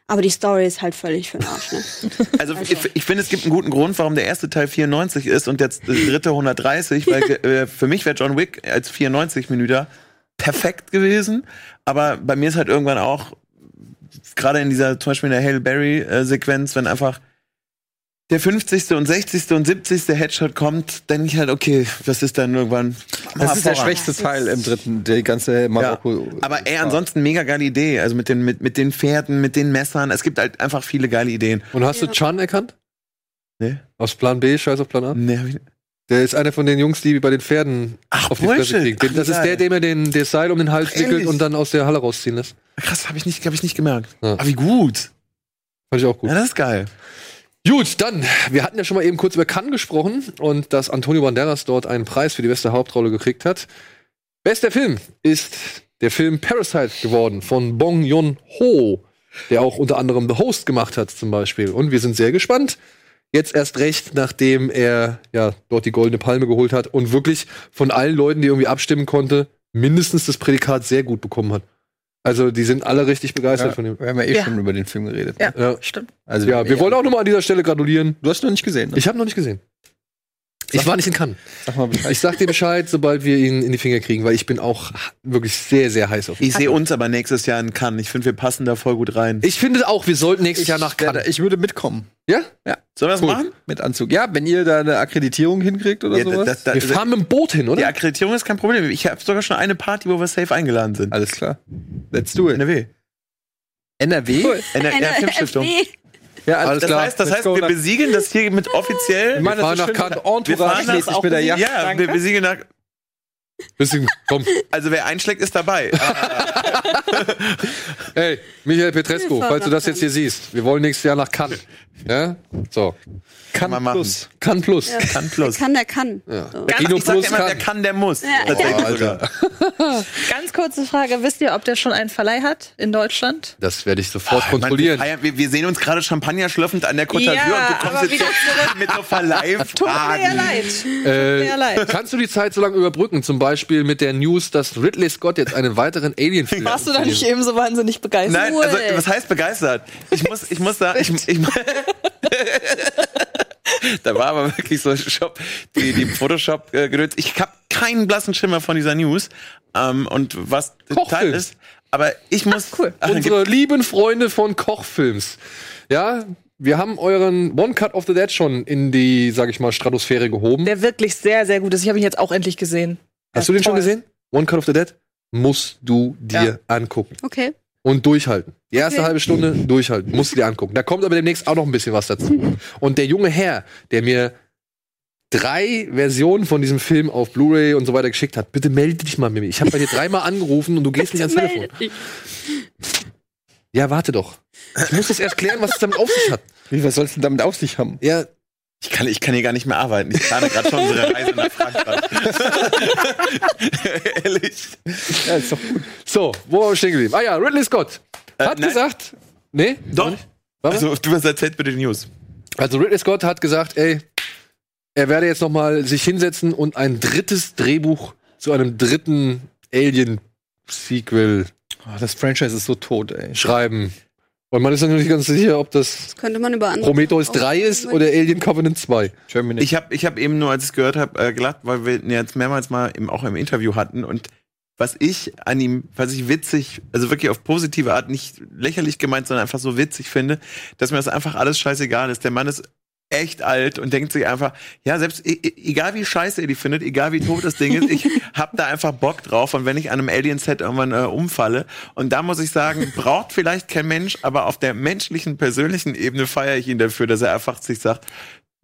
Aber die Story ist halt völlig für den Arsch, ne? [laughs] Also ich, ich finde, es gibt einen guten Grund, warum der erste Teil 94 ist und jetzt der dritte 130, weil [laughs] äh, für mich wäre John Wick als 94 Minuten perfekt gewesen. Aber bei mir ist halt irgendwann auch, gerade in dieser, zum Beispiel in der Hail Berry-Sequenz, wenn einfach der 50. und 60. und 70. Headshot kommt, denke ich halt, okay, was ist dann irgendwann? Das ist der schwächste Teil im dritten, der ganze Marokko. Aber ey, ansonsten mega geile Idee. Also mit den, mit, mit den Pferden, mit den Messern. Es gibt halt einfach viele geile Ideen. Und hast du Chan erkannt? Nee. Aus Plan B, scheiß auf Plan A? Nee, hab ich nicht. Der ist einer von den Jungs, die bei den Pferden Ach, auf die Fresse Bullshit. kriegen. Den- Ach, Das ist der, dem er den, das Seil um den Hals Ach, wickelt und dann aus der Halle rausziehen lässt. Krass, habe ich nicht, hab ich nicht gemerkt. Ja. Aber wie gut. Fand ich auch gut. Ja, das ist geil. Gut, dann, wir hatten ja schon mal eben kurz über Cannes gesprochen und dass Antonio Banderas dort einen Preis für die beste Hauptrolle gekriegt hat. Bester Film ist der Film Parasite geworden von Bong Joon-ho, der auch unter anderem The Host gemacht hat zum Beispiel. Und wir sind sehr gespannt. Jetzt erst recht, nachdem er ja dort die Goldene Palme geholt hat und wirklich von allen Leuten, die irgendwie abstimmen konnte, mindestens das Prädikat sehr gut bekommen hat. Also die sind alle richtig begeistert Ja, von dem. wir haben ja eh Ja. schon über den Film geredet. Ja, Ja. stimmt. Also, Ja, wir wollen auch nochmal an dieser Stelle gratulieren. Du hast noch nicht gesehen. Ne? Ich habe noch nicht gesehen. Ich war nicht in Cannes. sag mal Bescheid. Ich sag dir Bescheid, sobald wir ihn in die Finger kriegen, weil ich bin auch wirklich sehr, sehr heiß auf ihn. Ich sehe uns aber nächstes Jahr in Cannes. Ich finde, wir passen da voll gut rein. Ich finde auch, wir sollten nächstes Jahr nach Cannes. werde- Ich würde mitkommen. Ja? Sollen wir das Cool. machen? Mit Anzug. Ja, wenn ihr da eine Akkreditierung hinkriegt oder Ja, sowas. das- das- Wir fahren mit dem Boot hin, die oder? Akkreditierung ist kein Problem. Ich habe sogar schon eine Party, wo wir safe eingeladen sind. Alles klar. Let's do it. NRW. NRW? NR Eine ja, Filmstiftung. FB. Ja, Alles Das klar. heißt, das heißt wir nach- besiegeln das hier mit offiziell. Ich meine, fahren das nach Cannes. Wir fahren entourage-mäßig nach- mit der Yacht. ja, wir Danke. besiegeln nach. [laughs] Bisschen, komm. Also wer einschlägt, ist dabei. [laughs] [laughs] Hey, Michael fahren falls du das jetzt hier siehst, wir wollen nächstes Jahr nach Cannes. Ja? So. Kann man machen. Plus. Cannes Plus. Ja. Kann plus. Kann, der kann. Ja. So. Ganz, Kino ich sag Plus immer, der kann. kann, der muss. Ja. Boah, sogar. [laughs] Ganz kurze Frage. Wisst ihr, ob der schon einen Verleih hat in Deutschland? Das werde ich sofort meine, kontrollieren. wir, feiern- wir, wir sehen uns gerade Champagner schlürfend an der Côte d'Azur Ja, und du kommst jetzt so mit so Tut mir Verleihfragen. leid. Äh, Sehr leid. kannst du die Zeit so lange überbrücken? Zum Beispiel mit der News, dass Ridley Scott jetzt einen weiteren Alien-Film Warst du da nicht eben so wahnsinnig begeistert? Nein, also was heißt begeistert? Ich muss, ich muss sagen, ich, ich, [laughs] da war aber wirklich so Shop, die, die Photoshop äh, gedöns. Ich habe keinen blassen Schimmer von dieser News. Ähm, und was Teil Kochfilm. ist, aber ich muss cool. Ach, [laughs] dann Unsere lieben Freunde von Kochfilms. Ja, wir haben euren One Cut of the Dead schon in die, sag ich mal, Stratosphäre gehoben. Der wirklich sehr, sehr gut ist. Ich habe ihn jetzt auch endlich gesehen. Hast du Ja, den schon toll. gesehen? One Cut of the Dead? Musst du dir Ja. angucken. Okay. Und durchhalten. Die erste Okay. halbe Stunde durchhalten. Musst du dir angucken. Da kommt aber demnächst auch noch ein bisschen was dazu. [laughs] Und der junge Herr, der mir drei Versionen von diesem Film auf Blu-ray und so weiter geschickt hat, bitte melde dich mal mit mir. Ich habe bei dir dreimal angerufen und du gehst nicht ans Telefon. Ja, warte doch. Ich muss das erst klären, was es damit auf sich hat. Wie, was sollst du damit auf sich haben? Ja, Ich kann, ich kann hier gar nicht mehr arbeiten. Ich plane gerade schon unsere Reise nach Frankreich. [laughs] Ehrlich. Ja, ist doch gut. so, wo waren wir stehen geblieben? Ah ja, Ridley Scott hat Äh, nein. gesagt, nee, Doch. Warte. Also, du hast erzählt bitte die News. Also Ridley Scott hat gesagt, ey, er werde jetzt noch mal sich hinsetzen und ein drittes Drehbuch zu einem dritten Alien-Sequel Oh, das Franchise ist so tot, ey. schreiben. Und man ist noch nicht ganz sicher, ob das Das könnte man über andere. Prometheus 3 ist oder Alien Covenant 2. Germany. Ich habe ich hab eben nur, als ich es gehört habe, äh, gelacht, weil wir ihn jetzt mehrmals mal im, auch im Interview hatten und was ich an ihm, was ich witzig, also wirklich auf positive Art, nicht lächerlich gemeint, sondern einfach so witzig finde, dass mir das einfach alles scheißegal ist. Der Mann ist echt alt und denkt sich einfach, ja, selbst e e- egal wie scheiße ihr die findet, egal wie tot das Ding ist, ich [laughs] hab da einfach Bock drauf und wenn ich an einem Alien-Set irgendwann äh, umfalle und da muss ich sagen, braucht vielleicht kein Mensch, aber auf der menschlichen, persönlichen Ebene feiere ich ihn dafür, dass er einfach sich sagt,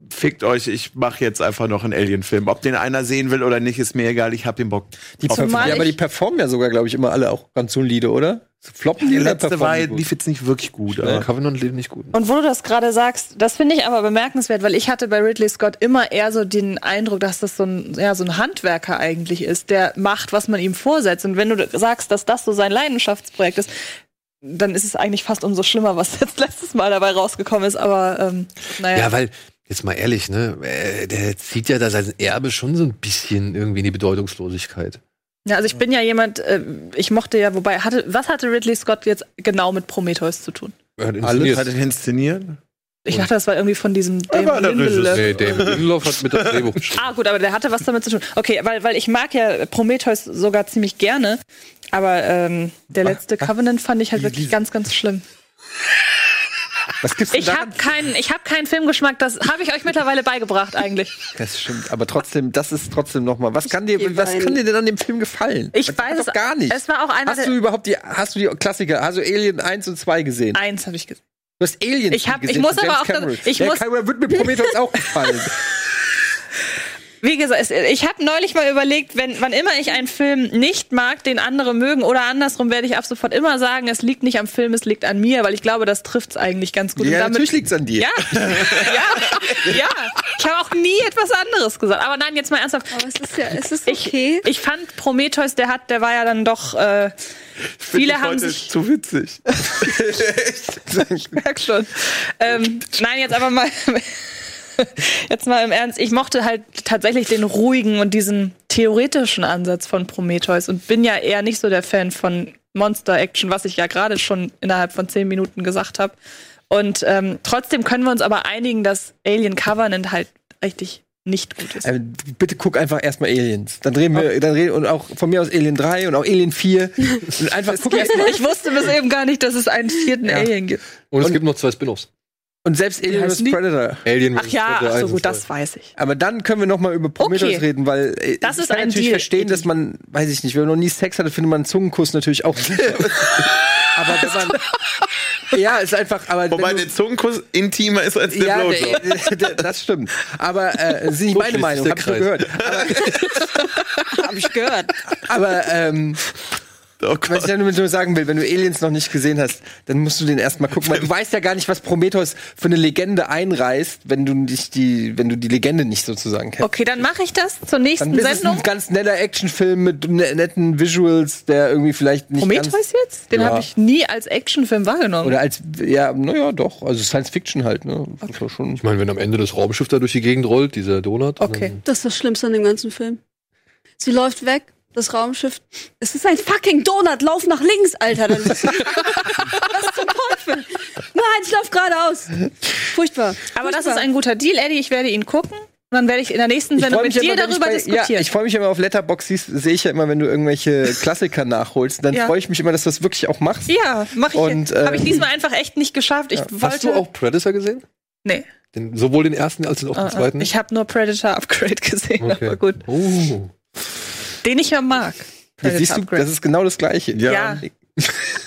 fickt euch, ich mache jetzt einfach noch einen Alien-Film. Ob den einer sehen will oder nicht, ist mir egal, ich hab den Bock. die. Zumal ja, aber die performen ja sogar, glaube ich, immer alle auch ganz solide, oder? Floppen Die oder letzte war, die lief jetzt nicht wirklich gut. Ja. Aber. Covenant lebt nicht gut. Und wo du das gerade sagst, das finde ich aber bemerkenswert, weil ich hatte bei Ridley Scott immer eher so den Eindruck, dass das so ein, ja, so ein Handwerker eigentlich ist, der macht, was man ihm vorsetzt. Und wenn du sagst, dass das so sein Leidenschaftsprojekt ist, dann ist es eigentlich fast umso schlimmer, was jetzt [laughs] letztes Mal dabei rausgekommen ist. Aber ähm, naja. Ja, weil, jetzt mal ehrlich, ne, äh, der zieht ja da sein Erbe schon so ein bisschen irgendwie in die Bedeutungslosigkeit. Ja, also ich bin ja jemand, äh, ich mochte ja, wobei, hatte, was hatte Ridley Scott jetzt genau mit Prometheus zu tun? Er hat Alles inszeniert. hat er inszeniert? Ich dachte, das war irgendwie von diesem war der Lindelof. Nee, David Lindelof hat mit das Drehbuch geschrieben. Ah, gut, aber der hatte was damit zu tun. Okay, weil, weil ich mag ja Prometheus sogar ziemlich gerne, aber ähm, der letzte Covenant fand ich halt wirklich ganz, ganz schlimm. Was gibt's denn Ich habe keinen, ich habe keinen Filmgeschmack. Das habe ich euch mittlerweile beigebracht eigentlich. Das stimmt, aber trotzdem, das ist trotzdem noch mal. Was kann dir, was kann dir denn an dem Film gefallen? Ich das weiß es gar nicht. Es war auch einer hast du überhaupt die, hast du die Klassiker, hast du Alien 1 und 2 gesehen? eins habe ich gesehen. Du hast Alien Ich hab- gesehen ich muss aber James auch Cameron. ich ja, muss- Cameron wird mir Prometheus auch [laughs] gefallen. Wie gesagt, es- ich habe neulich mal überlegt, wenn wann immer ich einen Film nicht mag, den andere mögen oder andersrum, werde ich ab sofort immer sagen, es liegt nicht am Film, es liegt an mir, weil ich glaube, das trifft's eigentlich ganz gut. Ja, damit- natürlich liegt's an dir. Ja, ja, ja. Ich habe auch nie etwas anderes gesagt. Aber nein, jetzt mal ernsthaft. Aber es ist ja, es ist Ich, okay. ich fand Prometheus, der hat, der war ja dann doch. Äh, viele haben Heute sich. zu witzig. [laughs] Ich merk schon. Ähm, nein, jetzt aber mal. Jetzt mal im Ernst, ich mochte halt tatsächlich den ruhigen und diesen theoretischen Ansatz von Prometheus und bin ja eher nicht so der Fan von Monster-Action, was ich ja gerade schon innerhalb von zehn Minuten gesagt habe. Und ähm, trotzdem können wir uns aber einigen, dass Alien Covenant halt richtig nicht gut ist. Äh, bitte guck einfach erstmal Aliens. Dann drehen wir, dann reden und auch von mir aus Alien 3 und auch Alien 4. [laughs] Und einfach guck erstmal. Ich wusste bis eben gar nicht, dass es einen vierten Ja. Alien gibt. Und es Und- gibt noch zwei Spin-offs. Und selbst Alien vs. Predator. Alien Ach ja, Predator ach so gut, das weiß ich. Aber dann können wir noch mal über Prometheus Okay. reden, weil äh, Das ich ist kann ein natürlich Deal. verstehen, dass man, weiß ich nicht, wenn man noch nie Sex hatte, findet man einen Zungenkuss natürlich auch [laughs] aber wenn man [laughs] ja, ist einfach, aber Wobei der Zungenkuss intimer ist als der ja, Blowjob. der, der, der, das stimmt. Aber äh, [laughs] das ist nicht meine Meinung, hab ich gehört. Hab ich gehört. Aber ähm, Oh was ich damit nur sagen will, wenn du Aliens noch nicht gesehen hast, dann musst du den erstmal gucken, weil du [laughs] weißt ja gar nicht, was Prometheus für eine Legende einreißt, wenn du nicht die, wenn du die Legende nicht sozusagen kennst. Okay, dann mache ich das zur Dann nächsten ist es Sendung. ein ganz netter Actionfilm mit ne netten Visuals, der irgendwie vielleicht nicht Prometheus ganz, jetzt? Den Ja. habe ich nie als Actionfilm wahrgenommen. oder als ja, naja, doch, also Science Fiction halt, ne? Ist ja schon Ich meine, wenn am Ende das Raumschiff da durch die Gegend rollt, dieser Donut. Okay. dann- Das ist das Schlimmste an dem ganzen Film. Sie läuft weg, das Raumschiff. Es ist ein fucking Donut, lauf nach links, Alter. Ist, [laughs] was zum Teufel? Nein, ich lauf geradeaus. Furchtbar. Aber das ist Furchtbar. ein guter Deal, Eddie. Ich werde ihn gucken. Und dann werde ich in der nächsten Sendung mit dir immer, darüber bei, diskutieren. Ja, ich freue mich immer auf Letterboxd, sehe ich ja immer, wenn du irgendwelche Klassiker nachholst, dann Ja. freue ich mich immer, dass du das wirklich auch machst. ja, mache ich. Und, Habe ich ähm, diesmal einfach echt nicht geschafft. Ich wollte. Hast du auch Predator gesehen? Nee. Den, sowohl den ersten als auch den äh, zweiten? Ich habe nur Predator Upgrade [laughs] gesehen, Okay. aber gut. Oh. Den ich ja mag. Jetzt siehst du, das ist genau das Gleiche. Ja.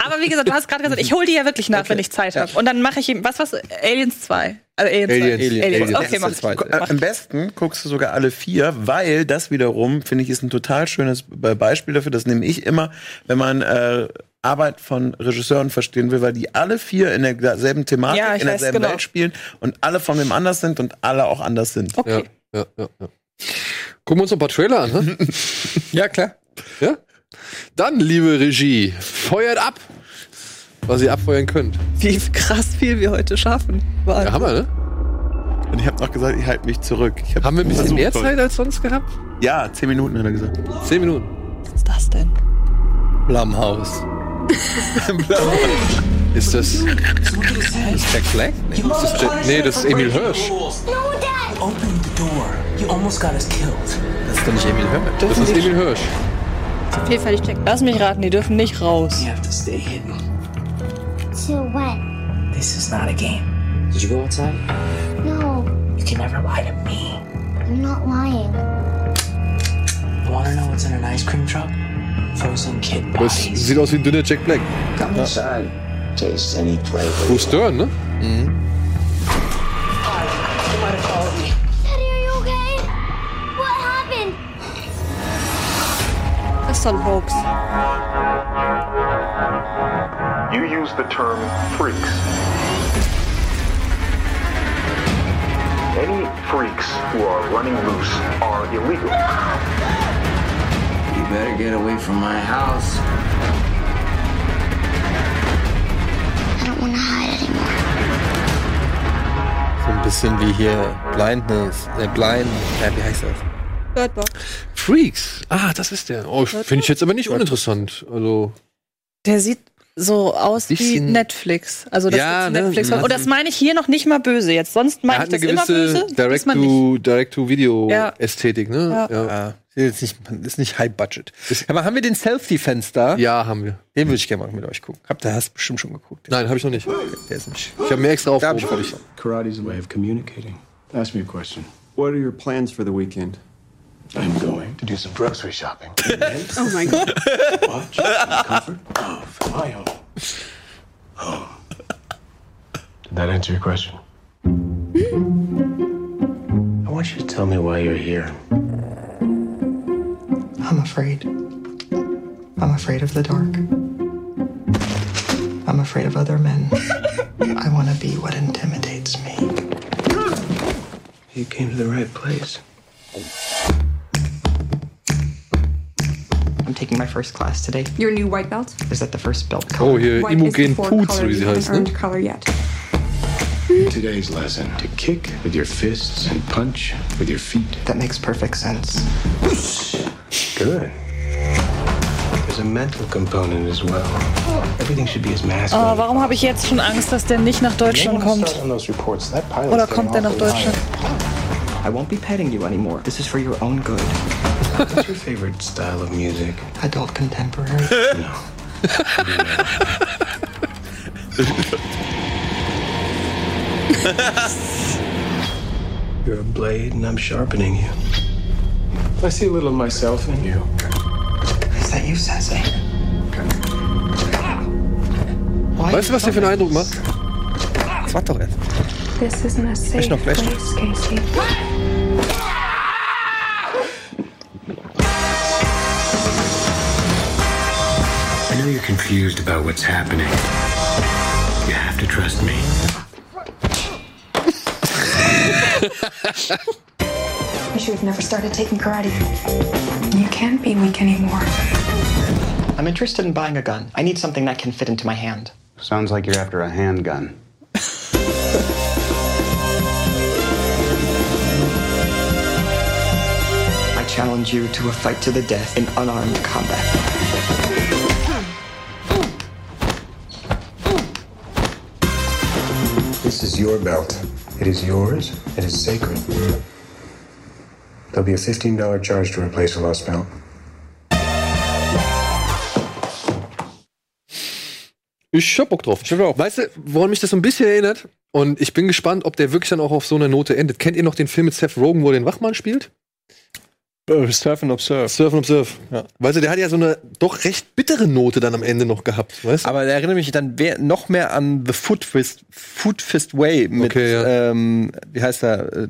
Aber wie gesagt, du hast gerade gesagt, ich hole die ja wirklich nach, Okay. wenn ich Zeit Ja. habe. Und dann mache ich ihm, was was? Aliens 2. Also Aliens, 2. Aliens. Alien. Aliens. Aliens. Okay, Das mach ich. zweite. Mach Äh, Am ich. besten guckst du sogar alle vier, weil das wiederum, finde ich, ist ein total schönes Be- Beispiel dafür. Das nehme ich immer, wenn man äh, Arbeit von Regisseuren verstehen will, weil die alle vier in derselben Thematik, Ja, ich in weiß, derselben genau. Welt spielen und alle von wem anders sind und alle auch anders sind. Okay. Ja, ja, ja, ja. Gucken wir uns noch ein paar Trailer an, ne? [laughs] Ja, klar. ja? Dann, liebe Regie, feuert ab, was ihr abfeuern könnt. Wie krass viel wir heute schaffen. Ja, Hammer, ne? Und ich habe noch gesagt, ich halte mich zurück. Ich hab Haben wir ein bisschen versucht, mehr Zeit als sonst gehabt? Ja, zehn Minuten hat er gesagt. Zehn Minuten. Was ist das denn? Blumhouse. [laughs] Ist das. Ist Jack Black? Nee, das ist nee, das ist Emil Hirsch. Open the door. You almost got us killed. Das ist doch nicht Emil Hirsch. Das ist Emil Hirsch. Auf jeden Fall nicht checken. Lass mich raten, die dürfen nicht raus. You have to stay hidden. To what? This is not a game. Did you go outside? No, You can never lie to me. I'm not lying. You wanna know what's in an ice cream truck? Frozen kid bodies. siedt aus wie ein dünner Jack Black. Come inside. Taste any flavor. Bruce Stern, ne? You Das ist Hoax. You use the term freaks. Any freaks who are running loose are illegal. You better get away from my house. I don't want to hide anymore. So ein bisschen wie hier Blindness, äh, Blind, ja, wie heißt das? Birdbox. Freaks. Ah, das ist der. Oh, finde ich jetzt aber nicht uninteressant. Also, Der sieht so aus wie Netflix. Also das Ja, ist ne? Netflix. Und das meine ich hier noch nicht mal böse jetzt. Sonst meine ich das immer böse. diesmal nicht. Direct-to- Ja. Direct-to-Video-Ästhetik, ne? Ja. Ja. Ja, ist jetzt nicht, ist nicht High Budget. Aber haben wir den Self-Defense da? ja, haben wir. Den würde ich gerne mal mit euch gucken. Habt ihr hast bestimmt schon geguckt. Nein, habe ich noch nicht. Der ist nicht. Ich habe mir extra aufgerufen. Karate's a way of communicating. Ask me a question. What are your plans for the weekend? I'm going to do some grocery shopping. [laughs] Oh mein Gott. Watch, comfort, oh, for my own. Oh. Did that answer your question? I want you to tell me why you're here. I'm afraid. I'm afraid of the dark. I'm afraid of other men. I want to be what intimidates me. You came to the right place. I'm taking my first class today. Your new white belt? Is that the first belt color? Oh, hier White Imogen Poots, color wie sie heißt, ne? earned color yet. Today's lesson to kick with your fists and punch with your feet. That makes perfect sense. Good. There's a mental component as well. Everything should be as masculine. Oh, warum habe ich jetzt schon Angst, dass der nicht nach Deutschland kommt? On those reports, that pilot's Oder kommt der nach Deutschland? I won't be petting you anymore. This is for your own good. High. What's your favorite style of music? Adult contemporary. [laughs] No. You're a blade and I'm sharpening you. I see a little of myself in you. Is that you, Sensei? Weißt du, was der für einen Eindruck macht? Das macht doch erst. This isn't a safe place, Casey. Know you're confused about what's happening. You have to trust me. You should have never started taking karate. You can't be weak anymore. I'm interested in buying a gun. I need something that can fit into my hand. Sounds like you're after a handgun. I challenge you to a fight to the death in unarmed combat. This is your belt. It is yours. It is sacred. There'll be a $15 charge to replace a lost belt. Ich hab Bock drauf. Ich hab auch. Weißt du, woran mich das so ein bisschen erinnert? Und ich bin gespannt, ob der wirklich dann auch auf so einer Note endet. Kennt ihr noch den Film mit Seth Rogen, wo er den Wachmann spielt? Surf and Observe. Surf and Observe. Ja. Weißt du, der hat ja so eine doch recht bittere Note dann am Ende noch gehabt. Weißt du? Aber der erinnert mich dann noch mehr an The Foot Fist, Foot Fist Way mit, Okay, ja. ähm, wie heißt er, äh,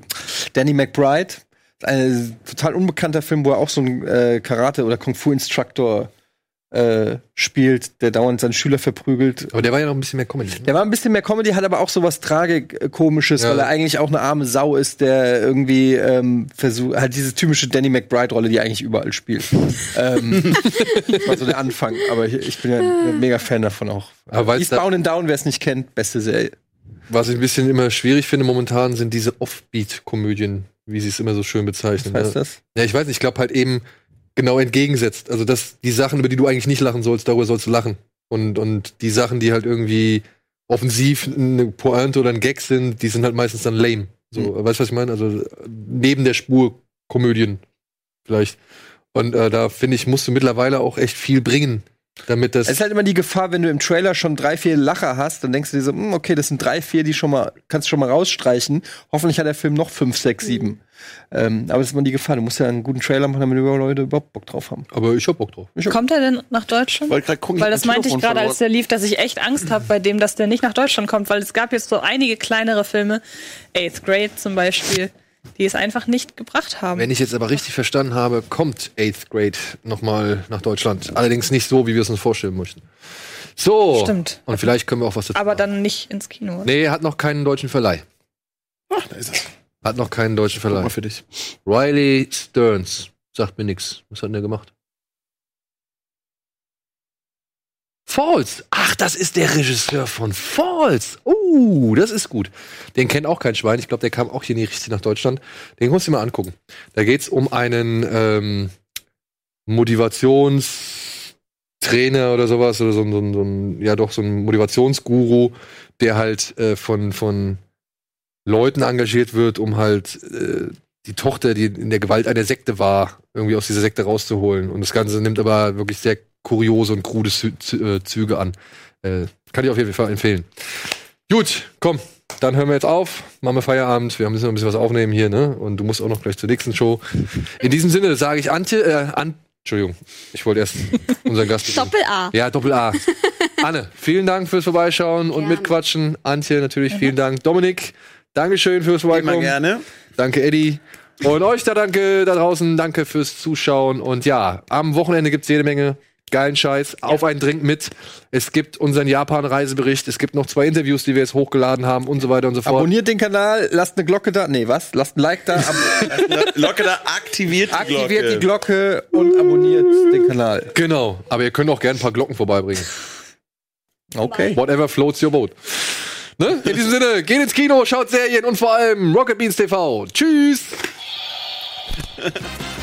Danny McBride. Ein total unbekannter Film, wo er auch so ein äh, Karate- oder Kung-Fu-Instructor äh, spielt, der dauernd seinen Schüler verprügelt. Aber der war ja noch ein bisschen mehr Comedy. Ne? Der war ein bisschen mehr Comedy, hat aber auch so was Tragikomisches, Ja. weil er eigentlich auch eine arme Sau ist, der irgendwie ähm, versucht, halt diese typische Danny McBride-Rolle, die eigentlich überall spielt. [laughs] ähm, das war so der Anfang, aber ich, ich bin ja ein mega Fan davon auch. Aber Eastbound and Down, wer es nicht kennt, beste Serie. Was ich ein bisschen immer schwierig finde momentan, sind diese Offbeat-Komödien, wie sie es immer so schön bezeichnen. Was heißt ne? das? Ja, ich weiß nicht, ich glaube halt eben genau entgegensetzt. Also, dass die Sachen, über die du eigentlich nicht lachen sollst, darüber sollst du lachen. Und, und die Sachen, die halt irgendwie offensiv eine Pointe oder ein Gag sind, die sind halt meistens dann lame. So, Mhm. weißt du, was ich meine? Also, neben der Spur Komödien vielleicht. Und äh, da finde ich, musst du mittlerweile auch echt viel bringen, damit das. Es ist halt immer die Gefahr, wenn du im Trailer schon drei, vier Lacher hast, dann denkst du dir so, hm, okay, das sind drei, vier, die schon mal, kannst du schon mal rausstreichen. Hoffentlich hat der Film noch fünf, sechs, sieben. Ähm, aber das ist immer die Gefahr. Du musst ja einen guten Trailer machen, damit über Leute überhaupt Bock drauf haben. aber ich hab Bock drauf. Kommt er denn nach Deutschland? Gerade gucken, Weil hab das mein meinte ich gerade, als der lief, dass ich echt Angst habe bei dem, dass der nicht nach Deutschland kommt, weil es gab jetzt so einige kleinere Filme, Eighth Grade zum Beispiel, die es einfach nicht gebracht haben. Wenn ich jetzt aber richtig verstanden habe, kommt Eighth Grade nochmal nach Deutschland. Allerdings nicht so, wie wir es uns vorstellen möchten. So. Stimmt. Und vielleicht können wir auch was dazu. Aber dann nicht ins Kino. oder? Nee, hat noch keinen deutschen Verleih. Ach, da ist es. Hat noch keinen deutschen Guck Verleih. mal für dich. Riley Stearns. Sagt mir nix. Was hat denn der gemacht? Falls. Ach, das ist der Regisseur von Falls. Uh, das ist gut. Den kennt auch kein Schwein. Ich glaube, der kam auch hier nie richtig nach Deutschland. Den musst du dir mal angucken. Da geht's um einen ähm, Motivationstrainer oder sowas oder so, ein- so, so ja doch so ein Motivationsguru, der halt äh, von von Leuten engagiert wird, um halt äh, die Tochter, die in der Gewalt einer Sekte war, irgendwie aus dieser Sekte rauszuholen. Und das Ganze nimmt aber wirklich sehr kuriose und krude äh, Züge an. Äh, kann ich auf jeden Fall empfehlen. Gut, komm, dann hören wir jetzt auf. Machen wir Feierabend. Wir müssen noch ein bisschen was aufnehmen hier, ne? Und du musst auch noch gleich zur nächsten Show. In diesem Sinne sage ich Antje, äh, an, Entschuldigung, ich wollte erst unseren Gast begrüßen. Doppel-A. Ja, Doppel A. [laughs] Anne, vielen Dank fürs Vorbeischauen und Gerne. mitquatschen. Antje, natürlich vielen Dank. Dominik, Dankeschön fürs Immer Vorbeikommen. gerne. Danke, Eddie. Und euch da danke da draußen, danke fürs Zuschauen. Und ja, am Wochenende gibt's jede Menge geilen Scheiß. Auf einen Drink mit. Es gibt unseren Japan-Reisebericht. Es gibt noch zwei Interviews, die wir jetzt hochgeladen haben und so weiter und so fort. Abonniert den Kanal, lasst eine Glocke da. Nee, was? Lasst ein Like da. [laughs] Glocke da, aktiviert die aktiviert Glocke. die Glocke und abonniert den Kanal. Genau. Aber ihr könnt auch gerne ein paar Glocken vorbeibringen. Okay. Whatever floats your boat. Ne? In diesem Sinne, geht ins Kino, schaut Serien und vor allem Rocket Beans TV. Tschüss! [laughs]